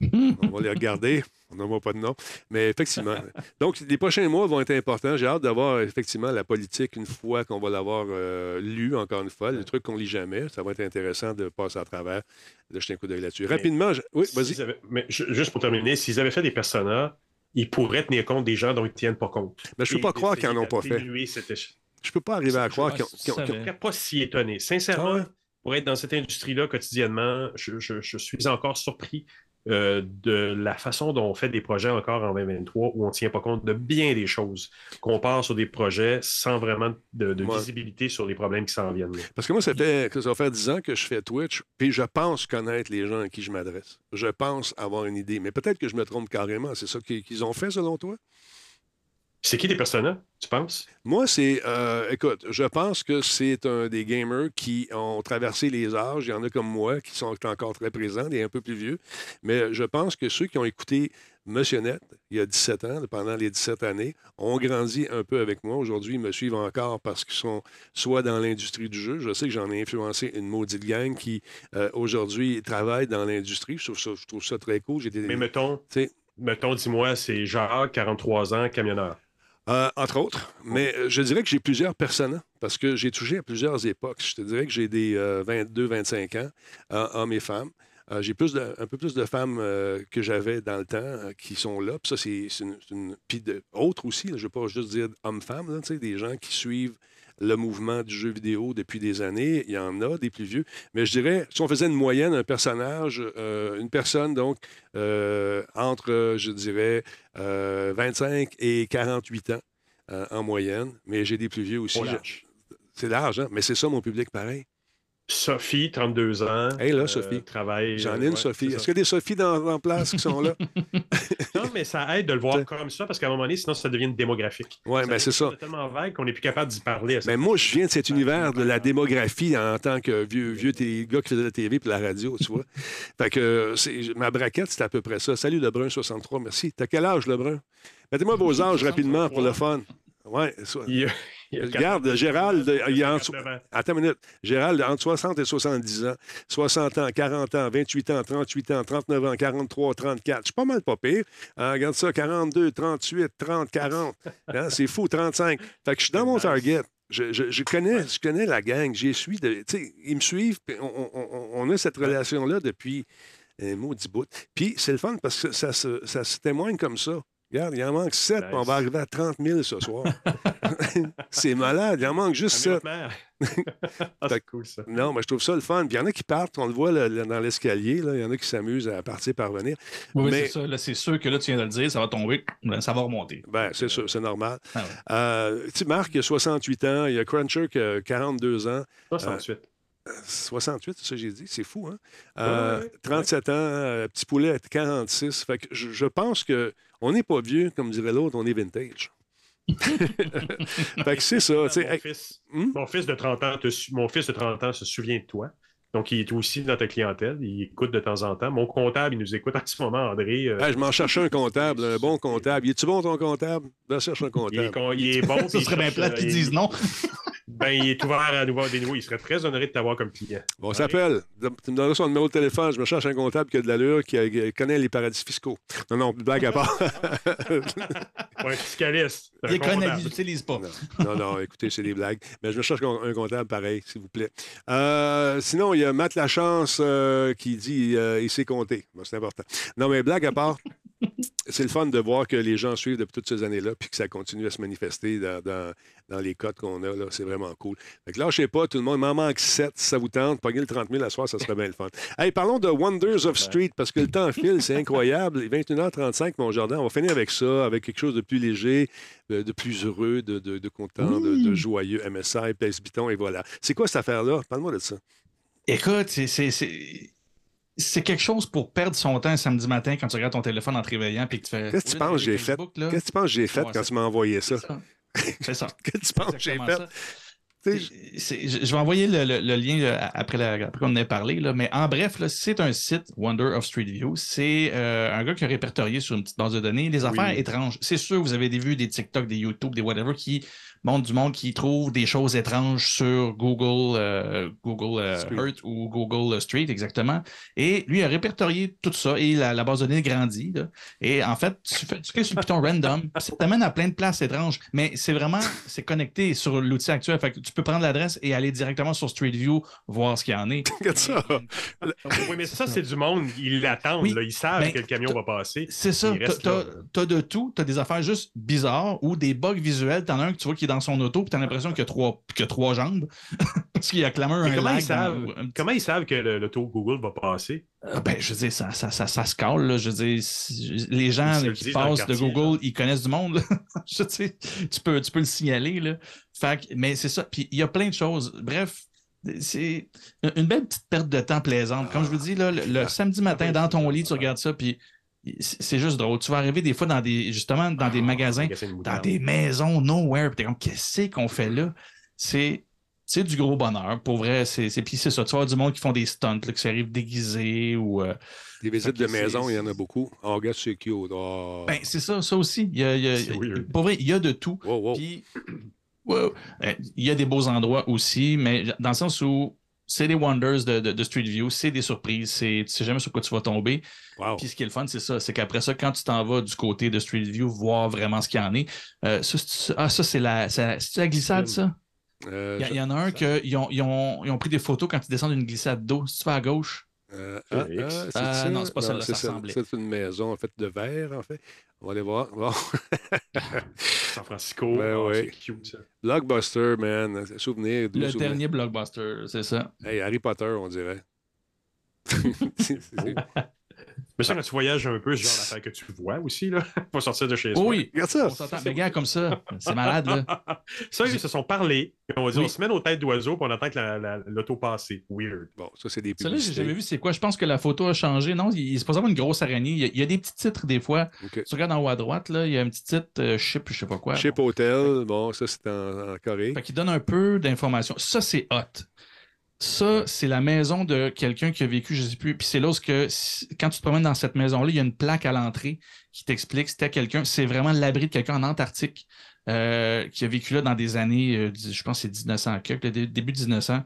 On va les regarder. On n'en voit pas de nom. Mais effectivement. Donc, les prochains mois vont être importants. J'ai hâte d'avoir effectivement la politique une fois qu'on va l'avoir euh, lu, encore une fois. Le truc qu'on lit jamais. Ça va être intéressant de passer à travers, de jeter un coup d'œil là-dessus. Rapidement, je- oui, vas-y. Avaient- Mais ju- juste pour terminer, s'ils avaient fait des personas, ils pourraient tenir compte des gens dont ils ne tiennent pas compte. Mais je peux Et pas croire qu'ils n'en ont pas fait. Je peux pas arriver à croire qu'ils ont- pense qu'ils ont- que qu'ils ça ont- Je ne serais pas si étonné. Sincèrement, Ah ouais? pour être dans cette industrie-là quotidiennement, je, je- je suis encore surpris euh, de la façon dont on fait des projets encore en 2023 où on ne tient pas compte de bien des choses, qu'on part sur des projets sans vraiment de, de Ouais. visibilité sur les problèmes qui s'en viennent. Parce que moi, ça fait que ça va faire 10 ans que je fais Twitch, puis je pense connaître les gens à qui je m'adresse. Je pense avoir une idée. Mais peut-être que je me trompe carrément. C'est ça qu'ils ont fait, selon toi? C'est qui des personas, tu penses? Moi, c'est. euh, écoute, je pense que c'est un des gamers qui ont traversé les âges. Il y en a comme moi qui sont encore très présents, des un peu plus vieux. Mais je pense que ceux qui ont écouté Monsieur Net il y a 17 ans, pendant les 17 années, ont grandi un peu avec moi. Aujourd'hui, ils me suivent encore parce qu'ils sont soit dans l'industrie du jeu. Je sais que j'en ai influencé une maudite gang qui, euh, aujourd'hui, travaille dans l'industrie. Je trouve ça, je trouve ça très cool. Des- Mais mettons, mettons dis-moi, c'est Jacques, 43 ans, camionneur. Euh, entre autres. Mais euh, je dirais que j'ai plusieurs personnes parce que j'ai touché à plusieurs époques. Je te dirais que j'ai des 22-25 ans, euh, hommes et femmes. J'ai plus un peu plus de femmes que j'avais dans le temps qui sont là. Puis ça, c'est une, une- Puis de- autres aussi, je ne veux pas juste dire hommes-femmes, tu sais, des gens qui suivent le mouvement du jeu vidéo depuis des années. Il y en a, des plus vieux. Mais je dirais, si on faisait une moyenne, un personnage, euh, une personne, donc, euh, entre, euh, je dirais, euh, 25 et 48 ans euh, en moyenne. Mais j'ai des plus vieux aussi. C'est large, hein? mais c'est ça mon public pareil. Sophie, 32 ans. Hey, là, euh, Sophie. Travaille. J'en ai une, ouais, Sophie. Est-ce ça. qu'il y a des Sophies dans, en place qui sont là? Non, mais ça aide de le voir comme ça parce qu'à un moment donné, sinon, ça devient démographique. Oui, ben c'est ça. C'est tellement vague qu'on n'est plus capable d'y parler. à Mais moi, je viens de cet univers de la démographie en tant que vieux, vieux gars qui faisait la TV et la radio, tu vois. fait que ma braquette, c'est à peu près ça. Salut Lebrun 63, merci. T'as quel âge, Lebrun? Mettez-moi vos âges rapidement pour le fun. Ouais, so- Il y a- il y a Regarde, Gérald, il y a en dessous- 49 ans. Attends une minute. Gérald, entre 60 et 70 ans, 60 ans, 40 ans, 28 ans, 38 ans, 39 ans, 43, 34. Je suis pas mal pas pire. Hein, regarde ça, 42, 38, 30, 40. Hein, c'est fou, 35. Fait que je suis dans mon target. Je, je- je connais, je connais la gang. J'y suis. De, ils me suivent. puis On, on- on- on a cette relation-là depuis un maudit bout. Puis c'est le fun parce que ça se, ça se témoigne comme ça. Regarde, il en manque 7, Nice. on va arriver à 30 000 ce soir. c'est malade, il en manque juste Ami 7. votre mère. Ah, c'est cool ça. Non, mais je trouve ça le fun. Puis il y en a qui partent, on le voit là, là, dans l'escalier, là, il y en a qui s'amusent à partir parvenir. Oui, oui, Mais- c'est ça. Là, c'est sûr que là, tu viens de le dire, ça va tomber, ça va remonter. Ben, c'est sûr, c'est normal. Ah ouais. Euh, tu sais, Marc, il a 68 ans, il y a Cruncher qui a 42 ans. 68. 68, c'est ça que j'ai dit, c'est fou, hein? Euh, Ouais, ouais, ouais. 37 ans, euh, Petit Poulet a 46. Fait que je, je pense que on n'est pas vieux, comme dirait l'autre, on est vintage. fait que c'est ça, tu sais. mon, hey, fils, Hmm? mon, fils de 30 ans te su- mon fils de 30 ans se souvient de toi. Donc, il est aussi dans ta clientèle. Il écoute de temps en temps. Mon comptable, il nous écoute en ce moment, André. euh, hey, je m'en cherchais un comptable, un bon comptable. Il est-tu bon ton comptable? Va chercher un il, est, comptable. con- il est bon. Il serait bien cherche, plat euh, qu'ils il- disent non. Ben, il est ouvert à nouveau, des nouveaux. Il serait très honoré de t'avoir comme client. Bon, on s'appelle. Tu me donneras son numéro de téléphone. Je me cherche un comptable qui a de l'allure, qui, a- qui connaît les paradis fiscaux. Non, non, blague à part. Un fiscaliste. les connaît, comptable. il l'utilise pas. non, non, écoutez, c'est des blagues. Mais je me cherche un comptable pareil, s'il vous plaît. Euh, sinon, il y a Matt Lachance euh, qui dit euh, il sait compter. Bon, c'est important. Non, mais blague à part, c'est le fun de voir que les gens suivent depuis toutes ces années-là puis que ça continue à se manifester dans, dans- dans les codes qu'on a. là. C'est vraiment cool. Fait que lâchez pas, tout le monde. Il m'en manque 7 si ça vous tente. Pogner le 30 000 à soir, ça serait bien le fun. Hey, parlons de Wonders of Street parce que le temps file, c'est incroyable. Il est 21h35, mon jardin. On va finir avec ça, avec quelque chose de plus léger, de, de plus heureux, de, de, de content, de, de joyeux. MSI, Place Biton, et voilà. C'est quoi cette affaire-là? Parle-moi de ça. Écoute, c'est- c'est- quelque chose pour perdre son temps un samedi matin quand tu regardes ton téléphone en te réveillant puis que tu fais. Qu'est-ce que tu penses que j'ai fait? Qu'est-ce que tu penses que j'ai fait Ouais, quand tu m'as envoyé ça? C'est ça. Qu'est-ce que tu penses que j'ai fait? ça. Je je vais envoyer le, le- le lien là, après, la- après qu'on en ait parlé, là, mais en bref, c'est un site Wonder of Street View. C'est euh, un gars qui a répertorié sur une petite base de données les affaires Oui. étranges. C'est sûr, vous avez des vues, des TikTok, des YouTube, des whatever qui du monde qui trouve des choses étranges sur Google, euh, Google euh. Earth ou Google Street, exactement. Et lui a répertorié tout ça et la, la base de données grandit. là. Et en fait, tu fais, tu fais sur Python random, ça t'amène à plein de places étranges, mais c'est vraiment, c'est connecté sur l'outil actuel. Fait que tu peux prendre l'adresse et aller directement sur Street View, voir ce qu'il y en est. Regarde ça. Oui, mais ça, c'est du monde. Ils l'attendent. Oui. Ils savent Ben, que le camion va passer. C'est ça, là. t'as- t'as de tout, t'as des affaires juste bizarres ou des bugs visuels. T'en as un que tu vois qui est dans son auto, puis t'as l'impression qu'il y a trois, qu'il a trois jambes, parce qu'il y a clameur Mais un comment, lag. ils savent, dans- comment ils savent que le- l'auto Google va passer? Euh, ben, je veux dire, ça, ça, ça, ça se cale, là. Je veux dire, les gens qui passent de Google, ils connaissent du monde, je tu peux, tu peux le signaler, là. Fait mais c'est ça. Puis il y a plein de choses. Bref, c'est une belle petite perte de temps plaisante. Comme je vous dis, là, le, le samedi matin, dans ton lit, tu regardes ça, puis c'est juste drôle. Tu vas arriver des fois dans des, justement, dans des Ah, magasins, dans des maisons nowhere, puis t'es comme, qu'est-ce qu'on fait là? C'est. C'est du gros bonheur. Pour vrai, c'est c'est- puis c'est ça. Tu avoir du monde qui font des stunts, là, qui arrivent déguisés ou. euh, Des visites de maison, il y en a beaucoup. Oh, regarde, c'est cute. Oh. Ben, c'est ça, ça aussi. Il y a, il y a- C'est weird. pour vrai, il y a de tout. Wow, wow. Puis, il y a des beaux endroits aussi, mais dans le sens où c'est des wonders de, de- de Street View, c'est des surprises, c'est, tu sais jamais sur quoi tu vas tomber. Wow. Puis ce qui est le fun, c'est ça, c'est qu'après ça, quand tu t'en vas du côté de Street View, voir vraiment ce qu'il y en est, euh, ça, c'est- ah, ça, c'est la, c'est la glissade, ça? Euh, Il y, en a un qu'ils ont, ils ont, ils ont pris des photos quand ils descendent d'une glissade d'eau. Si tu vas à gauche, euh, C'est ah, ah, c'est ça? non, c'est pas celle-là, ça ça- ressemblait. C'est une maison en fait de verre, en fait. On va aller voir. Bon. San Francisco. Ben Ah, ouais. C'est cute, ça. Blockbuster, man. Souvenir. le souvenir. dernier blockbuster, c'est ça. Hey, Harry Potter, on dirait. C'est- c'est- Mais ça, quand tu voyages un peu, c'est genre l'affaire que tu vois aussi, là. Pas sortir de chez soi. oui, Regarde ça. on s'entend. Mais gars, comme ça, c'est malade, là. Ça, ils se sont parlé. On va dire, Oui. on se met nos têtes d'oiseaux, puis on attend que la- la- l'auto passe. Weird. Bon, ça, c'est des Celle-là, j'ai publicités. jamais vu c'est quoi. Je pense que la photo a changé. Non, il, il supposé avoir une grosse araignée. Il y, a, il y a des petits titres des fois. OK. Tu regardes en haut à droite, là, il y a un petit titre euh, Chip, je sais pas quoi. Chip Hotel, bon, ça, c'est en, en Corée. Fait qu'il donne un peu d'informations. Ça, c'est hot. Ça, c'est la maison de quelqu'un qui a vécu, je sais plus. Puis c'est là où que, quand tu te promènes dans cette maison-là, il y a une plaque à l'entrée qui t'explique c'était quelqu'un. C'est vraiment l'abri de quelqu'un en Antarctique euh, qui a vécu là dans des années, euh, je pense que c'est 1900, quelque, le dé- début 1900.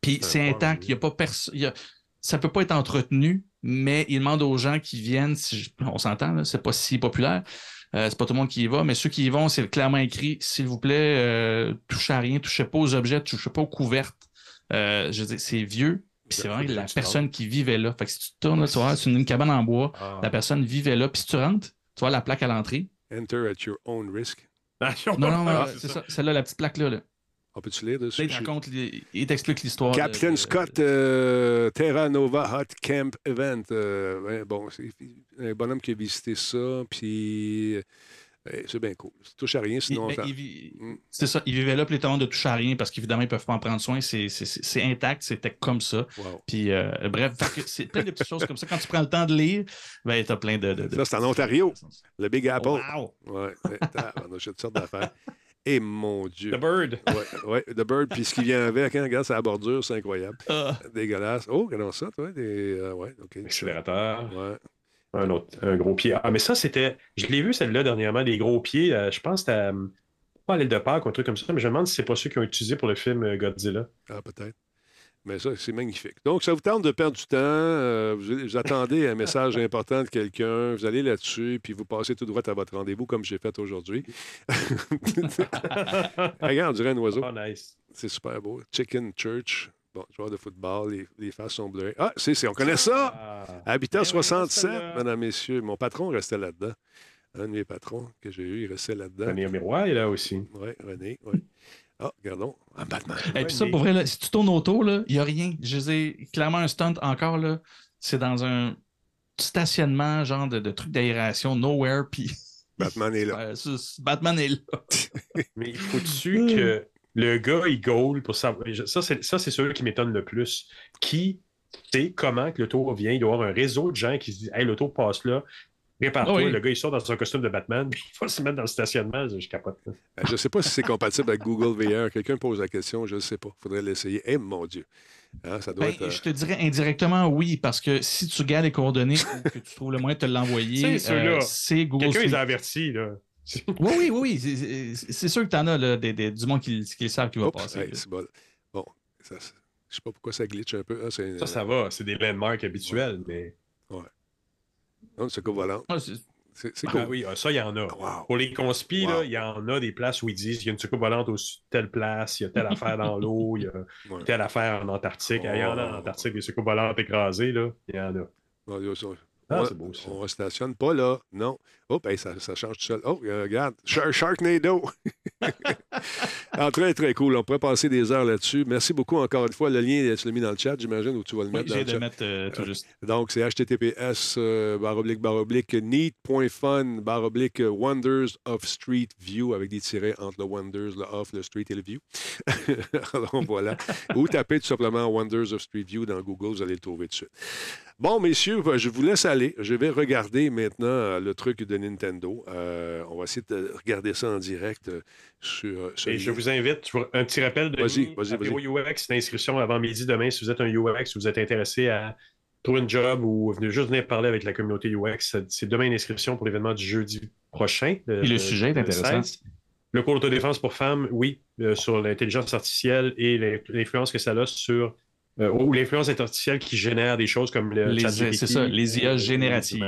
Puis C'est intact. Il y a pas personne. Ça peut pas être entretenu, mais il demande aux gens qui viennent, si je- on s'entend, c'est pas si populaire. Euh, c'est pas tout le monde qui y va, mais ceux qui y vont, c'est clairement écrit s'il vous plaît, touchez à rien, touchez pas aux objets, touchez pas aux couvertes. Euh, je veux dire, c'est vieux, puis c'est vraiment que la personne qui vivait là. Fait que si tu tournes, là, tu vois, c'est une cabane en bois, Ah. la personne vivait là, puis si tu rentres, tu vois la plaque à l'entrée. Enter at your own risk. Attention, Non, non, non, ah, c'est ça. Celle-là, la petite plaque là. là. On peut-tu lire dessus? Là, il te raconte, les- il t'explique l'histoire. Captain de- Scott, euh, Terra Nova Hot Camp Event. euh, bon, c'est un bonhomme qui a visité ça, puis c'est bien cool. Ça touche à rien, sinon... ben, ça- il vit- Mm. C'est ça, il vivait là, puis les talons de toucher à rien parce qu'évidemment, ils peuvent pas en prendre soin. C'est- intact, c'était comme ça. Wow. Puis, euh, bref, c'est plein de petites choses comme ça. Quand tu prends le temps de lire, ben, t'as plein de. de- de- Ça, c'est en Ontario. Le Big Apple. Wow! Ouais, ouais, on a toutes sortes d'affaires. Et mon Dieu. The Bird. Ouais, ouais, The Bird, puis ce qui vient avec, hein, regarde, c'est la bordure, c'est incroyable. Ah. Dégueulasse. Oh, regarde ça, toi. Des, euh, ouais, OK. Accélérateur. Ouais. Un autre, un gros pied. Ah, mais ça, c'était. Je l'ai vu celle-là dernièrement, des gros pieds. euh, je pense que c'était. euh, pas aller de Pâques ou un truc comme ça, mais je me demande si c'est pas ceux qui ont utilisé pour le film euh, Godzilla. Ah, peut-être. Mais ça, c'est magnifique. Donc, ça vous tente de perdre du temps. euh, vous, vous attendez un message important de quelqu'un. Vous allez là-dessus, puis vous passez tout droit à votre rendez-vous, comme j'ai fait aujourd'hui. Regarde, on dirait un oiseau. Oh, nice. C'est super beau. Chicken Church. Bon, joueur de football, les, les faces sont bleues. Ah, c'est, c'est- on connaît ça! Ah. Habitant oui, 67, celle-là. mesdames, messieurs. Mon patron restait là-dedans. Un de mes patrons que j'ai eu, il restait là-dedans. René Miroir est là aussi. Oui, René, oui. Ah, regardons. Ah, Batman. Et puis ça, pour vrai, là, si tu tournes autour, il n'y a rien. Je sais, clairement, un stunt encore, là, c'est dans un stationnement, genre de, de truc d'aération, nowhere, puis Batman est là. euh, Batman est là. Mais il faut-tu que le gars, il goal pour savoir. Ça, c'est, ça, c'est celui qui m'étonne le plus. Qui sait comment que le tour vient? Il doit y avoir un réseau de gens qui se disent Hey, le tour passe là. Répare-toi. Ah oui. Le gars, il sort dans son costume de Batman, puis il va se mettre dans le stationnement. Je capote. là. Euh, Je ne sais pas si c'est compatible avec Google VR. Quelqu'un pose la question, je ne sais pas. Il faudrait l'essayer. Eh, mon Dieu. Hein, ça doit Ben, être. euh, Je te dirais indirectement oui, parce que si tu regardes les coordonnées ou que tu trouves le moyen de te l'envoyer, euh, c'est Google Quelqu'un les a avertis. Là. Oui, oui, oui, oui. c'est- sûr que tu en as là, des, des- du monde qui, qui le savent qui va Oups, passer. hey, là. c'est bon. Bon, ça, je sais pas pourquoi ça glitch un peu. Ah, Ça, ça va. C'est des landmarks habituels. Mais... Non, c'est volant. Ah, c'est- Ah cool. oui, ah, ça, il y en a. Wow. Pour les conspis, Wow. il y en a des places où ils disent qu'il y a une soucoupe volante au telle place, il y a telle affaire dans l'eau, il y a Ouais. telle affaire en Antarctique. Il y en a en Antarctique, des soucoupes volantes écrasées, là. Il y en a. Ah, on, c'est beau, ça. on restationne pas là. Non. Oh, ben, ça, ça change tout seul. Oh, euh, regarde. Shark- Sharknado. en très, très cool. On pourrait passer des heures là-dessus. Merci beaucoup encore une fois. Le lien, tu l'as mis dans le chat, j'imagine, ou tu vas le Oui, mettre dans le de chat. mettre euh, tout juste. Donc, c'est https euh, barre oblique barre oblique neat.fun barre oblique euh, wonders of street view avec des tirets entre le wonders, le off, le street et le view. Alors voilà. Ou tapez tout simplement wonders of street view dans Google, vous allez le trouver tout de suite. Bon, messieurs, je vous laisse aller. Je vais regarder maintenant euh, le truc de Nintendo. Euh, on va essayer de regarder ça en direct euh, sur, euh, sur Et je vous invite, pour un petit rappel de Vas-y, UX, l'inscription avant midi demain. Si vous êtes un UX, si vous êtes intéressé à trouver un job ou venir juste venir parler avec la communauté UX, c'est- demain l'inscription pour l'événement du jeudi prochain. Et le sujet est intéressant. 16. Le cours d'autodéfense pour femmes, oui, euh, sur l'intelligence artificielle et l'in- l'influence que ça a sur. euh, ou l'influence artificielle qui génère des choses comme le Les- ChatGPT, c'est ça, les IA génératives.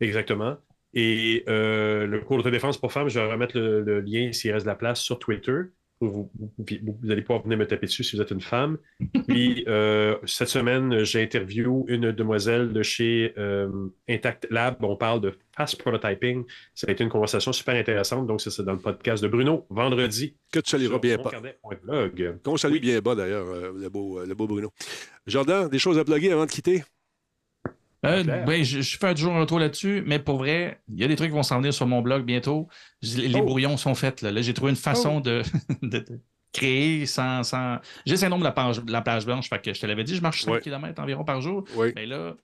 Exactement. Et euh, le cours d'autodéfense pour femmes, je vais remettre le, le lien s'il reste de la place sur Twitter. Vous, vous- vous- vous allez pouvoir venir me taper dessus si vous êtes une femme. Puis euh, cette semaine, j'ai interviewé une demoiselle de chez euh, Intact Lab. On parle de fast prototyping. Ça a été une conversation super intéressante. Donc, ça, c'est dans le podcast de Bruno, vendredi. que tu salueras bien pas. Qu'on salue bien bas d'ailleurs, euh, le, beau, le beau Bruno. Jordan, des choses à bloguer avant de quitter? Euh, ben, je, je fais toujours un tour là-dessus, mais pour vrai, il y a des trucs qui vont s'en venir sur mon blog bientôt. Les Oh. brouillons sont faits. Là, Là, j'ai trouvé une façon de, de- de créer sans. sans... J'ai le syndrome de la page, de la plage blanche. Fait que je te l'avais dit, je marche 5 Ouais. km environ par jour. Mais là,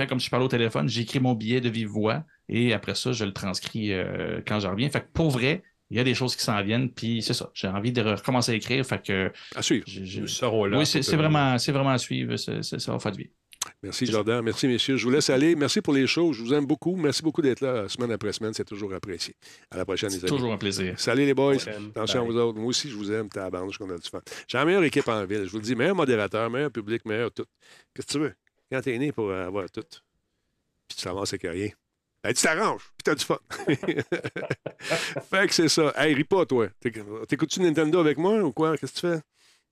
fait comme je parle au téléphone, j'écris mon billet de vive voix et après ça, je le transcris euh, quand je reviens. Fait que pour vrai, il y a des choses qui s'en viennent, puis c'est ça. J'ai envie de recommencer à écrire. Fait que À suivre. Nous serons là. oui, c'est vraiment, vraiment à suivre. ça va faire du bien. Merci, Jordan. Merci, messieurs. Je vous laisse aller. Merci pour les shows. Je vous aime beaucoup. Merci beaucoup d'être là semaine après semaine. C'est toujours apprécié. À la prochaine, les amis. toujours un plaisir. Salut, les boys. Attention à vous autres. Moi aussi, je vous aime. Tabarnouche qu'on a du fun. J'ai la meilleure équipe en ville. Je vous le dis, meilleur modérateur, meilleur public, meilleur tout. Qu'est-ce que tu veux? Quand t'es né pour avoir tout, puis tu t'avances avec rien. Ben, tu t'arranges, puis t'as du fun. fait que c'est ça. Hey, ris pas, toi. T'éc- T'écoutes-tu Nintendo avec moi ou quoi? Qu'est-ce que tu fais?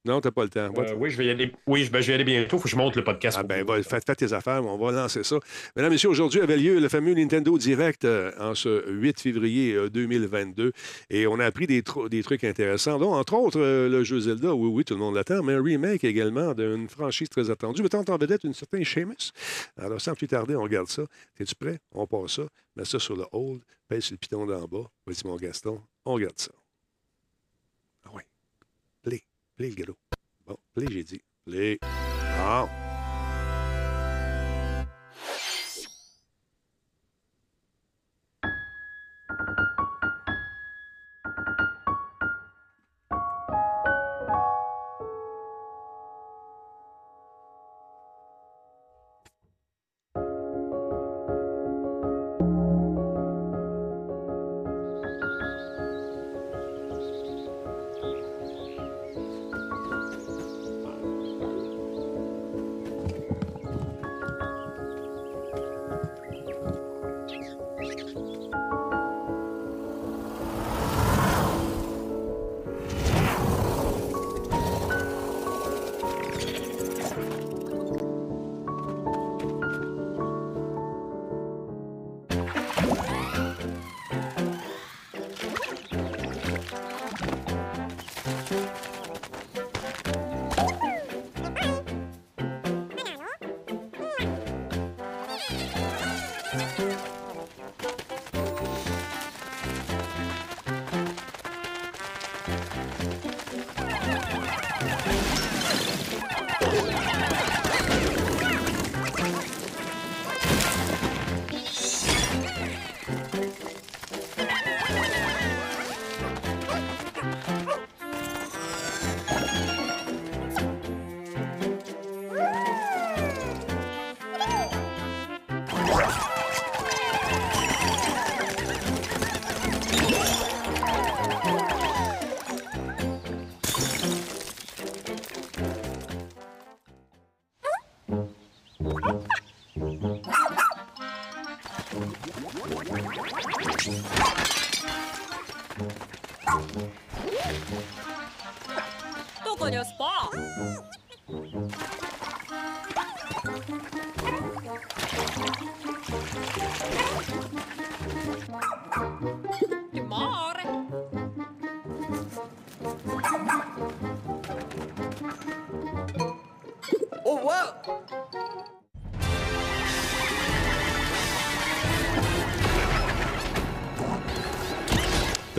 Non, t'as pas le temps. Euh, oui, je vais y aller. Oui, je, ben, je vais y aller bientôt. Il faut que je monte le podcast. Ah ben, va, faites tes affaires, on va lancer ça. Mesdames, Messieurs, aujourd'hui avait lieu le fameux Nintendo Direct euh, en ce 8 février euh, 2022 et on a appris des, des trucs intéressants, dont entre autres euh, le jeu Zelda, oui, oui, tout le monde l'attend, mais un remake également d'une franchise très attendue, mettant en vedette une certaine Seamus. Alors, sans plus tarder, on regarde ça. Es-tu prêt? On passe ça, mets ça sur le hold, pèse le piton d'en bas. Vas-y, mon Gaston, on regarde ça. Ah oui. Play. Le galop. Bon, play, j'ai dit. Ah.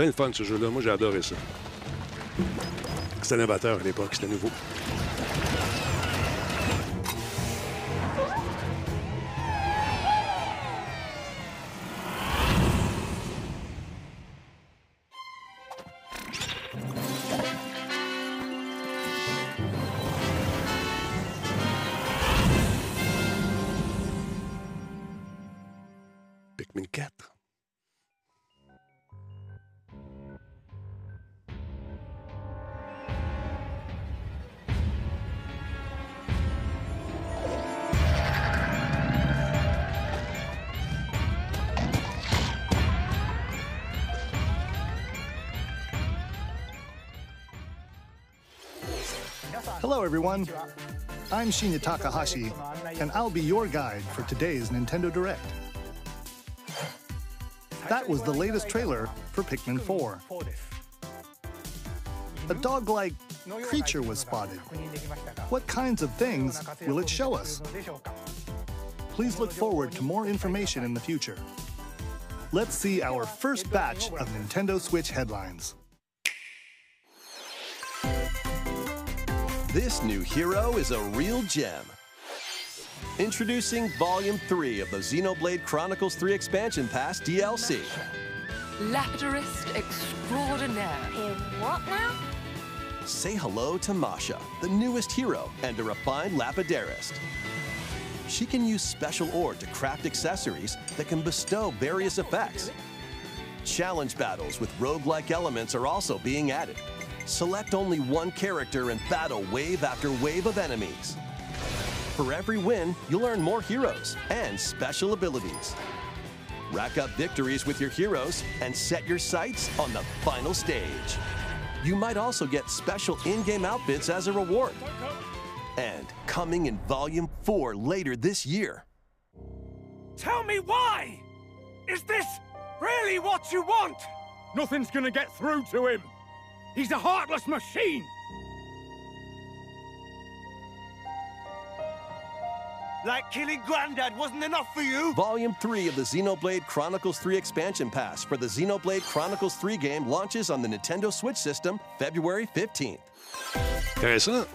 Bien le fun, ce jeu-là. Moi, j'ai adoré ça. C'était novateur à l'époque, c'était nouveau. Everyone. I'm Shinya Takahashi, and I'll be your guide for today's Nintendo Direct. That was the latest trailer for Pikmin 4. A dog like creature was spotted. What kinds of things will it show us? Please look forward to more information in the future. Let's see our first batch of Nintendo Switch headlines. This new hero is a real gem. Introducing Volume 3 of the Xenoblade Chronicles 3 Expansion Pass DLC. Lapidurist extraordinaire. what now? Say hello to Masha, the newest hero and a refined Lapidarist. She can use special ore to craft accessories that can bestow various effects. Challenge battles with roguelike elements are also being added. Select only one character and battle wave after wave of enemies. For every win, you'll earn more heroes and special abilities. Rack up victories with your heroes and set your sights on the final stage. You might also get special in game outfits as a reward. And coming in Volume 4 later this year. Tell me why! Is this really what you want? Nothing's gonna get through to him. He's a heartless machine. Like killing Grandad wasn't enough for you? Volume 3 of the Xenoblade Chronicles 3 expansion pass for the Xenoblade Chronicles 3 game launches on the Nintendo Switch system February 15th. Intéressant.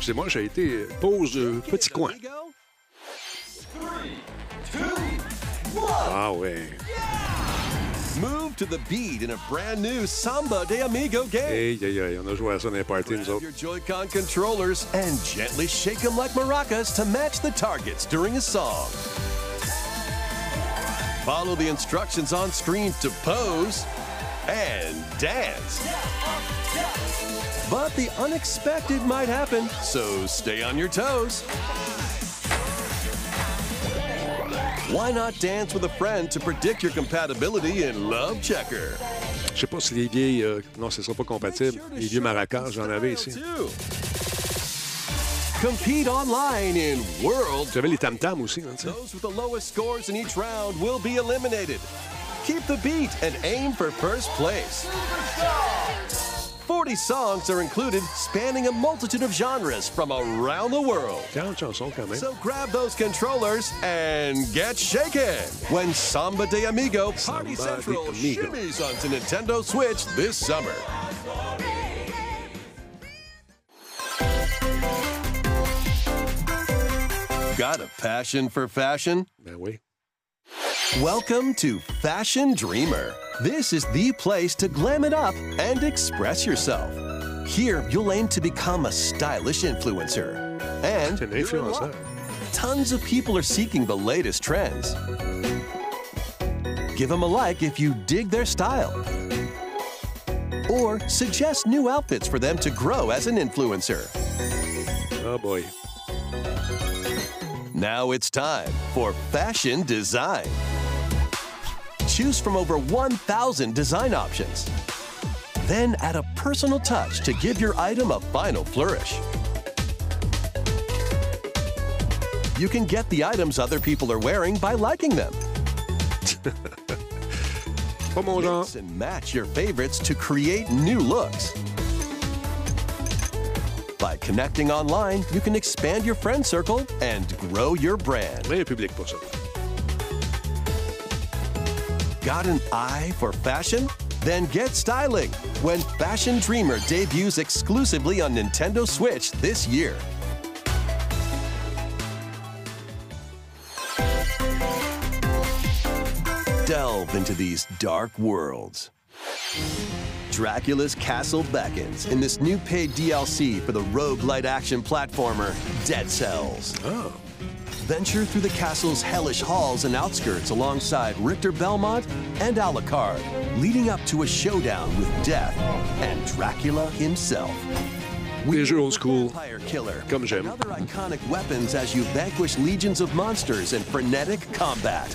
C'est moi, j'ai été pause euh, petit coin. Ah ouais. Move to the beat in a brand new Samba de Amigo game. Hey, hey, hey, on a joué à ça dans les parties, nous Grab autres. your Joy-Con controllers and gently shake them like maracas to match the targets during a song. Follow the instructions on screen to pose and dance. But the unexpected might happen, so stay on your toes. Why not dance with a friend to predict your compatibility in Love Checker? Je sais pas si les vieilles. euh, non, ce sera pas compatible. Les vieux maracas, j'en avais ici. Compete online in World J'avais les tam-tams aussi, hein. Those with the lowest scores in each round will be eliminated. Keep the beat and aim for first place. 40 songs are included, spanning a multitude of genres from around the world. 40 chansons quand même. So grab those controllers and get shaken when Samba de Amigo Party Samba Central Amigo. shimmies onto Nintendo Switch this summer. Got a passion for fashion? Ben oui. Welcome to Fashion Dreamer. This is the place to glam it up and express yourself. Here, you'll aim to become a stylish influencer. And C'est un you're in influenceur. luck. tons of people are seeking the latest trends. Give them a like if you dig their style. Or suggest new outfits for them to grow as an influencer. Oh boy. Now it's time for fashion design. Choose from over 1,000 design options. Then add a personal touch to give your item a final flourish. You can get the items other people are wearing by liking them. Mix and match your favorites to create new looks. By connecting online, you can expand your friend circle and grow your brand. Public, ça. Got an eye for fashion? Then get styling when Fashion Dreamer debuts exclusively on Nintendo Switch this year. Delve into these dark worlds. Dracula's Castle beckons in this new paid DLC for the roguelite action platformer Dead Cells. Ah, Venture through the castle's hellish halls and outskirts alongside Richter Belmont and Alucard, leading up to a showdown with Death and Dracula himself. Old school, Killer, comme j'aime. other iconic weapons as you vanquish legions of monsters in frenetic combat.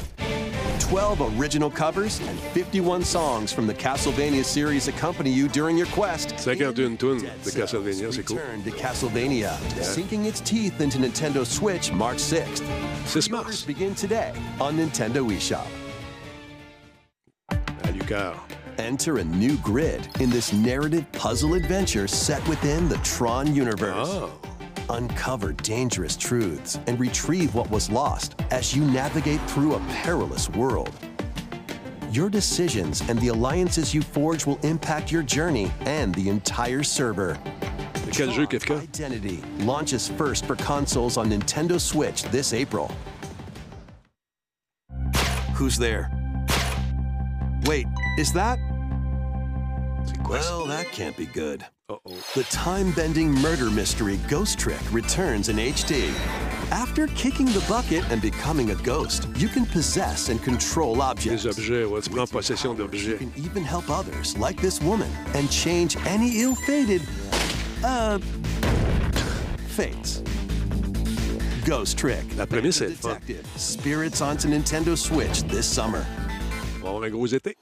12 original covers and 51 songs from the Castlevania series accompany you during your quest. 51 tunes Dead de Castlevania, c'est cool. Return to Castlevania, sinking its teeth into Nintendo Switch March 6th. 6 Pre-orders mars, begin today on Nintendo eShop. à Lucar. Enter a new grid in this narrative puzzle adventure set within the Tron universe. Ah, Uncover dangerous truths and retrieve what was lost as you navigate through a perilous world. Your decisions and the alliances you forge will impact your journey and the entire server. quel jeu, Kefka? Identity launches first for consoles on Nintendo Switch this April. Who's there? Wait, is that? Ça? Well, that can't be good. Uh-oh. The time bending murder mystery Ghost Trick returns in HD. After kicking the bucket and becoming a ghost, you can possess and control objects. Objets, ouais, tu prends possession You can even help others, like this woman, and change any ill fated, uh, fates. Ghost Trick. La prémisse The est fun. Detective. Spirits onto Nintendo Switch this summer. On va avoir un gros été.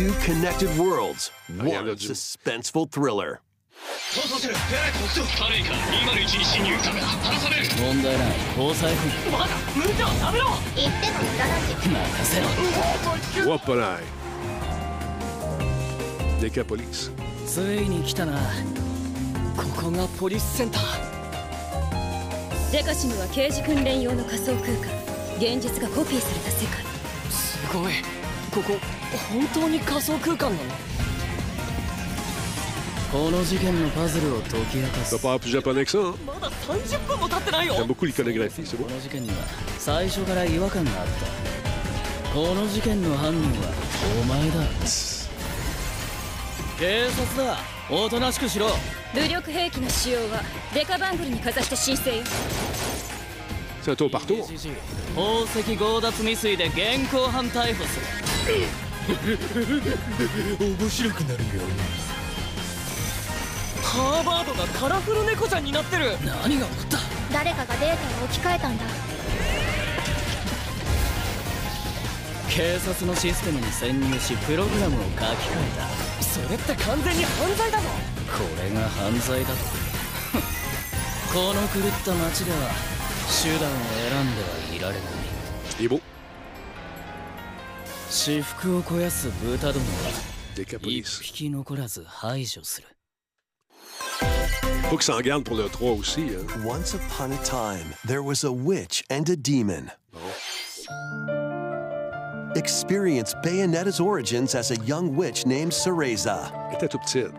Two connected worlds, Ah, y en a one du- suspenseful thriller. 問題ない。交際費まだ無っても無駄だし任せろ Whoop, là. Decapolis. ついに来たな。ここがポリスセンター。デカシムは刑事訓練用の仮想空間。現実がコピーされた世界。すごいここ本当に仮想空間なの？この事件のパズルを解き明かす。Parle plus japonais que ça. hein? まだ30分も経ってないよ。J'aime beaucoup l'iconographie, c'est beau. この事件には最初から違和感があった。この事件の犯人はお前だ。警察だ。おとなしくしろ。武力兵器の使用はデカバングルにかざして申請よ。C'est un tour tour. 宝石強奪未遂で現行犯逮捕する面白くなるよハーバードがカラフル猫ちゃんになってる。何が起こった？誰かがデータを置き換えたんだ。警察のシステムに潜入しプログラムを書き換えた。それって完全に犯罪だぞ。これが犯罪だと この狂った街では手段を選んではいられない。est beau. 私服を肥やす豚どもは一 Decapolis. 匹残らず排除する Faut qu'ils s'en gardent pour le 3 aussi. Hein. Once upon a time, there was a witch and a demon. Experience Bayonetta's origins as a young witch named Cereza. Elle était tout petite.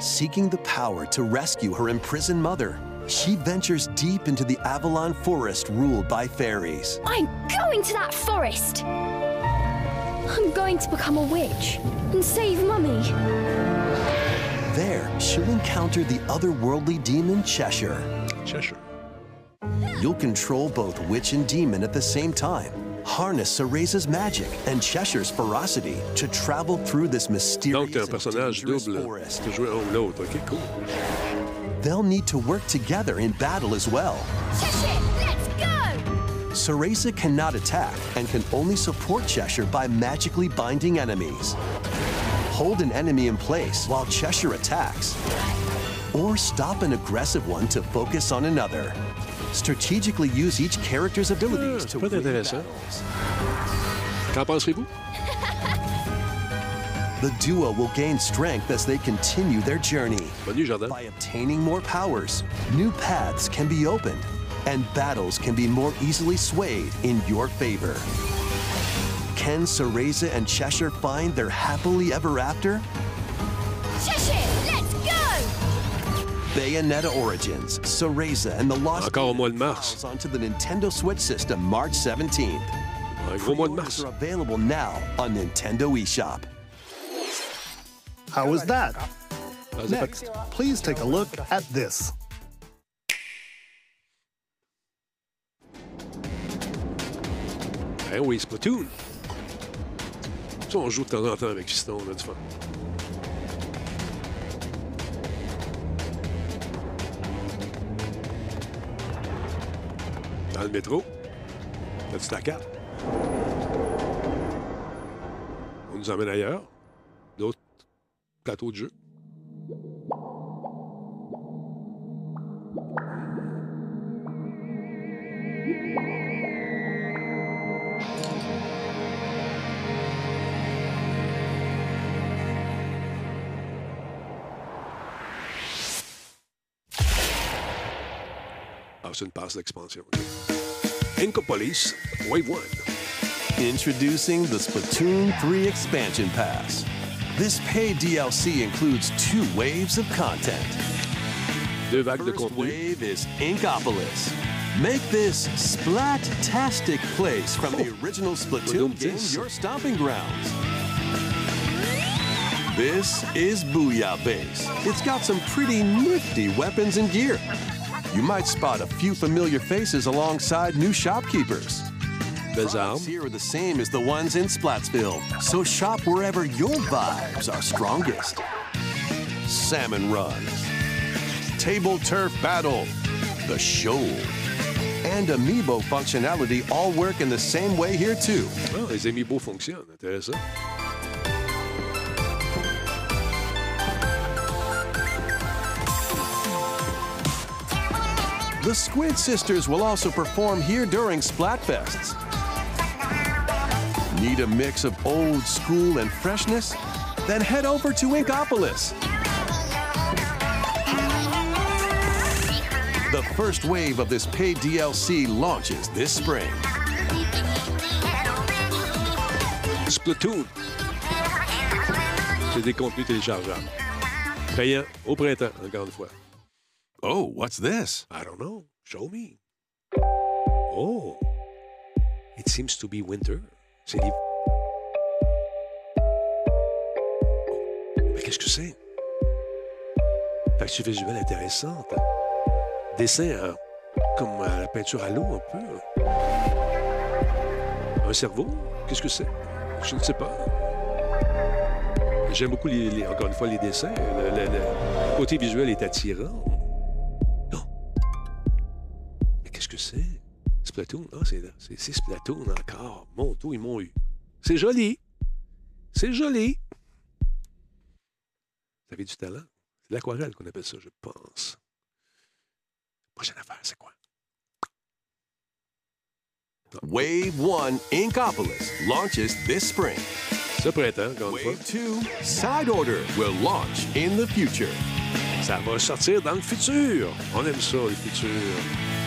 Seeking the power to rescue her imprisoned mother, she ventures deep into the Avalon forest ruled by fairies. I'm going to that forest I'm going to become a witch and save mummy There, she'll encounter the otherworldly demon Cheshire. Cheshire. You'll control both witch and demon at the same time. Harness Cereza's magic and Cheshire's ferocity to travel through this mysterious Donc, un personnage dangerous double. forest. Tu jouer un l'autre. OK, cool. They'll need to work together in battle as well. Cheshire, Cereza cannot attack and can only support Cheshire by magically binding enemies. Hold an enemy in place while Cheshire attacks, or stop an aggressive one to focus on another. Strategically use each character's abilities to win battles. Qu'en penserez-vous? The duo will gain strength as they continue their journey. Bonne nuit, Jordan. By obtaining more powers, new paths can be opened, and battles can be more easily swayed in your favor. Can Cereza and Cheshire find their happily ever after? Cheshire, let's go! Bayonetta Origins, Cereza, and the Lost Encore au mois de mars. Files onto the Nintendo Switch system March 17th. Un gros mois de mars. Pre-orders are available now on Nintendo eShop. How was that? Next, please take a look at this. Eh oui, Splatoon. Ça, on joue de temps en temps avec Fiston, on a du fun. Dans le métro. As-tu ta? On nous emmène ailleurs. D'autres plateaux de jeu. Ah, c'est une passe d'expansion. Incopolis, Wave 1. Introducing the Splatoon 3 Expansion Pass. This paid DLC includes two waves of content. Deux vagues de First contenu. wave is Inkopolis. Make this splat-tastic place from the original Splatoon Splatoon game your stomping grounds. This is Booyah Base. It's got some pretty nifty weapons and gear. You might spot a few familiar faces alongside new shopkeepers. Belles Products here are the same as the ones in Splatsville, so shop wherever your vibes are strongest. Salmon Run, Table Turf Battle, The Shoal, and Amiibo functionality all work in the same way here too. Ah, les amiibo fonctionnent. Intéressant. The Squid Sisters will also perform here during Splatfests. Need a mix of old school and freshness? Then head over to Inkopolis. The first wave of this paid DLC launches this spring. Splatoon. C'est des contenus téléchargeables. Payant au printemps, encore une fois. Oh, what's this? I don't know. Show me. Oh. It seems to be winter. C'est l'hiver. Oh. Mais qu'est-ce que c'est? Facture visuelle intéressante. Dessin euh, comme à la peinture à l'eau, un peu. Un cerveau? Qu'est-ce que c'est? Je ne sais pas. J'aime beaucoup, les, encore une fois, les dessins. Le côté visuel est attirant. Qu'est-ce que c'est? Splatoon? Ah, c'est Splatoon encore. Mon tout, ils m'ont eu. C'est joli. C'est joli. Vous avez du talent. C'est de l'aquarelle qu'on appelle ça, je pense. Prochaine affaire, c'est quoi? Wave 1 Inkopolis launches this spring. Ce printemps. Wave 2 Side Order will launch in the future. Ça va sortir dans le futur. On aime ça, le futur.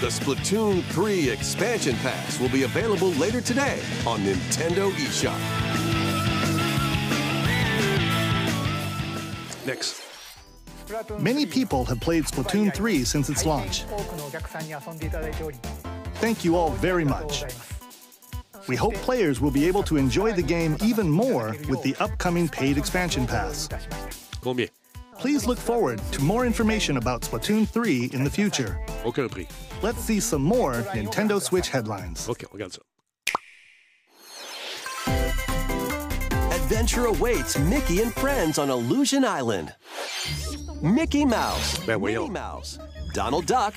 The Splatoon 3 Expansion Pass will be available later today on Nintendo eShop. Next. Many people have played Splatoon 3 since its launch. Thank you all very much. We hope players will be able to enjoy the game even more with the upcoming paid expansion pass. Combien? Please look forward to more information about Splatoon 3 in the future. Aucun prix. Let's see some more Nintendo Switch headlines. OK, on regarde ça. Adventure awaits Mickey and friends on Illusion Island. Mickey Mouse, Ben Minnie voyons. Mouse, Donald Duck,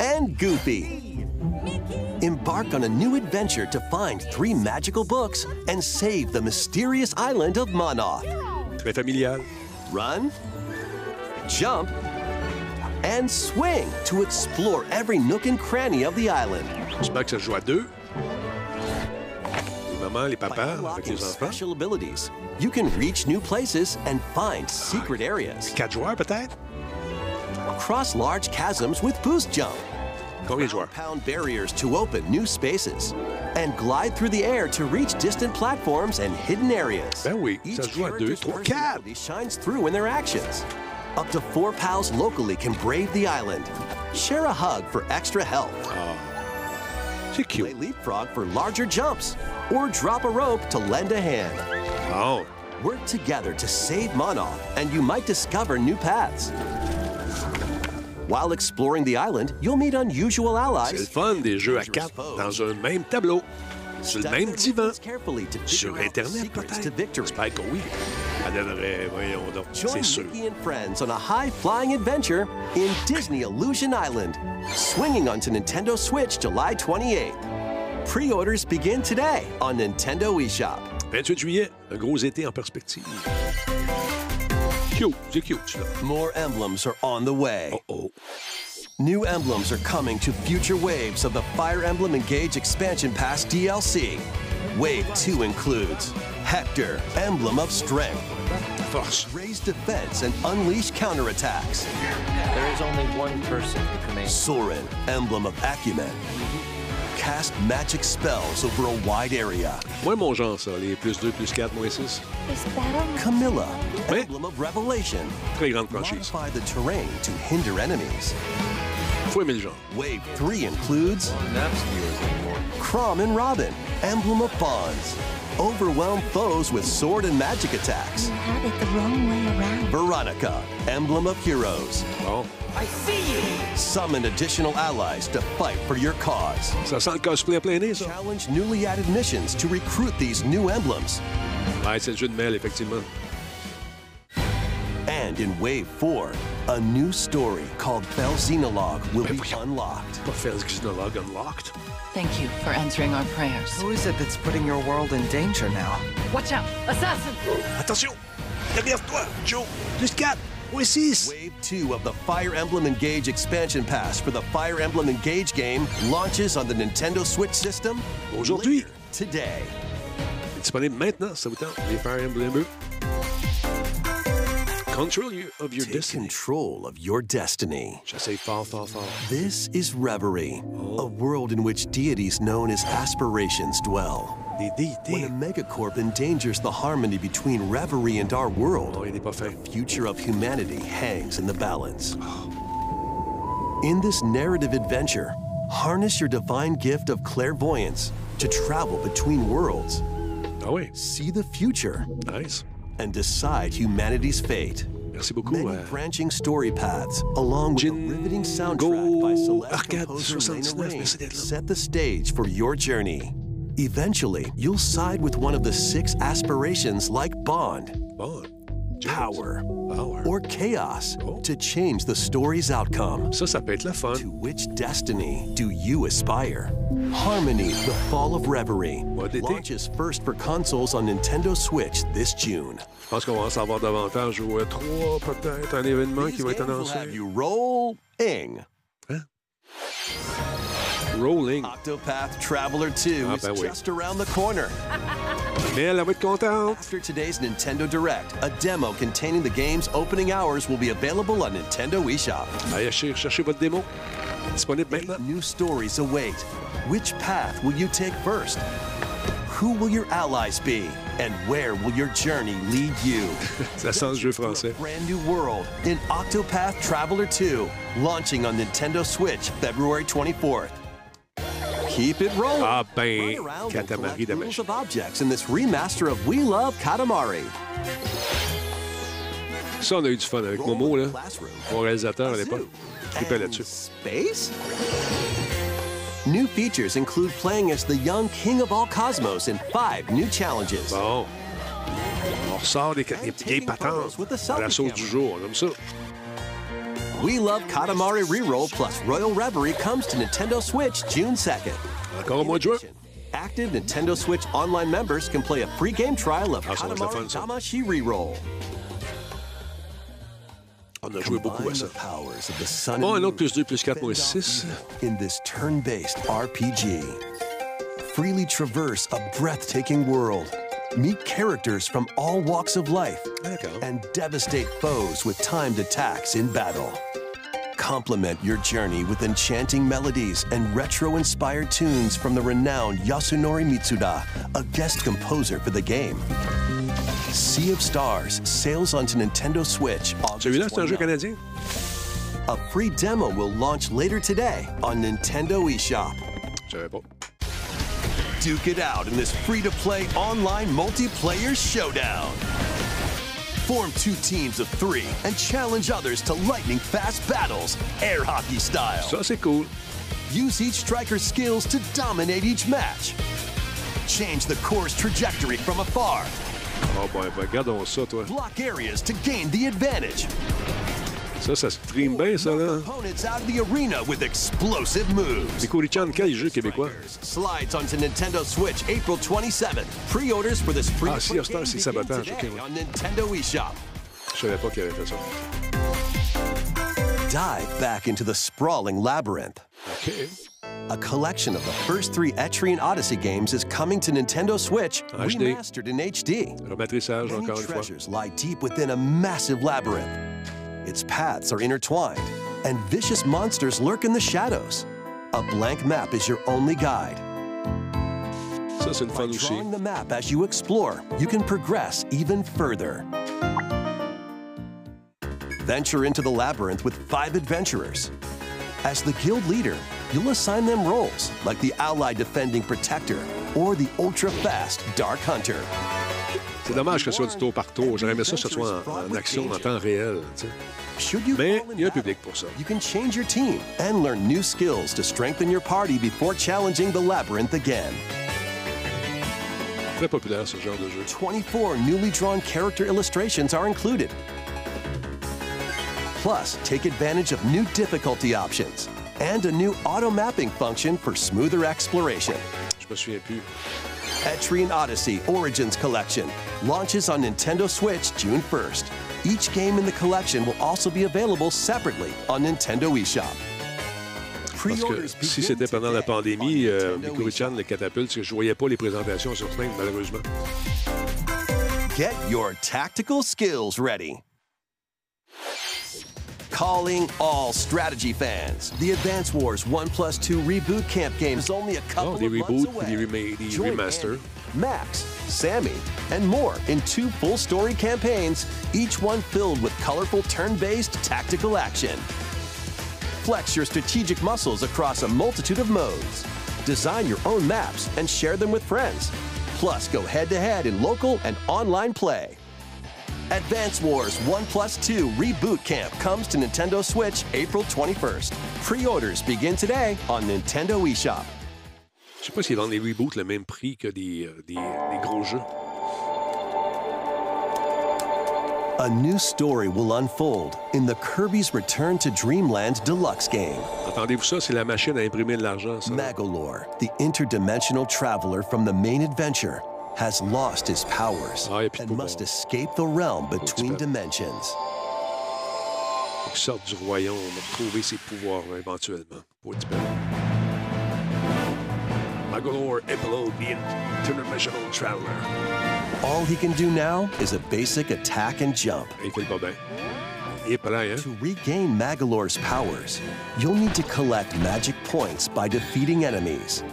and Goofy Embark on a new adventure to find three magical books and save the mysterious island of Monoth. Très familial. Run, jump, and swing to explore every nook and cranny of the island. J'espère que ça joue à deux. Les mamans, les papas, avec les enfants. special abilities, you can reach new places and find secret areas. Quatre joueurs, peut-être? Cross large chasms with boost jump. Combien de joueurs? Pound barriers to open new spaces. And glide through the air to reach distant platforms and hidden areas. Ben oui, Each ça se joue à deux, trois, quatre. shines through in their actions. Up to four pals locally can brave the island. Share a hug for extra help. C'est Play cute. leapfrog for larger jumps. Or drop a rope to lend a hand. Oh. Work together to save Monoth, and you might discover new paths. While exploring the island, you'll meet unusual C'est le allies. fun des jeux à quatre dans un même tableau, sur le même divan, sur Internet peut-être. J'espère que oui. Elle donnerait, voyons donc, c'est sûr. Mickey and friends on a high-flying adventure in Disney Illusion Island, swinging onto Nintendo Switch July 28th. Pre-orders begin today on Nintendo eShop. 28 juillet, un gros été en perspective. Cute, c'est cute. More emblems are on the way. Oh, New emblems are coming to future waves of the Fire Emblem Engage Expansion Pass DLC. Wave 2 includes Hector, Emblem of Strength, force. Raise Defense and Unleash Counterattacks, There is only one person who commands. Soren, Emblem of Acumen. Cast magic spells over a wide area. Moi, mon genre, ça, les plus 2, plus 4, moins 6. Camilla, Ouais. Emblem of Revelation. Très grande franchise. Modify the terrain to hinder enemies. Faut aimer le genre. Wave 3 includes Crom and Robin, Emblem of Bonds. Overwhelm foes with sword and magic attacks. You Had it the wrong way around. Veronica, Emblem of Heroes. Bon, I see you! Summon additional allies to fight for your cause. ça sent le cosplay à plein. Challenge newly added missions to recruit these new emblems. Ouais, c'est le jeu de mêle, effectivement. And in Wave 4, a new story called Bell Xenologue will be unlocked. Pas faire ce Unlocked. Thank you for answering our prayers. Who is it that's putting your world in danger now? Watch out! Assassin! Attention! Derrière toi, Joe! Plus 4, moins 6. Wave 2 of the Fire Emblem Engage expansion pass for the Fire Emblem Engage game launches on the Nintendo Switch system Aujourd'hui. later today. Disponible maintenant, ça vous tente. Les Fire Emblem eux. Control you- of your Take destiny. control of your destiny. J'essaie fort, fort, fort. This is Reverie, a world in which deities known as aspirations dwell. When a megacorp endangers the harmony between Reverie and our world, Oh, il n'est pas fin. future of humanity hangs in the balance. In this narrative adventure, harness your divine gift of clairvoyance to travel between worlds, Ah oui, see the future, nice. And decide humanity's fate. Merci beaucoup. Many euh, branching story paths, along with a riveting soundtrack by Celeste composer 79, Lena Raine, merci d'être là. set the stage for your journey. Eventually, you'll side with one of the six aspirations like Bond, Bon, power, power. or chaos Oh. to change the story's outcome. Ça, ça peut être le fun. To which destiny do you aspire? Harmony, The Fall of Reverie, launches first for consoles on Nintendo Switch this June. Je pense qu'on va en savoir davantage au E3, peut-être, un événement These qui va être annoncé. have you rolling. Rolling. Octopath Traveler 2 Ah, is ben oui. just around the corner. Mais elle, va être contente. After today's Nintendo Direct, a demo containing the game's opening hours will be available on Nintendo eShop. Allez chercher votre démo. Disponible maintenant. New stories await. Which path will you take first? Who will your allies be? And where will your journey lead you? Ça sent le jeu français. Brand new world in Octopath Traveler 2, launching on Nintendo Switch February 24th. Keep it rolling. Ah ben, Katamari Damacy. of objects in this remaster of We Love Katamari. Ça, on a eu du fun avec Momo, là. Mon réalisateur à l'époque. Trippait là-dessus. Space? New features include playing as the young king of all cosmos in five new challenges. Bon. On ressort des, des vieilles patentes à la sauce du jour. Aime ça. We Love Katamari Reroll plus Royal Reverie comes to Nintendo Switch June 2nd. Encore au mois de juin. Active Nintendo Switch online members can play a free game trial of ça va être le Katamari. Damashi Reroll. On a joué beaucoup à ça. The powers of the sun Bon, un autre plus 2 plus 4 moins 6. in this turn-based RPG. Freely traverse a breathtaking world. Meet characters from all walks of life and devastate foes with timed attacks in battle. Complement your journey with enchanting melodies and retro-inspired tunes from the renowned Yasunori Mitsuda, a guest composer for the game. Sea of Stars sails onto Nintendo Switch August Celui-là, c'est un jeu canadien? A free demo will launch later today on Nintendo eShop. Pas. Duke it out in this free-to-play online multiplayer showdown. Form two teams of three and challenge others to lightning-fast battles, air hockey style. Ça, c'est cool. Use each striker's skills to dominate each match. Change the course trajectory from afar. Oh, ben, regardons ça, toi. Block areas to gain the advantage. Ça, ça stream bien, ça, là. C'est Chan, quel jeu québécois? Slides onto Nintendo Switch April 27th. Pre-orders for this free Ah, Stars, c'est sabotage. OK, ouais. on Nintendo eShop. Je savais pas qu'il avait fait ça. Dive back into the sprawling labyrinth. OK. A collection of the first three Etrian Odyssey games is coming to Nintendo Switch, HD. remastered in HD. Rematrissage, encore une fois. treasures lie deep within a massive labyrinth. Its paths are intertwined, and vicious monsters lurk in the shadows. A blank map is your only guide. Ça, c'est une fun. Drawing the map as you explore, you can progress even further. Venture into the labyrinth with five adventurers. As the guild leader, you'll assign them roles like the ally defending protector or the ultra-fast dark hunter. C'est dommage que ce soit du tour par tour. J'aurais aimé ça que ce soit en, en action, en temps réel. tu sais. Mais il y a un public pour ça. You can change your team and learn new skills to strengthen your party before challenging the labyrinth again. Très populaire, ce genre de jeu. 24 newly drawn character illustrations are included. Plus, take advantage of new difficulty options and a new auto mapping function for smoother exploration. Je me souviens plus. Etrian Odyssey Origins Collection launches on Nintendo Switch June 1st. Each game in the collection will also be available separately on Nintendo eShop. Parce que si c'était pendant la pandémie, euh, Mikuri-chan, le catapulte, je voyais pas les présentations sur scène, malheureusement. Get your tactical skills ready. Calling all strategy fans. The Advance Wars 1 plus 2 Reboot Camp game is only a couple Oh, des of months reboots, away. des, rema- des Join remasters. Andy, Max, Sammy, and more in two full story campaigns, each one filled with colorful turn based tactical action. Flex your strategic muscles across a multitude of modes. Design your own maps and share them with friends. Plus, go head to head in local and online play. Advance Wars 1 Plus 2 Reboot Camp comes to Nintendo Switch April 21st. Pre orders begin today on Nintendo eShop. Je sais pas s'ils vendent les reboots le même prix que des, euh, des, des gros jeux. A new story will unfold in the Kirby's Return to Dreamland Deluxe game. Entendez-vous ça? C'est la machine à imprimer de l'argent, ça. Magalore, the interdimensional traveler from the main adventure, has lost his powers and must escape the realm between dimensions. Sorte du royaume, retrouver ses pouvoirs éventuellement. Pour être Magalore Epilogue, the Interdimensional Traveler. All he can do now is a basic attack and jump. Il fait pas bien. Il est plein, hein? To regain Magalore's powers, you'll need to collect magic points by defeating enemies.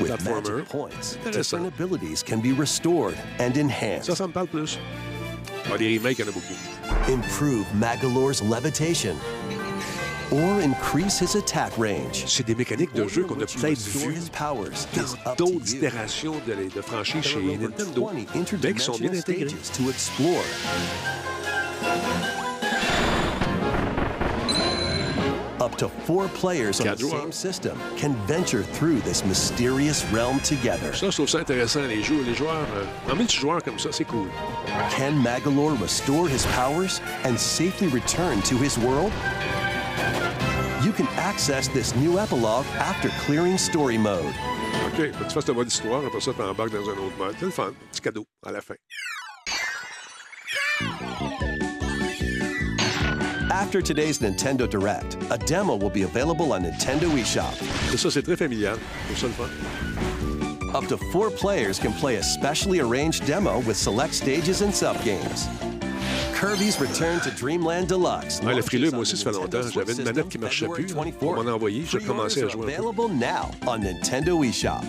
With magic points, different abilities can be restored and enhanced. Ça, ça me parle plus. Ah, des remakes, il y en a beaucoup. Improve Magalore's levitation or increase his attack range. C'est des mécaniques de jeu qu'on a peut-être Restore vues his powers is dans d'autres itérations de, de franchises There chez Nintendo, mais qui sont bien intégrées. to explore. Up to four players on the same system can venture through this mysterious realm together. Ça, je trouve ça intéressant, les jeux, les joueurs. Euh, multijoueur comme ça, c'est cool. Can Magalore restore his powers and safely return to his world? You can access this new epilogue after clearing story mode. OK, tu fasses le mode histoire, après ça, tu embarques dans un autre mode. C'est le fun. Petit cadeau à la fin. After today's Nintendo Direct, a demo will be available on Nintendo eShop. C'est ça, c'est très familial. C'est ça le fun. Up to four players can play a specially arranged demo with select stages and subgames. Kirby's Return to Dreamland Deluxe. Ouais, le frileux, moi aussi, ça fait longtemps. J'avais une manette qui marchait plus. On m'en a envoyé. J'ai commencé à jouer are un peu. available now on Nintendo eShop.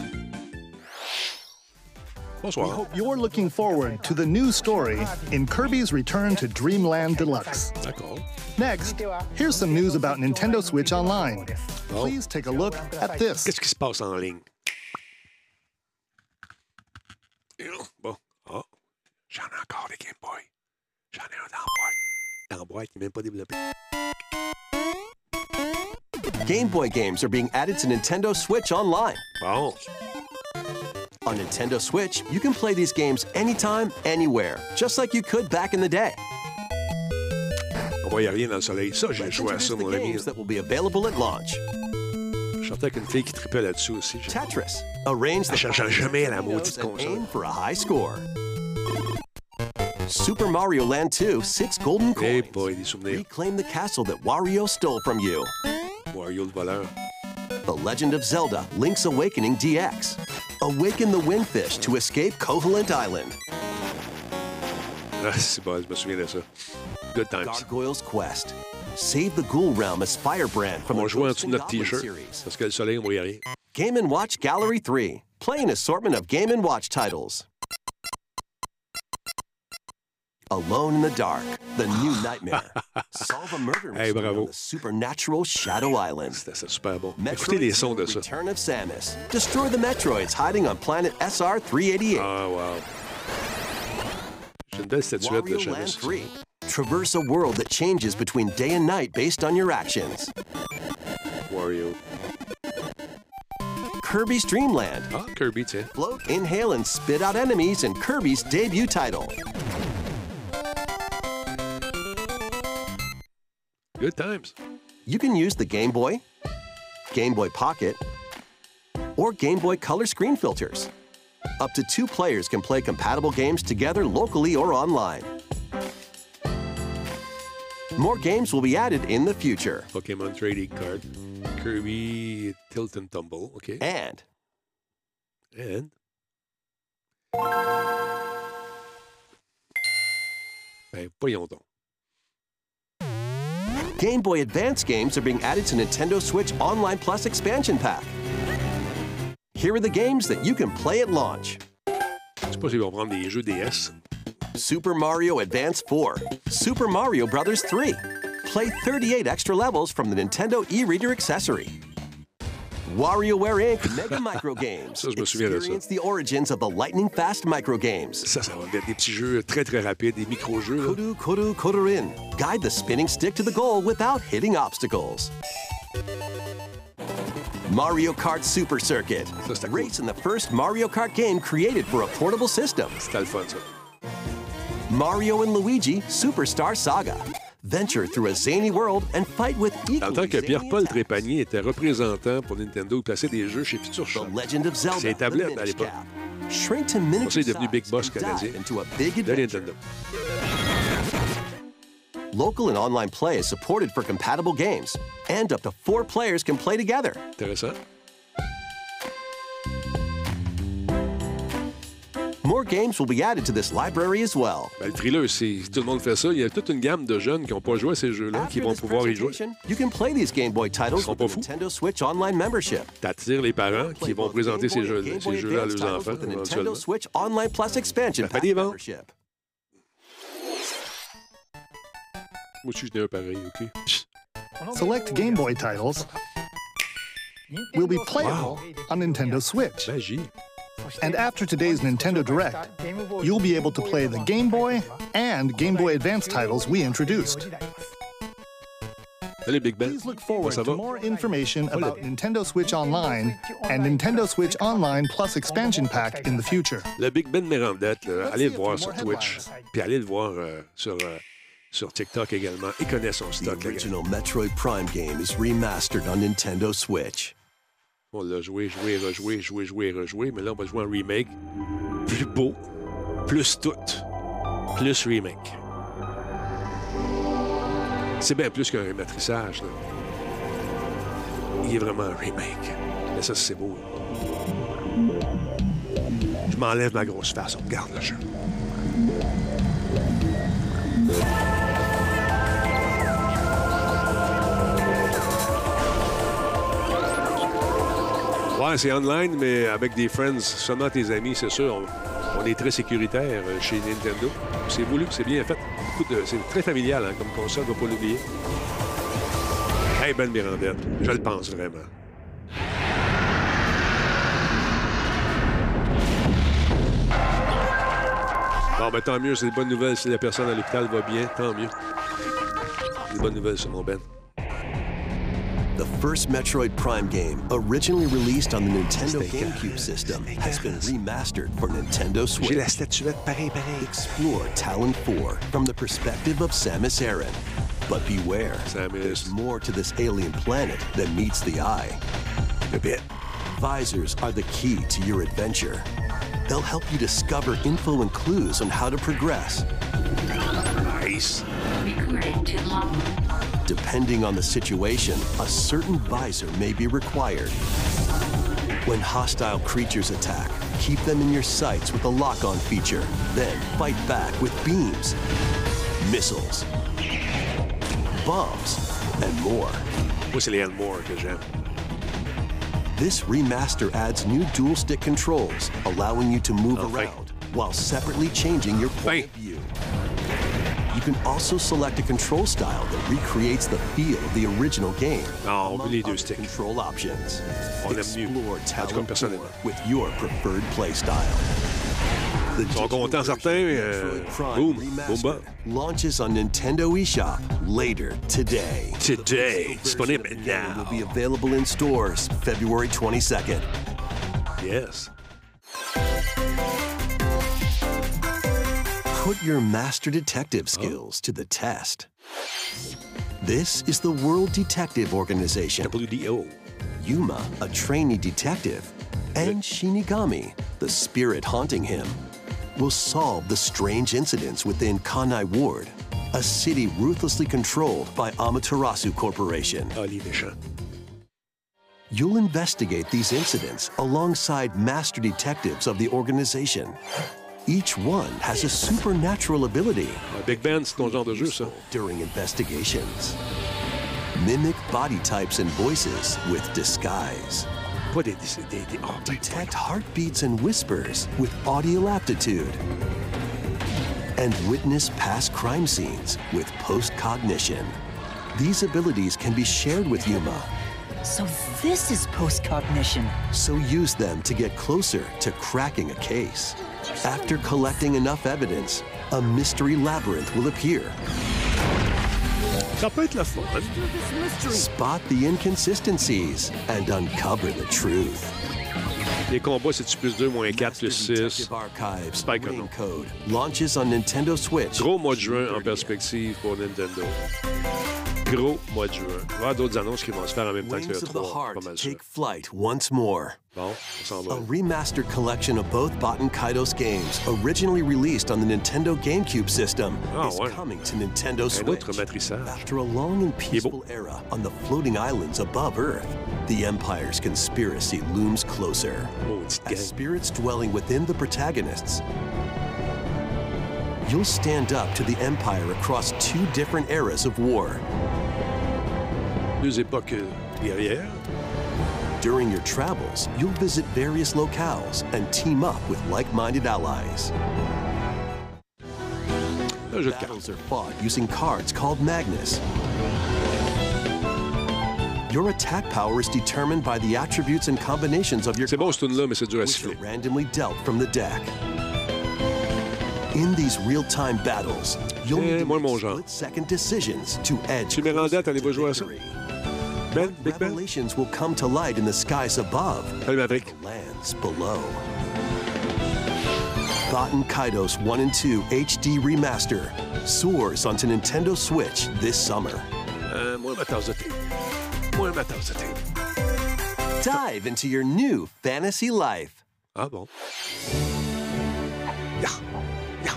We hope you're looking forward to the new story in Kirby's Return to Dreamland Deluxe. D'accord. Next, here's some news about Nintendo Switch Online. Please take a look at this. Qu'est-ce qui se passe en ligne? Bon. Ah. J'en ai encore des Game Boy. J'en ai un dans la boîte. Dans la boîte, qui n'est même pas développé. Game Boy games are being added to Nintendo Switch Online. Bon. On Nintendo Switch, you can play these games anytime, anywhere, just like you could back in the day. On voyait rien dans le soleil. Ça, j'ai joué à ça, the mon ami. games that will be available at launch. Je sortais avec une fille qui tripait là-dessus aussi. Tetris. Arrange the Elle cherchait jamais la maudite console. for a high score. Super Mario Land 2, six golden Hey coins. boy, des souvenirs. Reclaim the castle that Wario stole from you. Wario le voleur. The Legend of Zelda Link's Awakening DX. Awaken the Windfish to escape Koholint Island. C'est bon, je me souviens de ça. Good times. Gargoyle's Quest. Save the Ghoul Realm as Firebrand from On jouait en dessous de and notre T-shirt. Parce que le soleil, on. Game & Watch Gallery 3. Play an assortment of Game & Watch titles. Alone in the Dark, The New Nightmare. Solve a murder Hey, mystery bravo. on the supernatural Shadow Island. C'était super bon. Metroid Écoutez les 2, sons de ça. Return of Samus. Destroy the Metroids hiding on planet SR-388. Ah, wow. J'ai une belle statuette de Wario Land Shamus. 3. Traverse a world that changes between day and night based on your actions. Wario. Kirby's Dreamland. Ah, Kirby, tiens. Float, inhale, and spit out enemies in Kirby's debut title. Good times. You can use the Game Boy, Game Boy Pocket, or Game Boy Color screen filters. Up to two players can play compatible games together locally or online. More games will be added in the future. Pokémon Trading Card. Kirby Tilt and Tumble. OK. And And. Ben, voyons donc. Game Boy Advance games are being added to Nintendo Switch Online Plus expansion pack. Here are the games that you can play at launch. Je sais pas s'ils vont prendre des jeux DS. Super Mario Advance 4, Super Mario Bros. 3. Play 38 extra levels from the Nintendo e-reader accessory. WarioWare Inc. Mega Micro Games. Ça, je me souviens de ça. Experience the origins of the lightning fast micro games. Ça, ça va être des petits jeux très, très rapides, des micro-jeux. là. Koru Koru Korurin. Guide the spinning stick to the goal without hitting obstacles. Mario Kart Super Circuit. Ça, c'était cool. Race in the first Mario Kart game created for a portable system. C'était le fun, ça. Mario and Luigi Superstar Saga. Venture through a zany world and fight with equally temps que Pierre-Paul. Trépanier était représentant pour Nintendo, il plaçait des jeux chez Future Shop. Legend of Zelda. C'est the tablettes à l'époque. Pour ça, il est devenu Big Boss canadien dive into a big de. Nintendo. Local and online play is supported for compatible games, and up to four players can play together. Intéressant. More games will be added to this library as well. Ben, le thriller, c'est si tout le monde fait ça. Il y a toute une gamme de jeunes qui n'ont pas joué à ces jeux-là, qui vont pouvoir y jouer. you can play these Game Boy titles sont with pas the fous. Nintendo Switch Online membership. T'attires les parents qui vont présenter ces Boy jeux- jeux-là à leurs enfants, with the Nintendo. Switch Online Plus expansion ventes. membership. Moi aussi, ai un pareil, OK? Select Game Boy titles will be playable on Nintendo Switch. Magie. And after today's Nintendo Direct, you'll be able to play the Game Boy and Game Boy Advance titles we introduced. Salut, Big Ben. Please look forward ça to more information about Nintendo Switch Online and Nintendo Switch Online Plus expansion pack in the future. Le Big Ben Mérandette, là, allez le voir sur Twitch, puis allez le voir euh, sur, euh, sur TikTok également. Il connaît son The stock. le gars. original Metroid Prime game is remastered on Nintendo Switch. On l'a joué, joué, rejoué, joué, joué, rejoué, mais là, on va jouer en remake. Plus beau, plus tout, plus remake. C'est bien plus qu'un matrissage, là. Il est vraiment un remake. Mais ça, c'est beau. Je m'enlève ma grosse face, on regarde le jeu. Ouais, c'est online, mais avec des friends, seulement tes amis, c'est sûr. On, est très sécuritaire euh, chez Nintendo. C'est voulu, c'est bien fait. De- c'est très familial hein, comme console, on va pas l'oublier. Hey, Ben Mirandette, je le pense vraiment. Bon, ben tant mieux, c'est des bonnes nouvelles. Si la personne à l'hôpital va bien, tant mieux. Des bonnes nouvelles sur mon Ben. The first Metroid Prime game, originally released on the Nintendo GameCube system, has been remastered for Nintendo Switch. J'ai la statuette pareil, pareil. Explore Talon 4 from the perspective of Samus Aran. But beware, there's more to this alien planet than meets the eye. A bit. Visors are the key to your adventure. They'll help you discover info and clues on how to progress. Nice. Depending on the situation, a certain visor may be required. When hostile creatures attack, keep them in your sights with a lock-on feature. Then fight back with beams, missiles, bombs, and more. Moi, c'est les Elmore. This remaster adds new dual stick controls, allowing you to move around while separately changing your point of view. You can also select a control style that recreates the feel of the original game. Non, on veut les. Control options. On aime mieux. Explore En tout cas, Talon 4 with your preferred playstyle. The Ils sont contents, certains. euh, boom, boom, launches on Nintendo eShop later today. Today. Disponible now. Will be available in stores February 22nd. Yes. Put your master detective oh. skills to the test. This is the World Detective Organization. WDO. Yuma, a trainee detective, and Shinigami, the spirit haunting him, will solve the strange incidents within Kanai Ward, a city ruthlessly controlled by Amaterasu Corporation. You'll investigate these incidents alongside master detectives of the organization. Each one has a supernatural ability Big Ben, c'est ton genre de jeu, ça. during investigations. Mimic body types and voices with disguise. Pas des... des, des, des- oh, ben, Detect heartbeats and whispers with audio aptitude. And witness past crime scenes with post-cognition. These abilities can be shared with Yuma, So this is post-cognition. so use them to get closer to cracking a case. After collecting enough evidence, a mystery labyrinth will appear. Ça peut être le fun. Spot the inconsistencies and uncover the truth. Les combats, c'est-tu plus 2, moins 4, plus 6? Spike Code launches on Nintendo Switch. Gros mois de juin en perspective pour Nintendo. Gros mois de juin. Il va y avoir d'autres annonces qui vont se faire en même temps que le of the 3. Pas mal sûr. Take flight once more. Bon, on s'en va. A remastered collection of both Baten Kaitos games, originally released on the Nintendo GameCube system, Ah, is ouais. coming to Nintendo Switch. After a long and peaceful era on the floating islands above Earth, the Empire's conspiracy looms closer. Oh, it's As spirits dwelling within the protagonists, you'll stand up to the Empire across two different eras of war. Deux époques euh. During your travels, you'll visit various locales and team up with like-minded allies. Un jeu de cartes. Battles are fought using cards called Magnus. Your attack power is determined by the attributes and combinations of your C'est bon, ce tune-là, mais c'est dur à which are randomly dealt from the deck. In these real-time battles, you'll Eh, need to make split-second decisions to edge Tu Miranda, t'allez-vous jouer à ça? Ben, Big Ben? Revelations will come to light in the skies above, Salut, Maverick. the lands below. Baten Kaidos 1 and 2 HD Remaster soars onto Nintendo Switch this summer. Moi, ma tasse de thé. Moi, ma tasse de thé. Dive into your new fantasy life. Ah bon? Ya! Ya!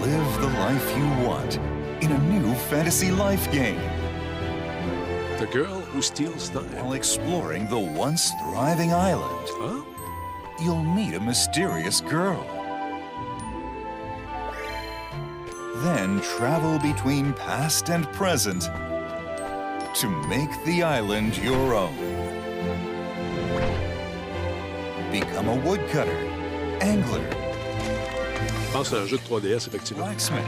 Live the life you want in a new fantasy life game The Girl Who Steals Time. while exploring the once thriving island. Huh? You'll meet a mysterious girl. Then travel between past and present to make the island your own. Become a woodcutter, angler, Je pense c'est un jeu de 3DS, effectivement. blacksmith,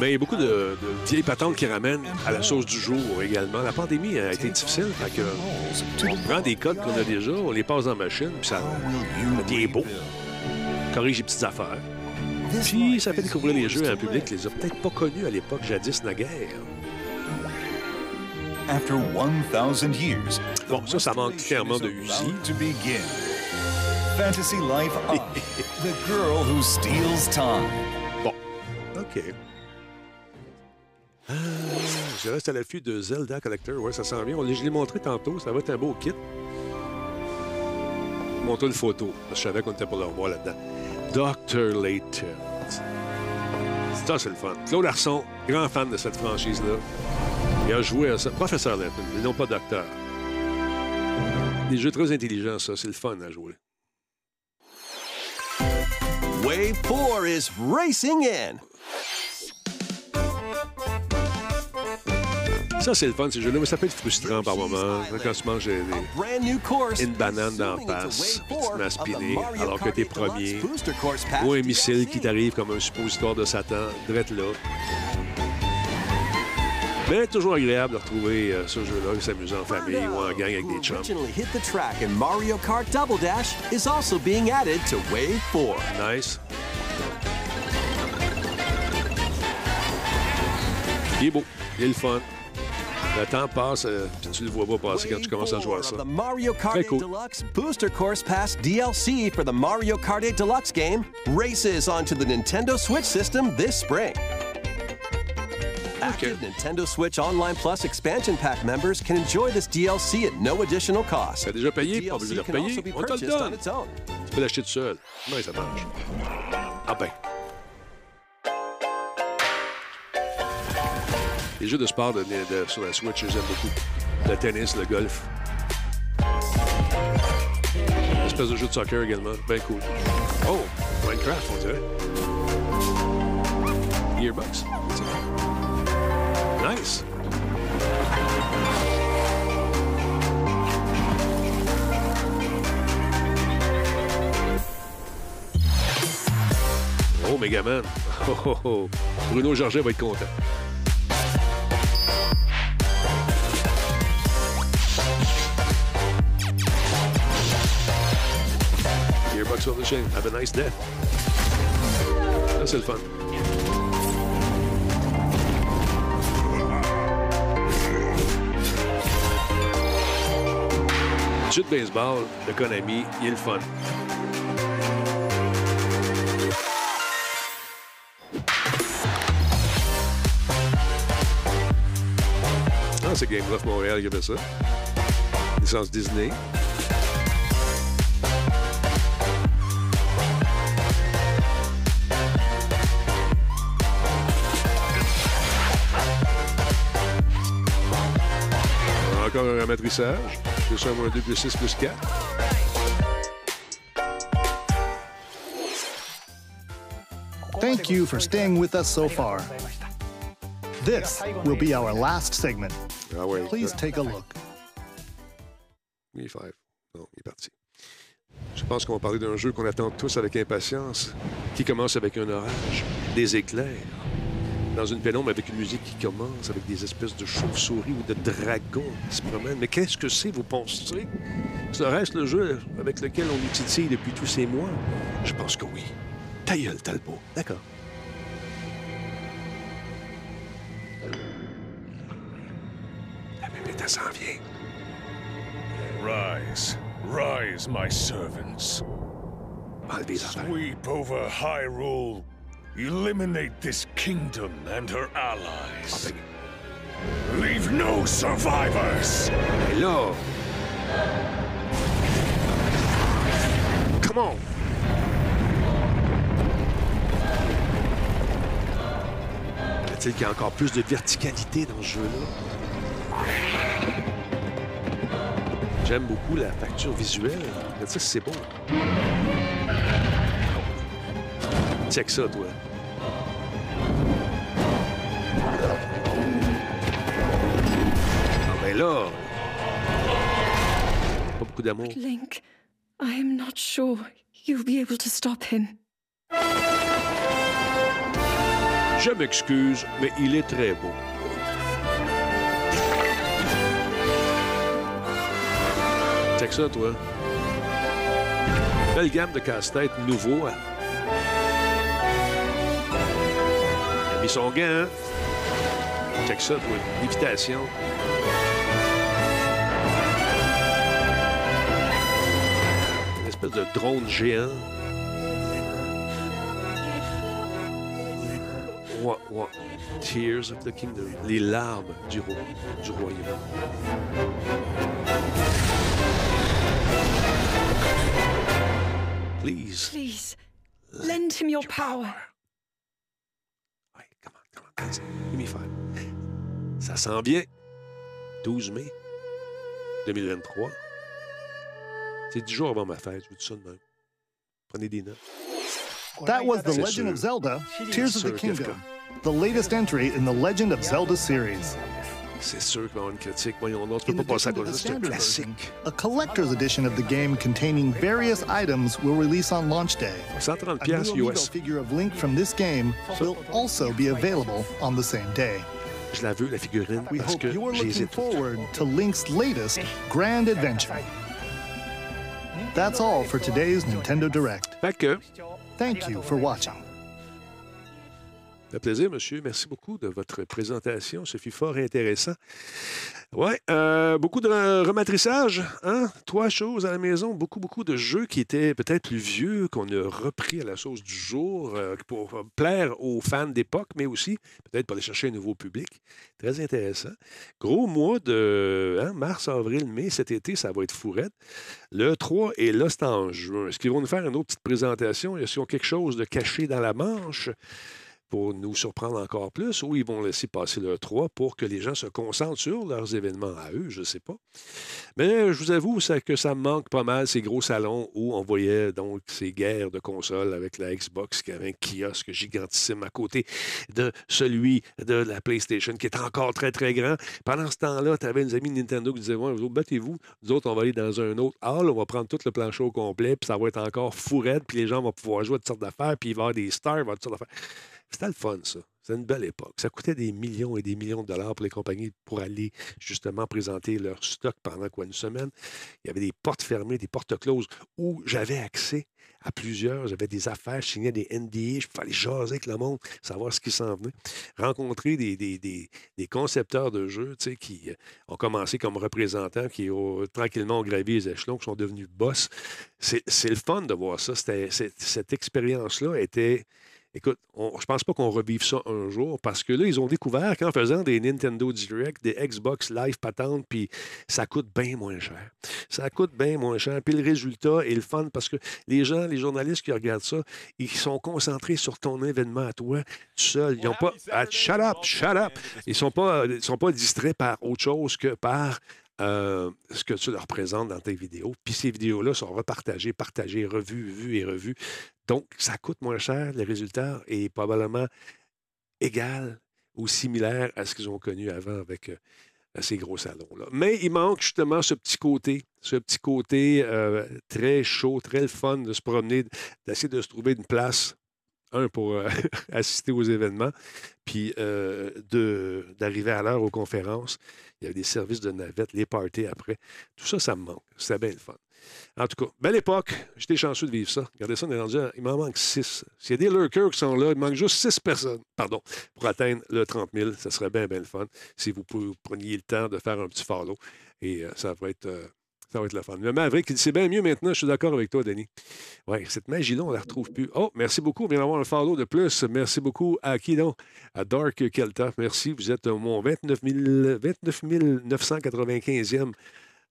Mais il y a beaucoup de, de vieilles patentes qui ramènent à la sauce du jour également. La pandémie a été difficile, fait que on prend des codes qu'on a déjà, on les passe dans la machine, puis ça, devient beau. Corrige les petites affaires. Puis ça fait découvrir les jeux à un public qui les a peut-être pas connus à l'époque, jadis naguère. After 1000 years, Bon, ça, ça manque clairement de Uzi. Fantasy Life on The Girl Who Steals Time. Bon, OK. Ah, je reste à l'affût de Zelda Collector. Ouais, ça sent bien. Je l'ai montré tantôt. Ça va être un beau kit. Montre une photo. Je savais qu'on était pour le revoir là-dedans. Dr. Layton. Ça, c'est le fun. Claude Larson, grand fan de cette franchise-là. Il a joué à ça. Professeur Layton, mais non pas docteur. Des jeux très intelligents, ça. C'est le fun à jouer. Wave 4 is racing in. Ça, c'est le fun, ces jeux-là, mais ça peut être frustrant par moments. Quand tu manges des- new course. une banane into face, puis tu te 4 mets à of the spinner, Mario alors que t'es 8 Deluxe premier, ou un missile qui t'arrive comme un suppositoire de Satan, drette là. Mais toujours agréable de retrouver euh, ce jeu-là et s'amuser en famille ou en gang avec des chums. originally hit the track in Mario Kart Double Dash is also being added to Wave 4. Nice. Il est beau, il est le fun. Le temps passe, euh, puis tu le vois pas passer quand tu commences à jouer à ça. The Mario Kart Très 8 cool. Deluxe Booster Course Pass DLC for the Mario Kart 8 Deluxe game races onto the Nintendo Switch system this spring. Active Nintendo Switch Online Plus expansion pack members can enjoy this DLC at no additional cost. T'as déjà payé, The pas besoin de DLC can repayer, also be on te le purchased on donne. its own. Tu peux l'acheter tout seul. Comment ça marche? Ah ben. Les jeux de sport de, sur la Switch, j'aime beaucoup. Le tennis, le golf. Une espèce de jeu de soccer également. Bien cool. Oh, Minecraft, on dirait. Gearbox. Nice. Oh, Megaman. Oh, oh, oh. Bruno Georget va être content. Publishing. Have a nice day. Ça, c'est fun. Jeu de baseball de Konami, il est le fun. Ah, c'est Game Montréal qui a ça. Licence Disney. Encore un matrissage. Plus 1, moins 2, plus 6, plus 4. Thank you for staying with us so far. This will be our last segment. Ah ouais. Please take a look. Oui, five. Non, il est parti. Je pense qu'on va parler d'un jeu qu'on attend tous avec impatience, qui commence avec un orage, des éclairs, dans une pénombre avec une musique qui commence avec des espèces de chauves-souris ou de dragons qui se promènent. Mais qu'est-ce que c'est, vous pensez? Serait-ce le jeu avec lequel on nous titille depuis tous ces mois? Je pense que oui. Ta gueule, Talbot. D'accord. La elle s'en vient. Rise, rise, my servants. Sweep over Hyrule. Eliminate this kingdom and her allies. Leave no survivors. Là... Come on! Peut-être qu'il y a encore plus de verticalité dans ce jeu-là. J'aime beaucoup la facture visuelle. Regarde ça, c'est beau. Check ça, toi. Ben là... Pas beaucoup d'amour. Link, I am not sure you'll be able to stop him. Je m'excuse, mais il est très beau. Check ça, toi. Belle gamme de casse-tête nouveau. hein. Il a mis son gant. hein. Check ça, toi. Lévitation. Espèce de drone géant. What, what? Tears of the Kingdom. Les larmes du, roi, du royaume. Please. Please, lend him your power. Give me five. Ça sent bien. 12 mai 2023. C'est 10 jours avant ma fête. Je vous dis ça de même. Prenez des notes. That was The Legend of. Zelda Tears of the. Kingdom, the latest entry in the Legend of Zelda series. C'est sûr qu'il va y avoir une critique. Voyons, non, tu In peux pas passer à addition cause the de ça. C'est un standard classique. a collector's edition of the game containing various items will release on launch day. 130 A new US. figure of Link from this game will also be available on the same day. Je la veux, la figurine, We parce hope que you are looking j'hésite. forward to Link's latest grand adventure. That's all for today's Nintendo Direct. Fait que, Thank you for watching. Fait plaisir, monsieur. Merci beaucoup de votre présentation. Ce fut fort intéressant. Oui, beaucoup de re- rematrissage. Hein? Trois choses à la maison. Beaucoup, beaucoup de jeux qui étaient peut-être plus vieux, qu'on a repris à la sauce du jour euh, pour euh, plaire aux fans d'époque, mais aussi peut-être pour aller chercher un nouveau public. Très intéressant. Gros mois de hein, mars, avril, mai, cet été, ça va être fourette. Le 3 est là, c'est en juin. Est-ce qu'ils vont nous faire une autre petite présentation? Est-ce qu'ils ont quelque chose de caché dans la manche? Pour nous surprendre encore plus, ou ils vont laisser passer le 3 pour que les gens se concentrent sur leurs événements à eux, je ne sais pas. Mais je vous avoue que ça me manque pas mal, ces gros salons où on voyait donc ces guerres de consoles avec la Xbox qui avait un kiosque gigantissime à côté de celui de la PlayStation qui est encore très, très grand. Pendant ce temps-là, tu avais des amis de Nintendo qui disaient Ouais, vous battez-vous. Nous autres, on va aller dans un autre hall, on va prendre tout le plancher au complet, puis ça va être encore fou raide, puis les gens vont pouvoir jouer à toutes sortes d'affaires, puis il va y avoir des stars, il va y avoir toutes sortes d'affaires. C'était le fun, ça. C'était une belle époque. Ça coûtait des millions et des millions de dollars pour les compagnies pour aller justement présenter leur stock pendant quoi une semaine. Il y avait des portes fermées, des portes closes où j'avais accès à plusieurs. J'avais des affaires, je signais des NDA, je aller jaser avec le monde, savoir ce qui s'en venait. Rencontrer des, des- des- concepteurs de jeux tu sais, qui euh, ont commencé comme représentants, qui ont tranquillement gravi les échelons, qui sont devenus boss. C'est le fun de voir ça. Cette expérience-là était Écoute, on- je pense pas qu'on revive ça un jour parce que là, ils ont découvert qu'en faisant des Nintendo Direct, des Xbox Live patentes, puis ça coûte bien moins cher. Ça coûte bien moins cher. Puis le résultat est le fun parce que les gens, les journalistes qui regardent ça, ils sont concentrés sur ton événement à toi, tout seul. Ils n'ont pas. Ah, shut up, shut up! Ils sont pas, ils sont pas distraits par autre chose que par euh, ce que tu leur présentes dans tes vidéos. Puis ces vidéos-là sont repartagées, partagées, revues, vues et revues. Donc, ça coûte moins cher. Le résultat est probablement égal ou similaire à ce qu'ils ont connu avant avec euh, ces gros salons-là. Mais il manque justement ce petit côté, ce petit côté euh, très chaud, très le fun de se promener, d'essayer de se trouver une place un, pour euh, assister aux événements, puis d'arriver à l'heure aux conférences. Il y avait des services de navette, les parties après. Tout ça, ça me manque. C'était bien le fun. En tout cas, belle époque. J'étais chanceux de vivre ça. Regardez ça, on est rendu Il m'en manque six. S'il y a des lurkers qui sont là, il manque juste six personnes, pardon, pour atteindre le 30 000. Ça serait bien, bien le fun. Si vous, preniez le temps de faire un petit follow. Et euh, ça va être... euh, ça va être le fun. Le Maverick, c'est bien mieux maintenant. Je suis d'accord avec toi, Denis. Oui, cette magie-là, on ne la retrouve plus. Oh, merci beaucoup. On vient d'avoir un follow de plus. Merci beaucoup à qui donc? À Dark Kelta. Merci. Vous êtes mon 29, 000 29 995e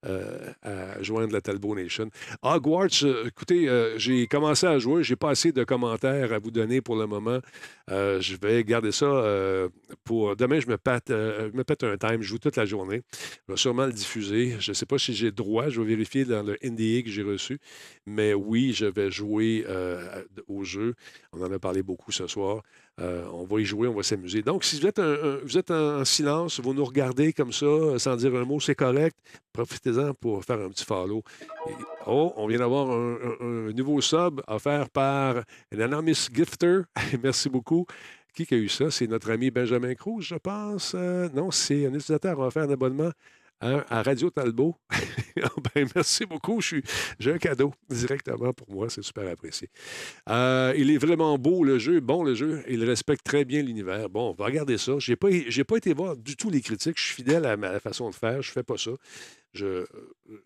euh, à joindre la Talbot Nation. Hogwarts, euh, écoutez, euh, j'ai commencé à jouer. J'ai pas assez de commentaires à vous donner pour le moment. Je vais garder ça pour demain. Je me, pète, me pète un time. Je joue toute la journée. Je vais sûrement le diffuser. Je ne sais pas si j'ai droit. Je vais vérifier dans le NDA que j'ai reçu. Mais oui, je vais jouer au jeu. On en a parlé beaucoup ce soir. Euh, on va y jouer, on va s'amuser. Donc, si vous êtes, un- vous êtes en silence, vous nous regardez comme ça, sans dire un mot, c'est correct. Profitez-en pour faire un petit follow. Oh, on vient d'avoir un, nouveau sub offert par Anonymous Gifter. Merci beaucoup. Qui a eu ça? C'est notre ami Benjamin Cruz, je pense. Euh, non, c'est un utilisateur offert un abonnement à, à Radio Talbot. ben, merci beaucoup. J'ai un cadeau directement pour moi. C'est super apprécié. Euh, il est vraiment beau, le jeu. Bon, le jeu. Il respecte très bien l'univers. Bon, on va regarder ça. Je n'ai pas, été voir du tout les critiques. Je suis fidèle à ma façon de faire. Je ne fais pas ça. Je,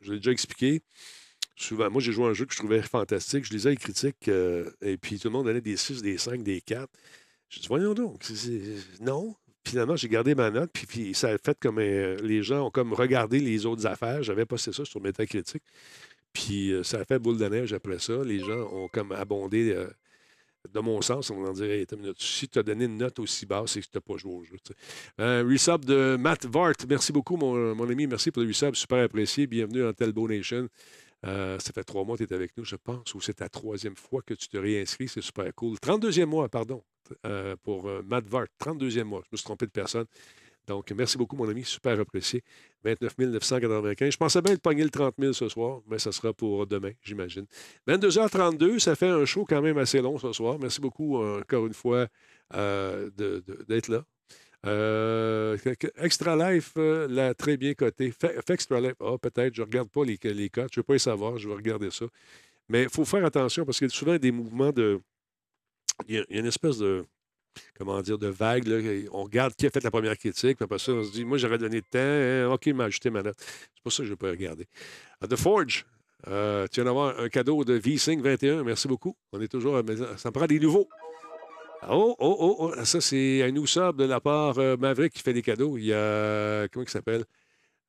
l'ai déjà expliqué. Souvent, moi, j'ai joué à un jeu que je trouvais fantastique. Je lisais les critiques euh, et puis tout le monde donnait des 6, des 5, des 4. Je dis, voyons donc. c'est- Non. Finalement, j'ai gardé ma note, puis, ça a fait comme euh, les gens ont comme regardé les autres affaires. J'avais posté ça sur Metacritic. Puis euh, ça a fait boule de neige après ça. Les gens ont comme abondé, euh, de mon sens, on en dirait, si tu as donné une note aussi basse, c'est que tu n'as pas joué au jeu. resub de Matt Vart. Merci beaucoup, mon, mon ami. Merci pour le resub. Super apprécié. Bienvenue en Telbo Nation. Ça fait trois mois que tu es avec nous, je pense, ou c'est ta troisième fois que tu te réinscris. C'est super cool. 32e mois, pardon, euh, pour euh, Matt Vart. 32e mois. Je me suis trompé de personne. Donc, merci beaucoup, mon ami. Super apprécié. 29 995. Je pensais bien de pogner le 30 000 ce soir, mais ça sera pour demain, j'imagine. 22h32, ça fait un show quand même assez long ce soir. Merci beaucoup, encore une fois, euh, d'être là. Extra Life l'a très bien coté. Fait Extra Life, ah, peut-être, je ne regarde pas les, les cotes, je ne veux pas y savoir, je vais regarder ça. Mais il faut faire attention parce qu'il y a souvent des mouvements de. Il y a, une espèce de. Comment dire, de vague. là. On regarde qui a fait la première critique, après ça, on se dit, moi, j'aurais donné de temps. hein, OK, il m'a ajouté ma note. C'est pour ça que je ne vais pas regarder. Uh, The Forge, euh, tu viens d'avoir un cadeau de V-Sync 21. Merci beaucoup. On est toujours à. Ça me prend des nouveaux. Oh, oh, oh, oh, ça, c'est un sub de la part euh, Maverick qui fait des cadeaux. Il y a, comment il s'appelle?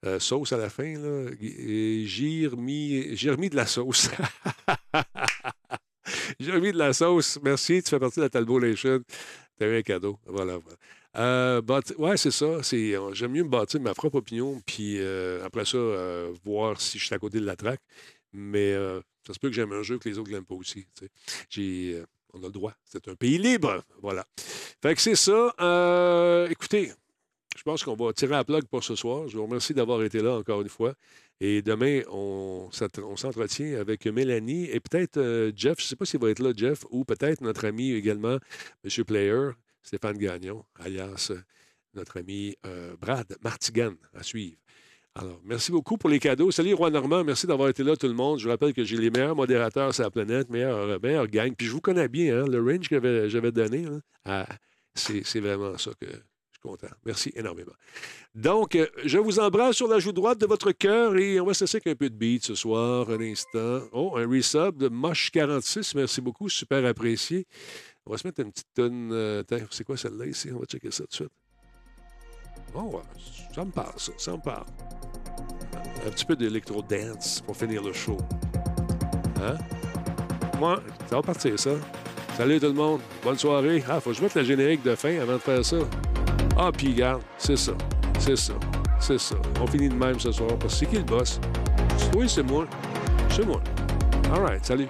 Euh, sauce à la fin, là. J'ai remis de la sauce. j'ai remis de la sauce. Merci, tu fais partie de la Talbot Nation. Eu un cadeau. Voilà, voilà. Euh, ouais, c'est ça. Euh, j'aime mieux me bâtir ma propre opinion, puis euh, après ça, euh, voir si je suis à côté de la traque. Mais ça se peut que j'aime un jeu que les autres n'aiment pas aussi. on a le droit. C'est un pays libre. Voilà. Fait que c'est ça. Écoutez, je pense qu'on va tirer la plug pour ce soir. Je vous remercie d'avoir été là encore une fois. Et demain, on, s'entre- on s'entretient avec Mélanie et peut-être euh, Jeff. Je ne sais pas s'il va être là, Jeff, ou peut-être notre ami également, M. Player, Stéphane Gagnon, alias euh, notre ami euh, Brad Martigan, à suivre. Alors, merci beaucoup pour les cadeaux. Salut, Roi Normand. Merci d'avoir été là, tout le monde. Je vous rappelle que j'ai les meilleurs modérateurs sur la planète, meilleurs, meilleurs gang. Puis je vous connais bien, hein, le range que j'avais- donné. là, à- c'est vraiment ça que content. Merci énormément. Donc, euh, je vous embrasse sur la joue droite de votre cœur et on va se laisser avec un peu de beat ce soir, un instant. Oh, un resub de Moche46. Merci beaucoup, super apprécié. On va se mettre une petite tonne. euh, c'est quoi celle-là ici? On va checker ça tout de suite. Oh, ça me parle, ça. Ça me parle. Un petit peu d'électro-dance pour finir le show. Hein? Moi, ça va partir, ça. Salut tout le monde. Bonne soirée. Ah, faut que je mette le générique de fin avant de faire ça. Ah, puis regarde, c'est ça. C'est ça. C'est ça. On finit de même ce soir. Parce que c'est qui le boss? Oui, c'est moi. C'est moi. All right. Salut.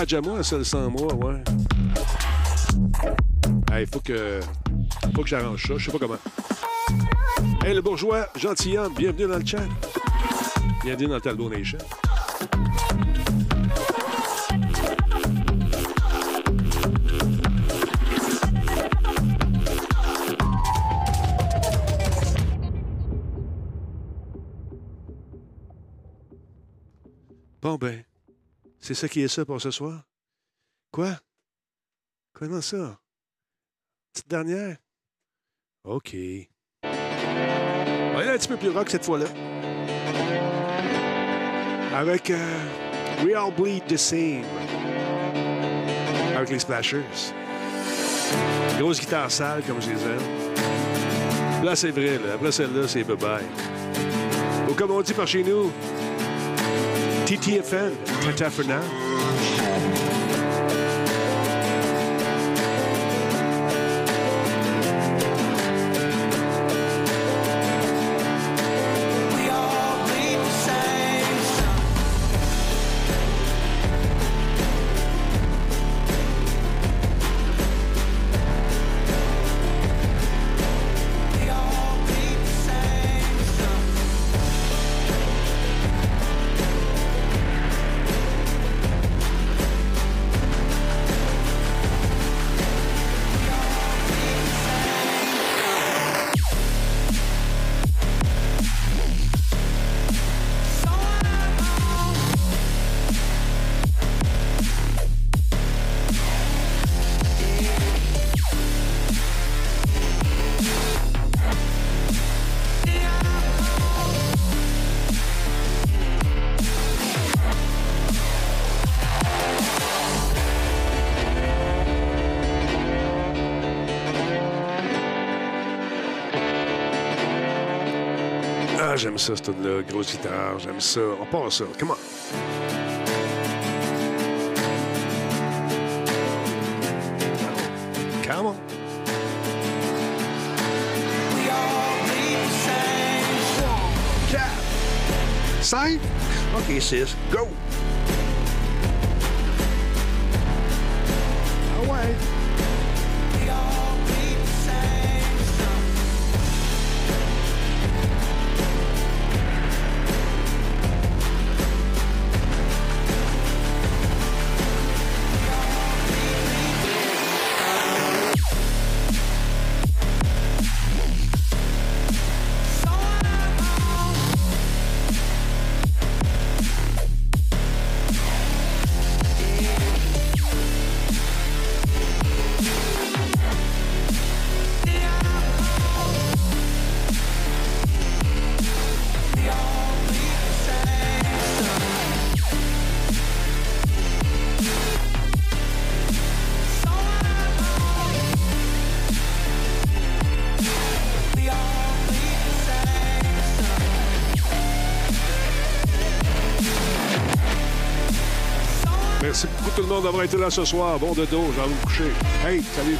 Badge à moi, ça, le 100 mois, ouais. Il faut que, faut que j'arrange ça. Je sais pas comment. Hey, le bourgeois, gentilhomme, bienvenue dans le chat. Bienvenue dans Talbot Nation. C'est ça qui est ça pour ce soir? Quoi? Comment ça? Petite dernière? OK. On aller un petit peu plus rock cette fois-là. Avec euh, We All Bleed the Same. Avec les Splashers. Grosse guitare sale, comme je les aime. Là, c'est vrai. Là. Après celle-là, c'est bye-bye. Ou comme on dit par chez nous, TTFN, Tata uh, for now. J'aime ça, ce tune-là. Grosse guitare, j'aime ça. On part ça. Come on. Come on. Quatre. Cinq. OK, six. Go. D'avoir été là ce soir. Bon dodo, j'en vais me coucher. Hey, salut!